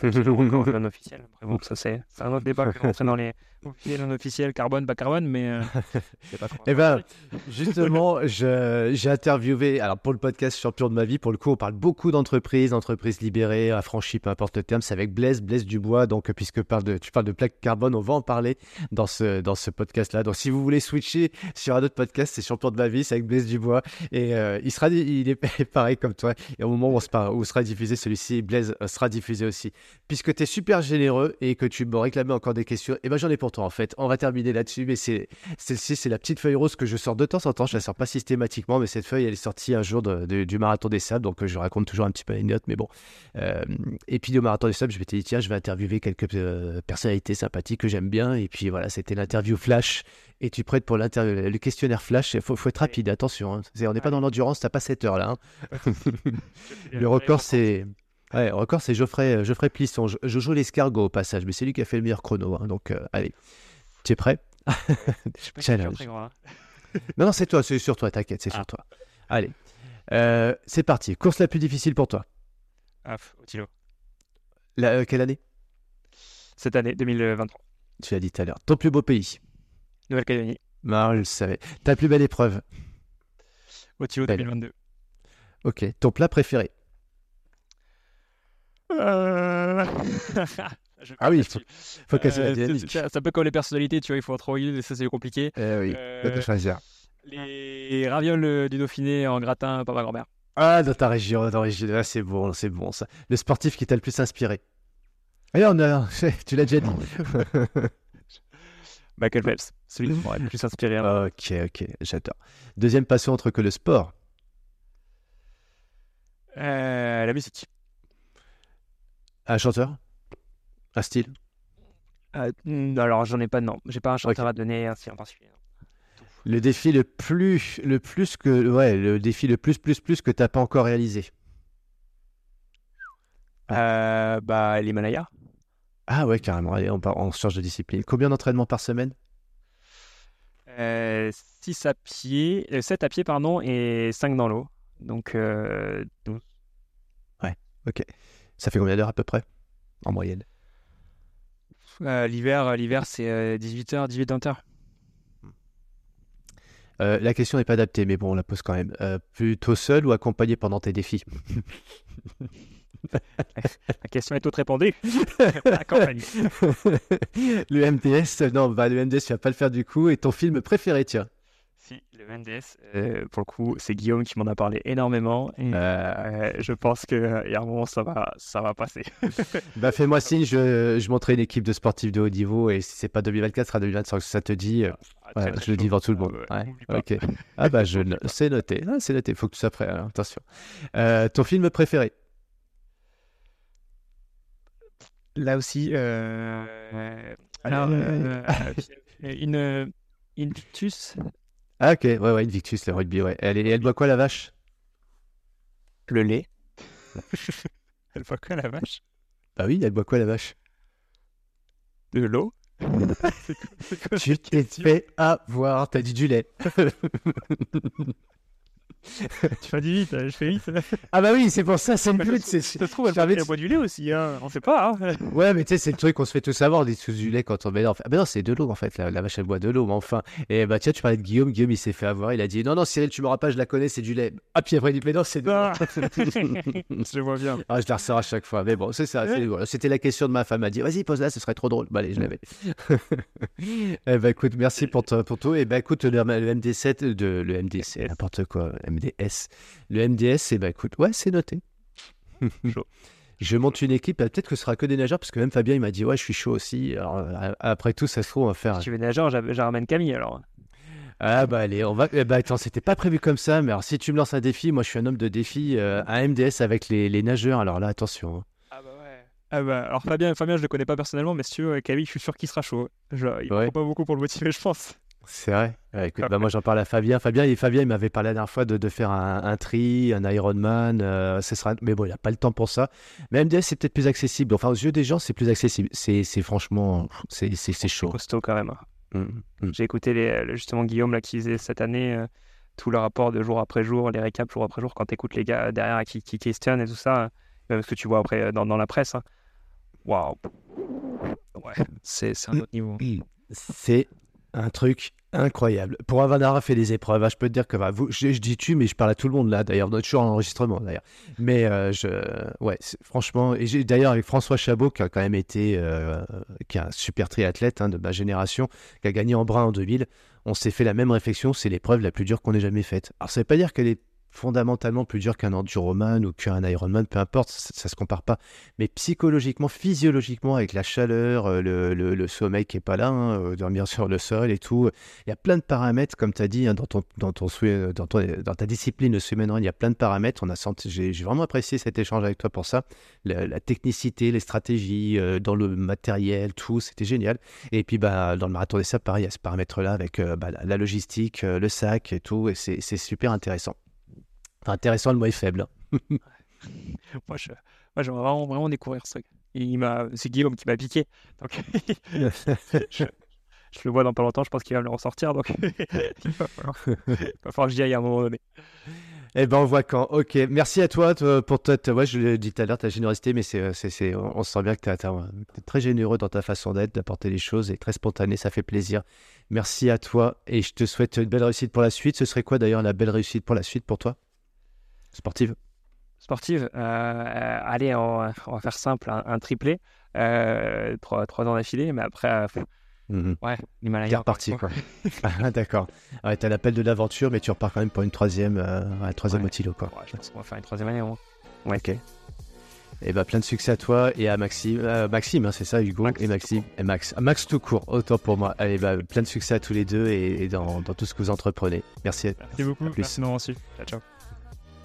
non officiel. Après, bon, ça, c'est un autre débat que dans les officiels, non officiels, carbone, pas carbone, mais euh, pas. Eh ben, justement, j'ai interviewé, alors pour le podcast Champion de ma vie, pour le coup, on parle beaucoup d'entreprises, d'entreprises libérées, affranchies, peu importe le terme. C'est avec Blaise, Blaise Dubois. Donc, puisque parle de, tu parles de plaque carbone, on va en parler dans ce, dans ce podcast-là. Donc, si vous voulez switcher sur un autre podcast, c'est Champion de ma vie, c'est avec Blaise Dubois. Et euh, il, sera, il est pareil comme toi. Et au moment où, on où sera diffusé celui-ci, Blaise sera diffusé aussi puisque tu es super généreux et que tu me réclamais encore des questions, et eh ben j'en ai pour en fait. On va terminer là-dessus, mais c'est celle-ci, c'est la petite feuille rose que je sors de temps en temps. Je la sors pas systématiquement, mais cette feuille, elle est sortie un jour du marathon des sables, donc je raconte toujours un petit peu les notes, mais bon. Euh, et puis au marathon des sables, je m'étais dit tiens, je vais interviewer quelques euh, personnalités sympathiques que j'aime bien, et puis voilà, c'était l'interview flash. Et tu prêtes pour l'interview, le questionnaire flash? Il faut, être rapide, attention. Hein. on n'est pas dans l'endurance, t'as pas 7 heures là. Hein. le record, c'est Ouais, record, c'est Geoffrey, euh, Geoffrey Plisson. Jojo l'escargot au passage, mais c'est lui qui a fait le meilleur chrono. Hein, donc, euh, allez, tu es prêt? Challenge. Hein. non, non, c'est toi, c'est sur toi, t'inquiète, c'est sur ah. toi. Allez, euh, c'est parti. Course la plus difficile pour toi Ah, Otilo. La, quelle année? Cette année, 2023. Tu l'as dit tout à l'heure. Ton plus beau pays? Nouvelle-Calédonie. Non, je le savais. Ta plus belle épreuve? Otilo 2022. Ok. Ton plat préféré? Euh, ah oui, il faut, faut qu'elle soit euh, C'est un peu comme les personnalités, tu vois, il faut en trouver et ça c'est compliqué. Eh oui, euh, choisir. Les ravioles du Dauphiné en gratin, papa grand-mère. Ah, dans ta région, dans ta région. Ah, c'est bon, c'est bon ça. Le sportif qui t'a le plus inspiré. Allez, on a... tu l'as déjà dit. Michael Phelps, celui qui m'aurait le plus inspiré. Hein. Ok, ok, j'adore. Deuxième passion autre que le sport euh, La musique. Un chanteur? Un style? Euh, Alors, j'en ai pas, non. J'ai pas un chanteur à donner ainsi en particulier. Le défi le plus, le plus que, ouais, le défi le plus, plus, plus que t'as pas encore réalisé. Euh, bah, l'Himalaya. Ah ouais, carrément. Allez, on, on change de discipline. Combien d'entraînements par semaine? 6 euh, à pied, 7 à pied, pardon, et 5 dans l'eau. Donc 12. Euh, ouais, ok. Ça fait combien d'heures à peu près en moyenne? L'hiver, l'hiver c'est 18h, 18-20 heures. Euh, la question n'est pas adaptée, mais bon, on la pose quand même. Euh, plutôt seul ou accompagné pendant tes défis? La question est toute répondue. accompagné. le MDS, non, bah, le MDS, tu vas pas le faire du coup. Et ton film préféré, tiens si, le MDS, euh, pour le coup, c'est Guillaume qui m'en a parlé énormément. Et, je pense qu'il y a un moment, ça va, ça va passer. bah, fais-moi signe, je, je montrerai une équipe de sportifs de haut niveau. Et si c'est pas 2024, ce sera 2025. Ça te dit je le dis devant tout le monde. ok. Ah bah je c'est noté. Ah, c'est noté. Faut que tu sois prêt. attention. Euh, ton film préféré? Là aussi. Euh... Alors, euh, une Invictus. Ah ok. Ouais ouais Invictus le rugby. Ouais. Elle, elle boit quoi la vache? Le lait. elle boit quoi la vache? Bah oui. Elle boit quoi la vache? De l'eau? Tu t'es fait avoir, t'as dit du lait. tu fais du vite, je fais vite. ah bah oui, c'est pour ça, c'est le but. Ça se trouve, elle, boit du lait aussi, hein. on sait pas. Hein. ouais, mais tu sais, c'est le truc qu'on se fait tous savoir, on dit sous du lait quand on met. Ah bah non, c'est de l'eau en fait, la, vache elle boit de l'eau, mais enfin. Et bah tiens, tu parlais de Guillaume, Guillaume il s'est fait avoir, il a dit non, non, Cyril, tu m'auras pas, je la connais, c'est du lait. Ah, puis après il dit, mais non, c'est de l'eau. Ah. je vois bien. Ah, je la ressors à chaque fois, mais bon, c'est ça. C'était la question de ma femme, elle a dit, vas-y, pose là, ce serait trop drôle. Bah allez, je l'avais. eh bah écoute, merci pour, pour tout. Et bah écoute, le, MD7, de, le MD, c'est n'importe quoi, MDS. Le MDS, et bah écoute, ouais, c'est noté. je monte une équipe, bah, peut-être que ce sera que des nageurs, parce que même Fabien, il m'a dit, ouais, je suis chaud aussi. Alors, après tout, ça se trouve, on va faire. Si tu veux nageur, je ramène Camille alors. Ah bah allez, on va. Eh bah attends, c'était pas prévu comme ça, mais alors si tu me lances un défi, moi je suis un homme de défi, euh, un MDS avec les, les, nageurs, alors là attention. Hein. Ah bah ouais. Ah bah alors Fabien, Fabien je le connais pas personnellement, mais si tu veux, Camille, je suis sûr qu'il sera chaud. Je, il faut pas beaucoup pour le motiver, je pense. C'est vrai. bah, moi, j'en parle à Fabien. Fabien, il, Fabien, il m'avait parlé la dernière fois de, de faire un, tri, un Ironman. Euh, ce sera... Mais bon, il n'a pas le temps pour ça. Mais MDS, c'est peut-être plus accessible. Enfin, aux yeux des gens, c'est plus accessible. C'est franchement, c'est chaud. costaud quand même. Mmh, mmh. J'ai écouté les, justement Guillaume là, qui faisait cette année euh, tout le rapport de jour après jour, les récaps jour après jour, quand tu écoutes les gars derrière qui, qui questionnent et tout ça, même ce que tu vois après dans, dans la presse. Hein. Waouh! Ouais, c'est un autre niveau. C'est un truc incroyable. Pour avoir fait des épreuves, hein, je peux te dire que bah, je, dis tu, mais je parle à tout le monde là, d'ailleurs, notre show en enregistrement d'ailleurs. Mais euh, je, ouais, franchement, et d'ailleurs avec François Chabot qui a quand même été, euh, qui un super triathlète hein, de ma génération, qui a gagné en brun en 2000, on s'est fait la même réflexion, c'est l'épreuve la plus dure qu'on ait jamais faite. Alors ça veut pas dire qu'elle est fondamentalement plus dur qu'un enduroman ou qu'un Ironman, peu importe, ça, ne se compare pas. Mais psychologiquement, physiologiquement, avec la chaleur, euh, le, sommeil qui est pas là, hein, euh, dormir sur le sol et tout, il y a plein de paramètres, comme tu as dit, hein, dans, ton, dans, ton, dans, ta discipline de swim run, il y a plein de paramètres. On a senti, j'ai, vraiment apprécié cet échange avec toi pour ça. La, technicité, les stratégies, euh, dans le matériel, tout, c'était génial. Et puis bah, dans le marathon des sables, pareil, il y a ce paramètre-là avec bah, la, logistique, le sac et tout, et c'est super intéressant intéressant, le mot est faible. moi, je, moi, j'aimerais vraiment, vraiment découvrir ce truc. Il m'a, c'est Guillaume qui m'a piqué. Donc, je, le vois dans pas longtemps. Je pense qu'il va me le ressortir. Donc, il va falloir, que j'y aille à un moment donné. Eh ben, on voit quand. Ok, merci à toi pour ta. Ouais, je l'ai dit tout à l'heure, ta générosité, mais c'est, c'est, on sent bien que tu es très généreux dans ta façon d'être, d'apporter les choses et très spontané. Ça fait plaisir. Merci à toi et je te souhaite une belle réussite pour la suite. Ce serait quoi d'ailleurs la belle réussite pour la suite pour toi? Sportive Sportive, euh, euh, allez, on, va faire simple, un, triplé, euh, trois, trois ans d'affilée, mais après, Mhm. Ouais, l'Himalaya. T'es reparti, quoi. ah, d'accord. Ouais, t'as l'appel de l'aventure, mais tu repars quand même pour une troisième, euh, un troisième ouais. quoi. Ouais, je pense qu'on va faire une troisième année, au moins. Ouais. Ok. Et eh bah, ben, plein de succès à toi et à Maxime. Euh, Maxime, hein, c'est ça, Hugo et Maxime. Et Max. Ah, Max tout court, autant pour moi. Allez, bah, plein de succès à tous les deux et, dans, dans, tout ce que vous entreprenez. Merci. Merci beaucoup. plus. Merci reçu. Ciao, ciao.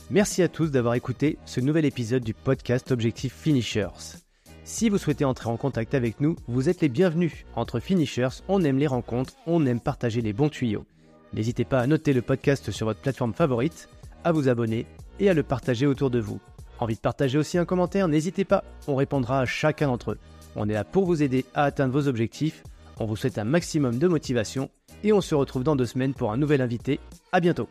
Merci à tous d'avoir écouté ce nouvel épisode du podcast Objectif Finishers. Si vous souhaitez entrer en contact avec nous, vous êtes les bienvenus. Entre Finishers, on aime les rencontres, on aime partager les bons tuyaux. N'hésitez pas à noter le podcast sur votre plateforme favorite, à vous abonner et à le partager autour de vous. Envie de partager aussi un commentaire? N'hésitez pas, on répondra à chacun d'entre eux. On est là pour vous aider à atteindre vos objectifs. On vous souhaite un maximum de motivation et on se retrouve dans deux semaines pour un nouvel invité. À bientôt